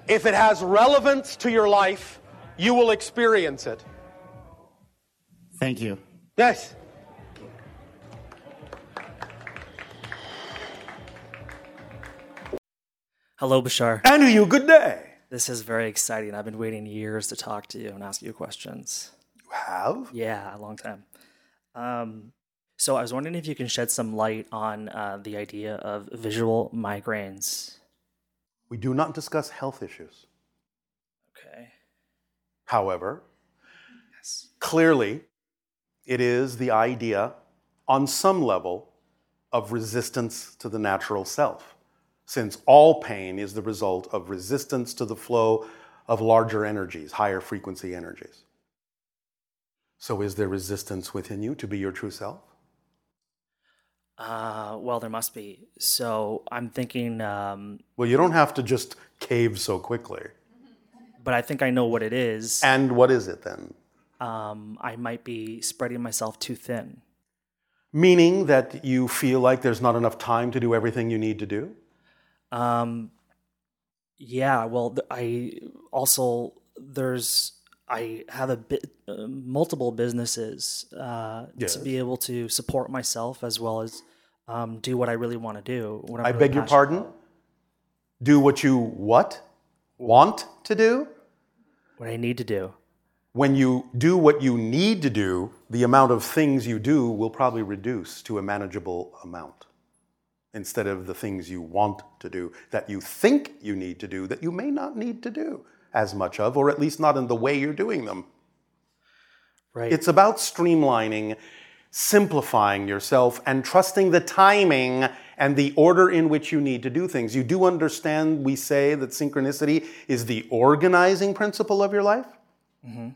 if it has relevance to your life, you will experience it. Thank you. Yes. Hello, Bashar. And you, good day. This is very exciting. I've been waiting years to talk to you and ask you questions. You have? Yeah, a long time. Um, so I was wondering if you can shed some light on uh, the idea of visual migraines. We do not discuss health issues. Okay. However, Yes. clearly, it is the idea, on some level, of resistance to the natural self, since all pain is the result of resistance to the flow of larger energies, higher frequency energies. So, is there resistance within you to be your true self? Uh, well, there must be. So I'm thinking, um, Well, you don't have to just cave so quickly. but I think I know what it is. And what is it then? Um, I might be spreading myself too thin. Meaning that you feel like there's not enough time to do everything you need to do? Um, yeah, well, I also there's I have a bit uh, multiple businesses uh, Yes. to be able to support myself as well as um, do what I really want to do. I really beg your pardon? about. Do what you what? Want to do? What I need to do. When you do what you need to do, the amount of things you do will probably reduce to a manageable amount instead of the things you want to do that you think you need to do that you may not need to do as much of, or at least not in the way you're doing them. Right. It's about streamlining, simplifying yourself, and trusting the timing and the order in which you need to do things. You do understand we say that synchronicity is the organizing principle of your life? Mm-hmm.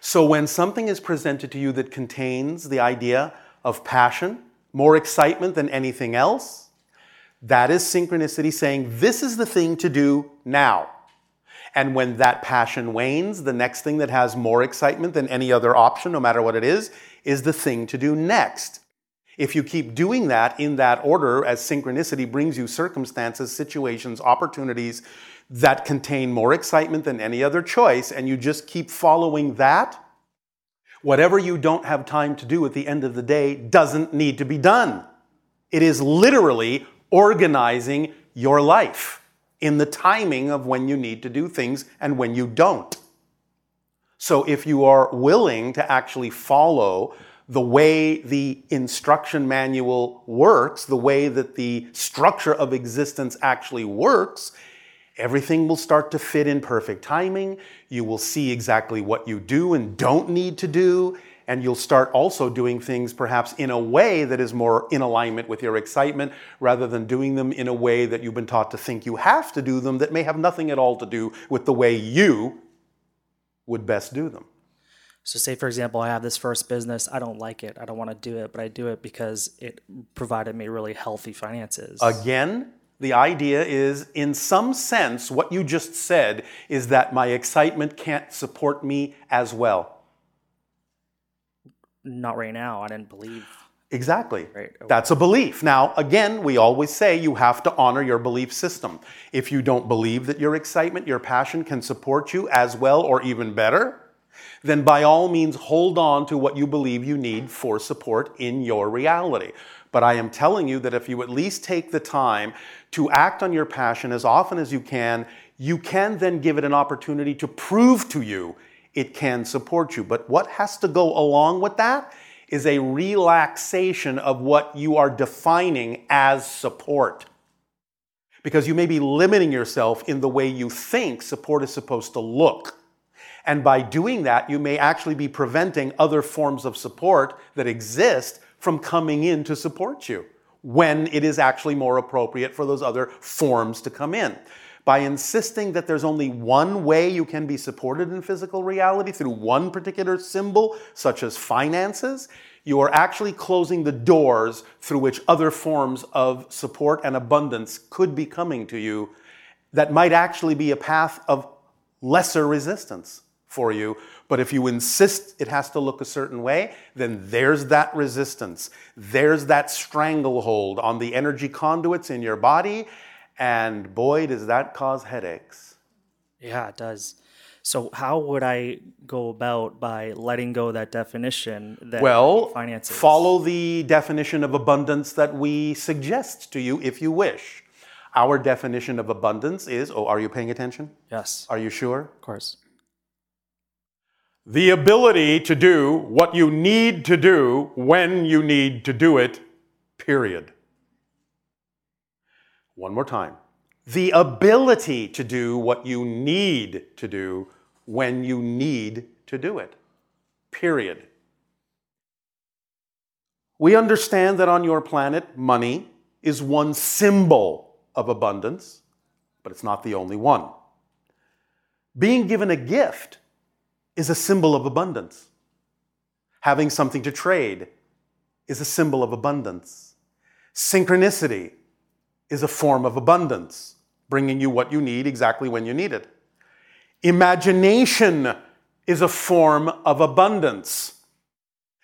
So when something is presented to you that contains the idea of passion, more excitement than anything else, that is synchronicity saying, this is the thing to do now. And when that passion wanes, the next thing that has more excitement than any other option, no matter what it is, is the thing to do next. If you keep doing that in that order, as synchronicity brings you circumstances, situations, opportunities that contain more excitement than any other choice, and you just keep following that, whatever you don't have time to do at the end of the day doesn't need to be done. It is literally organizing your life in the timing of when you need to do things and when you don't. So if you are willing to actually follow the way the instruction manual works, the way that the structure of existence actually works, everything will start to fit in perfect timing. You will see exactly what you do and don't need to do. And you'll start also doing things perhaps in a way that is more in alignment with your excitement rather than doing them in a way that you've been taught to think you have to do them that may have nothing at all to do with the way you would best do them. So, say for example, I have this first business. I don't like it. I don't want to do it, but I do it because it provided me really healthy finances. Again, the idea is, in some sense, what you just said is that my excitement can't support me as well. Not right now. I didn't believe. Exactly. Right. Okay. That's a belief. Now, again, we always say you have to honor your belief system. If you don't believe that your excitement, your passion can support you as well or even better, then by all means hold on to what you believe you need for support in your reality. But I am telling you that if you at least take the time to act on your passion as often as you can, you can then give it an opportunity to prove to you it can support you. But what has to go along with that is a relaxation of what you are defining as support. Because you may be limiting yourself in the way you think support is supposed to look. And by doing that, you may actually be preventing other forms of support that exist from coming in to support you when it is actually more appropriate for those other forms to come in. By insisting that there's only one way you can be supported in physical reality through one particular symbol, such as finances, you are actually closing the doors through which other forms of support and abundance could be coming to you that might actually be a path of lesser resistance for you. But if you insist it has to look a certain way, then there's that resistance. There's that stranglehold on the energy conduits in your body. And boy, does that cause headaches. Yeah, it does. So how would I go about by letting go of that definition that well, finances? follow the definition of abundance that we suggest to you if you wish. Our definition of abundance is, oh, are you paying attention? Yes. Are you sure? Of course. The ability to do what you need to do when you need to do it, period. One more time. The ability to do what you need to do when you need to do it, period. We understand that on your planet, money is one symbol of abundance, but it's not the only one. Being given a gift is a symbol of abundance. Having something to trade is a symbol of abundance. Synchronicity is a form of abundance, bringing you what you need exactly when you need it. Imagination is a form of abundance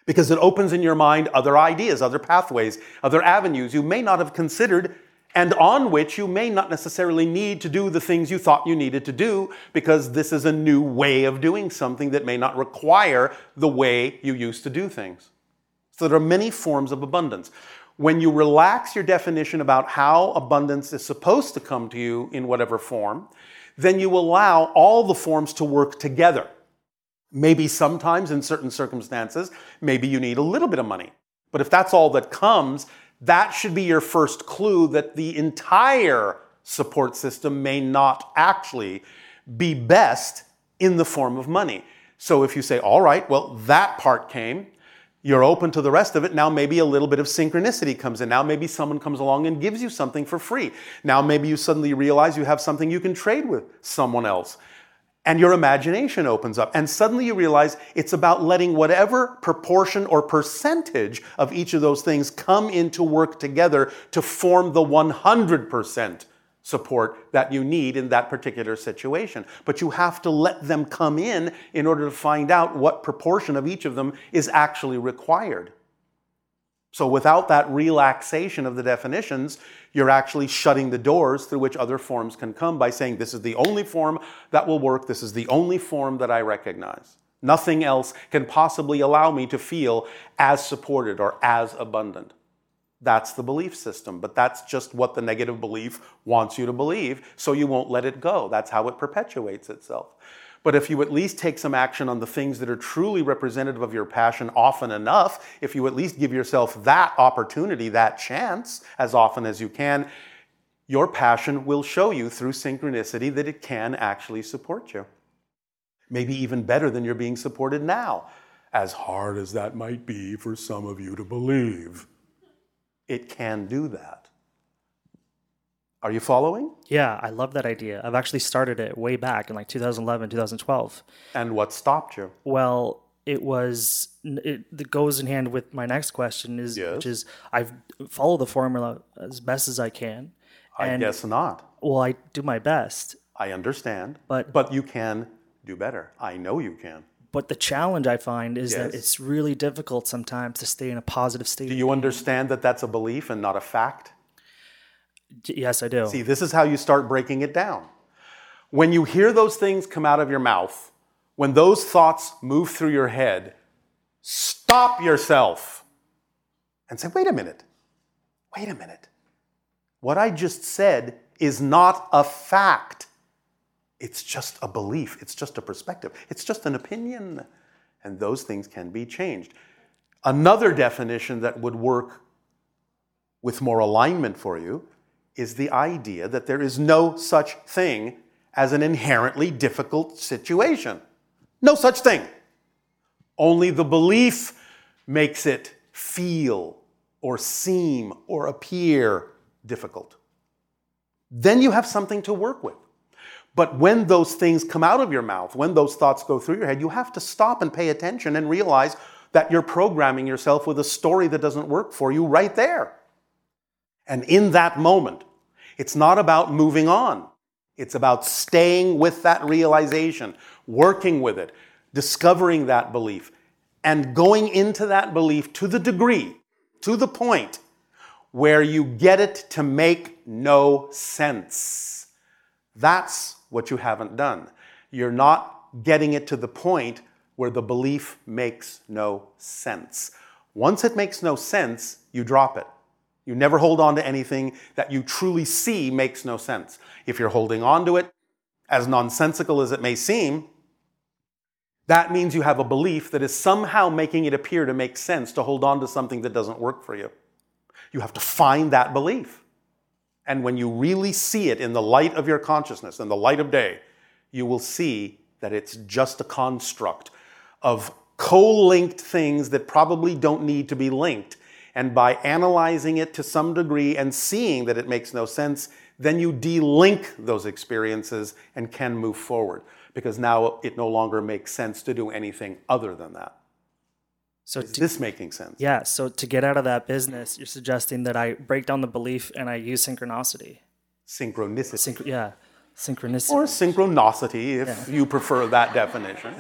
because it opens in your mind other ideas, other pathways, other avenues you may not have considered and on which you may not necessarily need to do the things you thought you needed to do because this is a new way of doing something that may not require the way you used to do things. So there are many forms of abundance. When you relax your definition about how abundance is supposed to come to you in whatever form, then you allow all the forms to work together. Maybe sometimes in certain circumstances, maybe you need a little bit of money. But if that's all that comes, that should be your first clue that the entire support system may not actually be best in the form of money. So if you say, all right, well, that part came, you're open to the rest of it. Now maybe a little bit of synchronicity comes in. Now maybe someone comes along and gives you something for free. Now maybe you suddenly realize you have something you can trade with someone else and your imagination opens up. And suddenly you realize it's about letting whatever proportion or percentage of each of those things come into work together to form the 100% support that you need in that particular situation. But you have to let them come in in order to find out what proportion of each of them is actually required. So without that relaxation of the definitions, you're actually shutting the doors through which other forms can come by saying, this is the only form that will work, this is the only form that I recognize. Nothing else can possibly allow me to feel as supported or as abundant. That's the belief system, but that's just what the negative belief wants you to believe, so you won't let it go. That's how it perpetuates itself. But if you at least take some action on the things that are truly representative of your passion often enough, if you at least give yourself that opportunity, that chance, as often as you can, your passion will show you through synchronicity that it can actually support you. Maybe even better than you're being supported now, as hard as that might be for some of you to believe. It can do that. Are you following? Yeah, I love that idea. I've actually started it way back in like 2011, 2012. And what stopped you? Well, it was it, goes in hand with my next question is Yes. which is I've followed the formula as best as I can. I and- guess not. Well, I do my best, I understand. But- but you can do better. I know you can. But the challenge I find is that it's really difficult sometimes to stay in a positive state. Do you understand that that's a belief and not a fact? D- yes, I do. See, this is how you start breaking it down. When you hear those things come out of your mouth, when those thoughts move through your head, stop yourself and say, wait a minute, wait a minute. What I just said is not a fact. It's just a belief, it's just a perspective, it's just an opinion. And those things can be changed. Another definition that would work with more alignment for you is the idea that there is no such thing as an inherently difficult situation. No such thing. Only the belief makes it feel or seem or appear difficult. Then you have something to work with. But when those things come out of your mouth, when those thoughts go through your head, you have to stop and pay attention and realize that you're programming yourself with a story that doesn't work for you right there. And in that moment, it's not about moving on. It's about staying with that realization, working with it, discovering that belief, and going into that belief to the degree, to the point where you get it to make no sense. That's what you haven't done. You're not getting it to the point where the belief makes no sense. Once it makes no sense, you drop it. You never hold on to anything that you truly see makes no sense. If you're holding on to it, as nonsensical as it may seem, that means you have a belief that is somehow making it appear to make sense to hold on to something that doesn't work for you. You have to find that belief. And when you really see it in the light of your consciousness, in the light of day, you will see that it's just a construct of co linked things that probably don't need to be linked. And by analyzing it to some degree and seeing that it makes no sense, then you de-link those experiences and can move forward because now it no longer makes sense to do anything other than that. So Is to- this making sense? yeah, so to get out of that business, you're suggesting that I break down the belief and I use synchronicity. Synchronicity. Synch- yeah, synchronicity. or synchronicity, if you prefer that definition.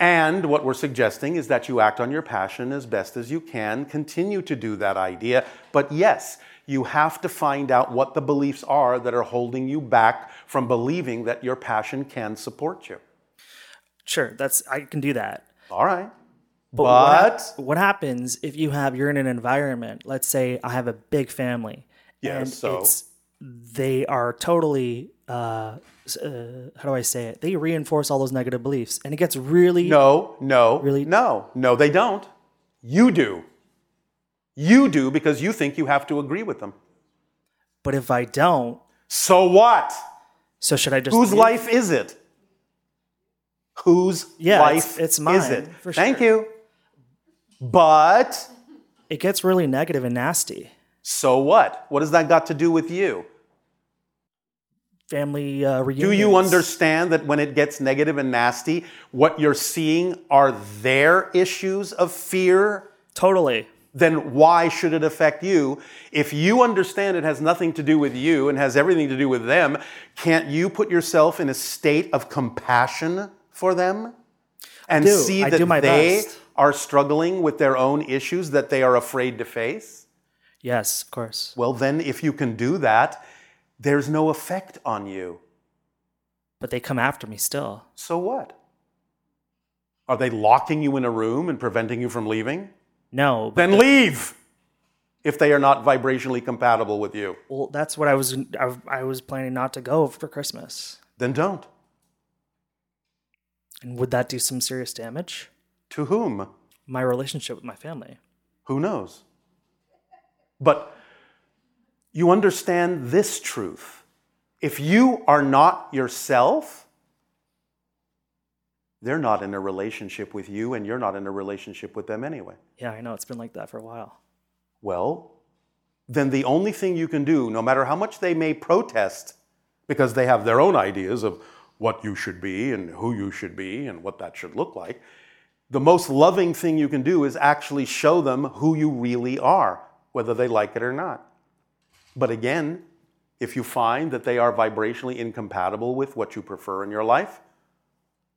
And what we're suggesting is that you act on your passion as best as you can, continue to do that idea. But yes, you have to find out what the beliefs are that are holding you back from believing that your passion can support you. Sure, that's I can do that. All right. But, what, But- what happens if you have you're in an environment? Let's say I have a big family. Yes, and so? it's they are totally uh, uh, how do I say it? They reinforce all those negative beliefs, and it gets really No, no, Really? no, no, they don't. You do. You do because you think you have to agree with them. But if I don't, So what? so should I just Whose life is it? Whose Yeah, life it's- it's is mine, it? for Thank you. But It gets really negative and nasty. so what? What has that got to do with you? Family uh, reunions. Do you understand that when it gets negative and nasty, what you're seeing are their issues of fear? Totally. Then why should it affect you? If you understand it has nothing to do with you and has everything to do with them, can't you put yourself in a state of compassion for them? And do. see I that they best. are struggling with their own issues that they are afraid to face? Yes, of course. Well, then, if you can do that, there's no effect on you. But they come after me still. So what? Are they locking you in a room and preventing you from leaving? No. Then leave if they are not vibrationally compatible with you. well, that's what I was I, I was planning not to go for Christmas. Then don't. And would that do some serious damage? To whom? My relationship with my family. Who knows? But you understand this truth. If you are not yourself, they're not in a relationship with you, and you're not in a relationship with them anyway. Yeah, I know it's been like that for a while. Well, then the only thing you can do, no matter how much they may protest, because they have their own ideas of what you should be and who you should be and what that should look like, the most loving thing you can do is actually show them who you really are, whether they like it or not. But again, if you find that they are vibrationally incompatible with what you prefer in your life,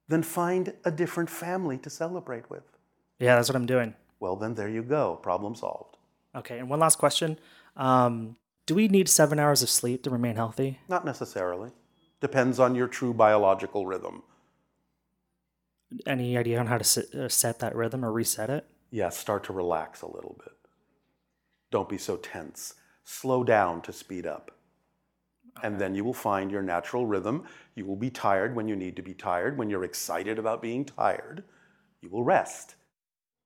then find a different family to celebrate with. Yeah, that's what I'm doing. Well, then there you go. Problem solved. Okay, and one last question. Um, do we need seven hours of sleep to remain healthy? Not necessarily. Depends on your true biological rhythm. Any idea on how to uh, set that rhythm or reset it? Yeah, start to relax a little bit. Don't be so tense. Slow down to speed up. And then you will find your natural rhythm. You will be tired when you need to be tired. When you're excited about being tired, you will rest.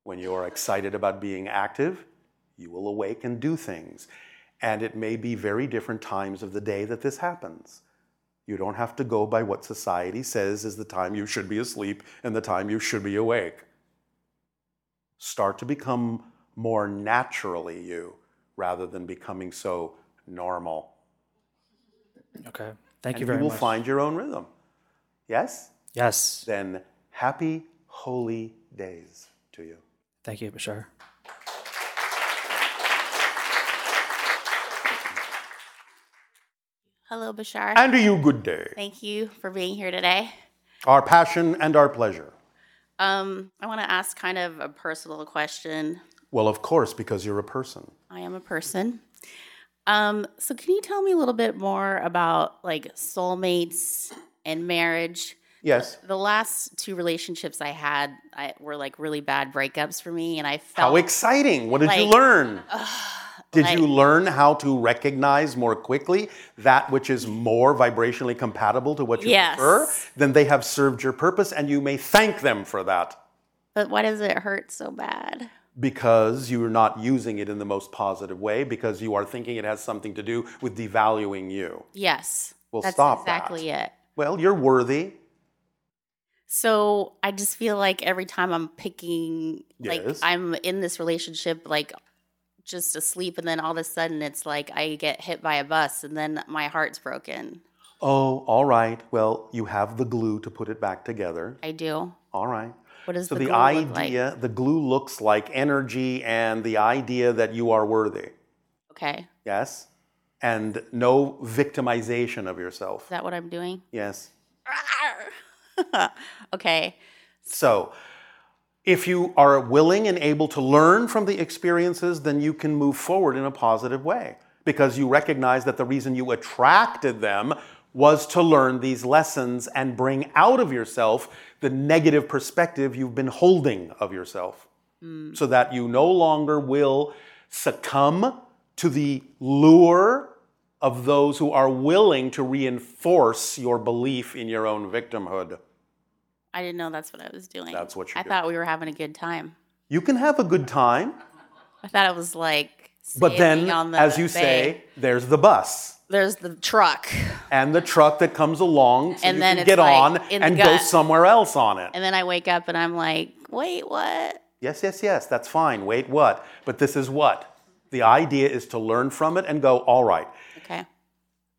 When you are excited about being active, you will awake and do things. And it may be very different times of the day that this happens. You don't have to go by what society says is the time you should be asleep and the time you should be awake. Start to become more naturally you rather than becoming so normal. Okay. Thank and you very much. you will much. find your own rhythm. Yes? Yes. Then happy, holy days to you. Thank you, Bashar. Hello, Bashar. And to you, good day. Thank you for being here today. Our passion and our pleasure. Um, I want to ask kind of a personal question. Well, of course, because you're a person. I am a person. Um, so can you tell me a little bit more about like soulmates and marriage? Yes. The last two relationships I had I, were like really bad breakups for me, and I felt How exciting. What did you like- learn? Did like- you learn how to recognize more quickly that which is more vibrationally compatible to what you Yes. prefer? Then they have served your purpose and you may thank them for that But why does it hurt so bad? because you're not using it in the most positive way because you are thinking it has something to do with devaluing you. Yes. Well, that's stop that. exactly it. Well, you're worthy. So I just feel like every time I'm picking, like I'm in this relationship, like just asleep, and then all of a sudden it's like I get hit by a bus, and then my heart's broken. Oh, all right. Well, you have the glue to put it back together. I do. All right. What does so the the, glue look like? idea, the glue looks like energy and the idea that you are worthy. Okay. Yes? And no victimization of yourself. Is that what I'm doing? Yes. okay. So, if you are willing and able to learn from the experiences, then you can move forward in a positive way because you recognize that the reason you attracted them was to learn these lessons and bring out of yourself the negative perspective you've been holding of yourself so that you no longer will succumb to the lure of those who are willing to reinforce your belief in your own victimhood. I didn't know that's what I was doing. That's what you're I thought we were having a good time. You can have a good time, I thought it was like. but then, on the as you bay. say, there's the bus there's the truck, and the truck that comes along so And you then can get like on and go somewhere else on it. and then I wake up and I'm like, wait, what? Yes, yes, yes, that's fine. Wait, what? But this is what? The idea is to learn from it and go, all right, Okay.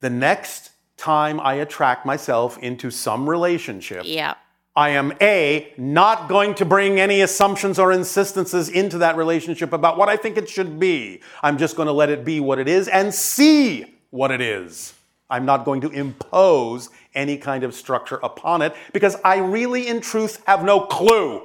the next time I attract myself into some relationship, Yeah. I am A, not going to bring any assumptions or insistences into that relationship about what I think it should be. I'm just going to let it be what it is and see what it is. I'm not going to impose any kind of structure upon it because I really, in truth, have no clue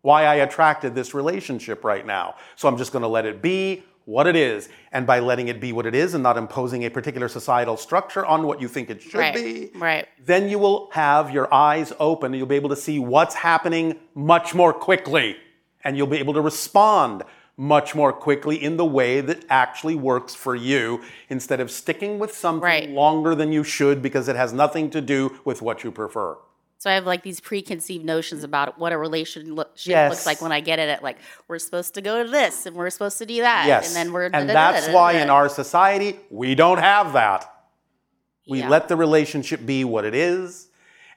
why I attracted this relationship right now. So I'm just going to let it be what it is. And by letting it be what it is and not imposing a particular societal structure on what you think it should right. be, Right. then you will have your eyes open and you'll be able to see what's happening much more quickly. And you'll be able to respond much more quickly in the way that actually works for you instead of sticking with something Right. longer than you should because it has nothing to do with what you prefer. So I have like these preconceived notions about what a relationship Yes. looks like when I get it. At like we're supposed to go to this and we're supposed to do that, Yes. and then we're and that's why in our society we don't have that. We Yeah. let the relationship be what it is,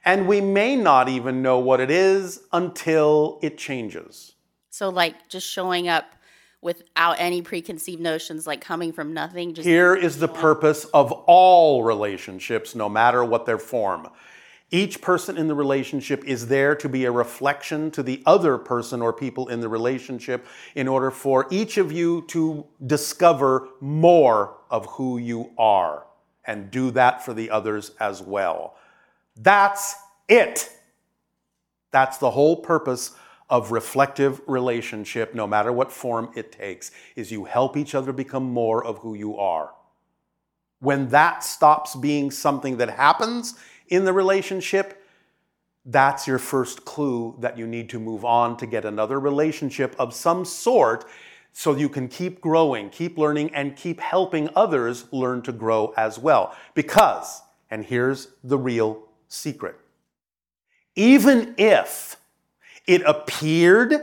and we may not even know what it is until it changes. So like just showing up without any preconceived notions, like coming from nothing. Just Here is the purpose of all relationships, no matter what their form. Each person in the relationship is there to be a reflection to the other person or people in the relationship in order for each of you to discover more of who you are and do that for the others as well. That's it. That's the whole purpose of reflective relationship, no matter what form it takes, is you help each other become more of who you are. When that stops being something that happens in the relationship, that's your first clue that you need to move on to get another relationship of some sort so you can keep growing, keep learning, and keep helping others learn to grow as well. Because, and here's the real secret even if it appeared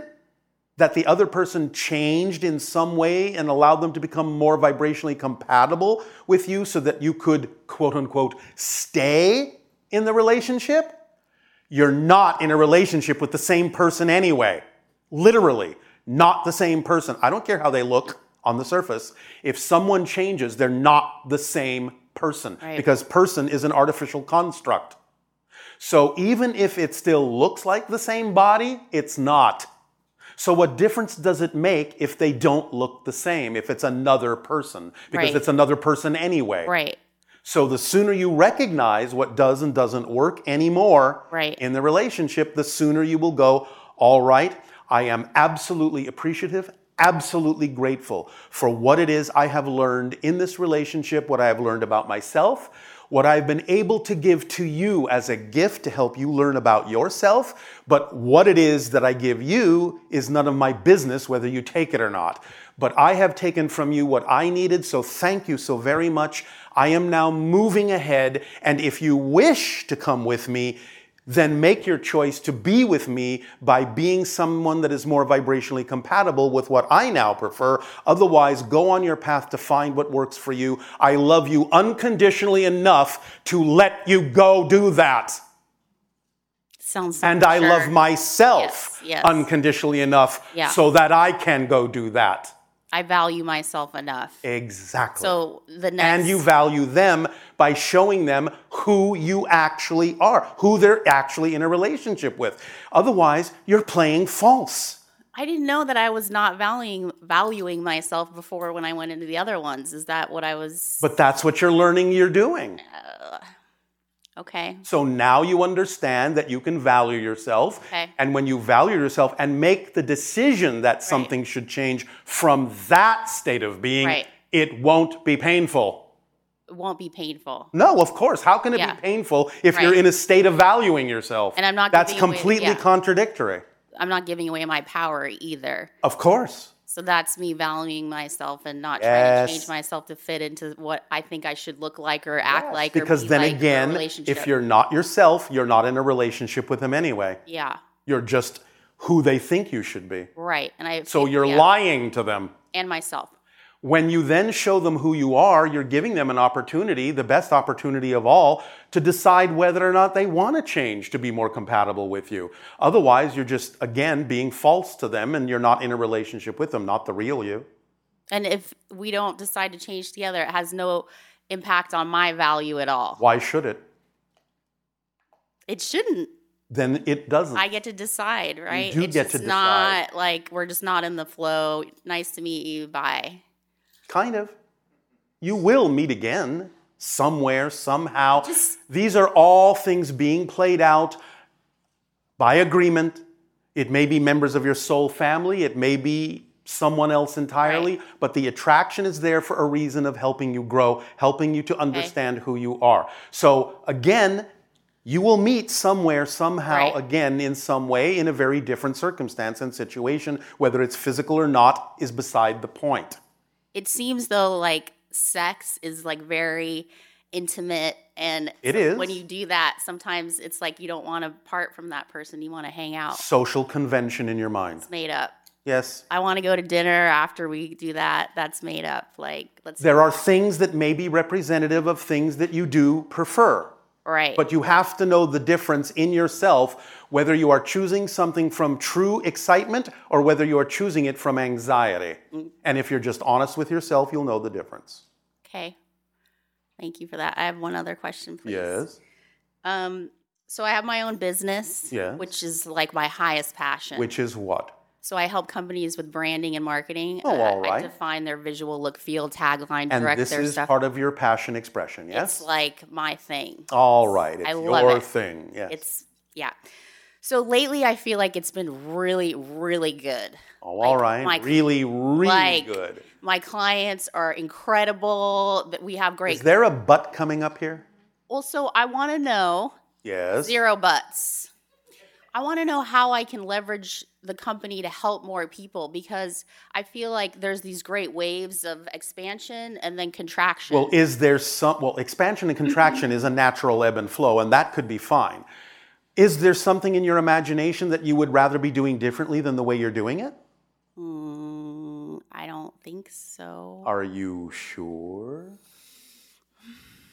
that the other person changed in some way and allowed them to become more vibrationally compatible with you so that you could, quote unquote, stay in the relationship, you're not in a relationship with the same person anyway. Literally, not the same person. I don't care how they look on the surface. If someone changes, they're not the same person Right. because person is an artificial construct. So even if it still looks like the same body, it's not. So what difference does it make if they don't look the same, if it's another person? Because Right. it's another person anyway. right. So the sooner you recognize what does and doesn't work anymore Right. in the relationship, the sooner you will go, all right, I am absolutely appreciative, absolutely grateful for what it is I have learned in this relationship, what I have learned about myself, what I've been able to give to you as a gift to help you learn about yourself. But what it is that I give you is none of my business whether you take it or not. But I have taken from you what I needed, so thank you so very much. I am now moving ahead, and if you wish to come with me, then make your choice to be with me by being someone that is more vibrationally compatible with what I now prefer. Otherwise, go on your path to find what works for you. I love you unconditionally enough to let you go do that. Sounds And I sure. love myself Yes, yes. unconditionally enough Yeah. so that I can go do that. I value myself enough. Exactly. So the next and you value them by showing them who you actually are, who they're actually in a relationship with. Otherwise, you're playing false. I didn't know that I was not valuing valuing myself before when I went into the other ones. Is that what I was? But that's what you're learning you're doing. Uh, Okay. So now you understand that you can value yourself. Okay. And when you value yourself and make the decision that something should change from that state of being, Right. it won't be painful. It won't be painful. No, of course. How can it Yeah. be painful if you're in a state of valuing yourself? And I'm not That's giving away- completely yeah. contradictory. I'm not giving away my power either. Of course. So that's me valuing myself and not trying to change myself to fit into what I think I should look like or act like. Because be then like again, if you're not yourself, you're not in a relationship with them anyway. yeah, You're just who they think you should be. right, and I So you're yeah. lying to them. and myself. When you then show them who you are, you're giving them an opportunity, the best opportunity of all, to decide whether or not they want to change to be more compatible with you. Otherwise, you're just, again, being false to them and you're not in a relationship with them, not the real you. And if we don't decide to change together, it has no impact on my value at all. Why should it? It shouldn't. Then it doesn't. I get to decide, right? do it's get to just not like we're just not in the flow. Nice to meet you. Bye. Kind of. You will meet again somewhere, somehow. These are all things being played out by agreement. It may be members of your soul family, it may be someone else entirely, but the attraction is there for a reason of helping you grow, helping you to understand who you are. So, again, you will meet somewhere, somehow, Right. again, in some way, in a very different circumstance and situation. Whether it's physical or not is beside the point. It seems though like sex is like very intimate and It is. when you do that sometimes it's like you don't want to part from that person you want to hang out Social convention in your mind. it's made up Yes. i want to go to dinner after we do that that's made up like let's There are things that may be representative of things that you do prefer. Right But you have to know the difference in yourself whether you are choosing something from true excitement or whether you are choosing it from anxiety. And if you're just honest with yourself, you'll know the difference. okay thank you for that i have one other question please Yes. um so i have my own business Yes. which is like my highest passion Which is what? So I help companies with branding and marketing. Oh, Uh, all I right. define their visual look, feel, tagline, And direct this their is stuff. part of your passion expression, yes? It's like my thing. All right. It's I love your it. thing. Yes. It's yeah. So lately, I feel like it's been really, really good. oh, all right. my- really, really like, good. My clients are incredible. That we have great. Is there a butt coming up here? also, I want to know Yes. zero buts. I want to know how I can leverage the company to help more people because I feel like there's these great waves of expansion and then contraction. Well, is there some, well, expansion and contraction is a natural ebb and flow, and that could be fine. Is there something in your imagination that you would rather be doing differently than the way you're doing it? Mm, I don't think so. Are you sure?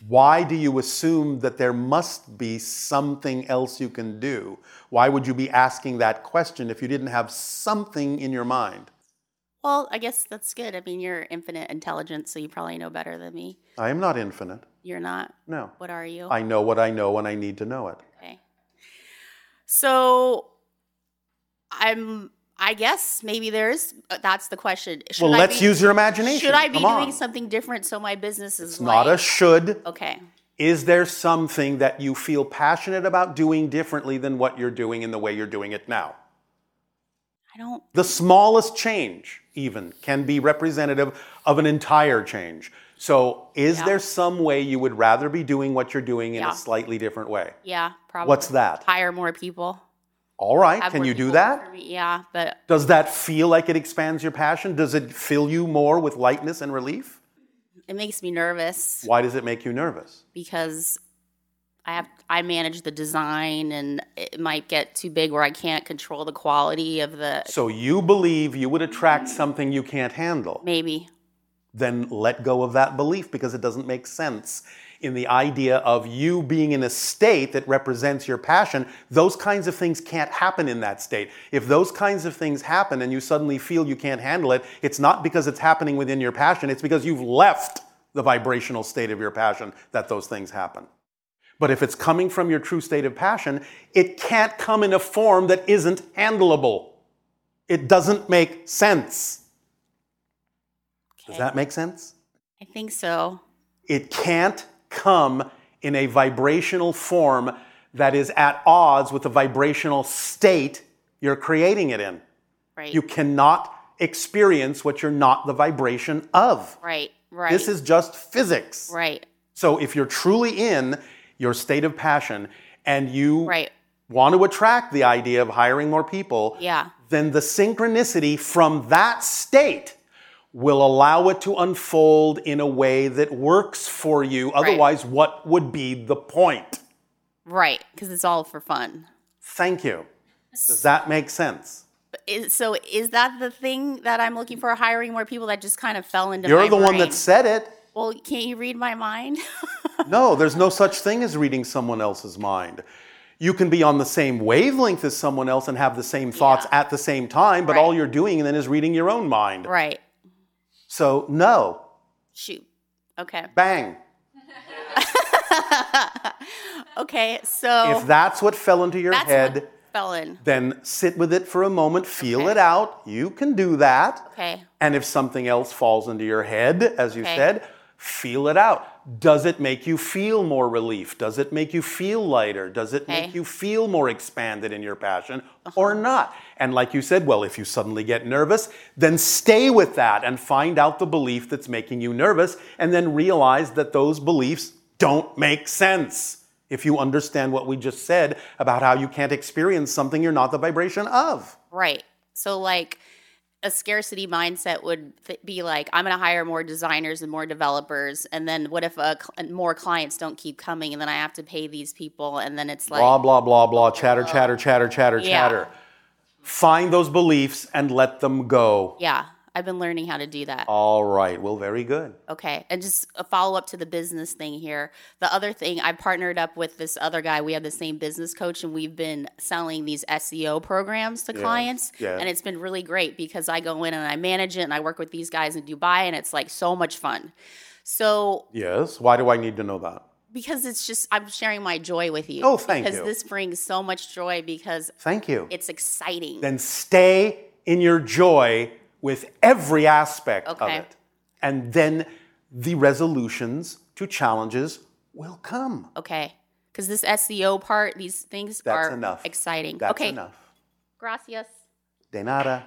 Why do you assume that there must be something else you can do? Why would you be asking that question if you didn't have something in your mind? Well, I guess that's good. I mean, you're infinite intelligence, so you probably know better than me. I am not infinite. You're not. No. What are you? I know what I know when I need to know it. Okay. So, I'm. I guess maybe there's. Uh, that's the question. Should Well, I let's be- use your imagination. Should I be Come doing on. something different so my business is It's not a should. Okay. Is there something that you feel passionate about doing differently than what you're doing in the way you're doing it now? I don't. The smallest change, even, can be representative of an entire change. So, is Yeah. there some way you would rather be doing what you're doing in Yeah. a slightly different way? Yeah. Probably. What's that? Hire more people. All right, Have can you do that? Yeah, but Does that feel like it expands your passion? Does it fill you more with lightness and relief? it makes me nervous. Why does it make you nervous? because I have I manage the design and it might get too big where I can't control the quality of the So, you believe you would attract something you can't handle. maybe then let go of that belief because it doesn't make sense in the idea of you being in a state that represents your passion. Those kinds of things can't happen in that state. If those kinds of things happen and you suddenly feel you can't handle it, it's not because it's happening within your passion, it's because you've left the vibrational state of your passion that those things happen. But if it's coming from your true state of passion, it can't come in a form that isn't handleable. It doesn't make sense. Does that make sense? I think so. It can't come in a vibrational form that is at odds with the vibrational state you're creating it in. Right. You cannot experience what you're not the vibration of. right. Right. This is just physics. right. So if you're truly in your state of passion and you Right. want to attract the idea of hiring more people, Yeah. then the synchronicity from that state will allow it to unfold in a way that works for you. Otherwise, what would be the point? Right. Because it's all for fun. Thank you. Does that make sense? Is, so is that the thing that I'm looking for? Hiring more people that just kind of fell into You're the one that said it. Well, can't you read my mind? No, there's no such thing as reading someone else's mind. You can be on the same wavelength as someone else and have the same thoughts at the same time, but Right. all you're doing then is reading your own mind. right. So, no. Shoot. Okay. Bang. okay. So If that's what fell into your that's head, what fell in. then sit with it for a moment, feel it out. You can do that. Okay. And if something else falls into your head, as you Okay. said, feel it out. Does it make you feel more relief? Does it make you feel lighter? Does it. Uh-huh. make you feel more expanded in your passion or not? And like you said, well, if you suddenly get nervous, then stay with that and find out the belief that's making you nervous and then realize that those beliefs don't make sense. If you understand what we just said about how you can't experience something you're not the vibration of. Right. So like a scarcity mindset would th- be like, I'm going to hire more designers and more developers, and then what if uh, cl- more clients don't keep coming, and then I have to pay these people, and then it's like, blah, blah, blah, blah, chatter, chatter, chatter, chatter, Yeah. chatter. Find those beliefs and let them go. yeah, I've been learning how to do that. All right. Well, very good. Okay. And just a follow up to the business thing here. The other thing, I partnered up with this other guy. We have the same business coach, and we've been selling these SEO programs to Yeah. clients. Yeah. And it's been really great because I go in and I manage it and I work with these guys in Dubai, and it's like so much fun. So, Yes. Why do I need to know that? because it's just, I'm sharing my joy with you. Oh, thank because you. Because this brings so much joy because Thank you. it's exciting. Then stay in your joy with every aspect of it. And then the resolutions to challenges will come. okay. Because this SEO part, these things That's are enough. exciting. That's okay. enough. Gracias. De nada.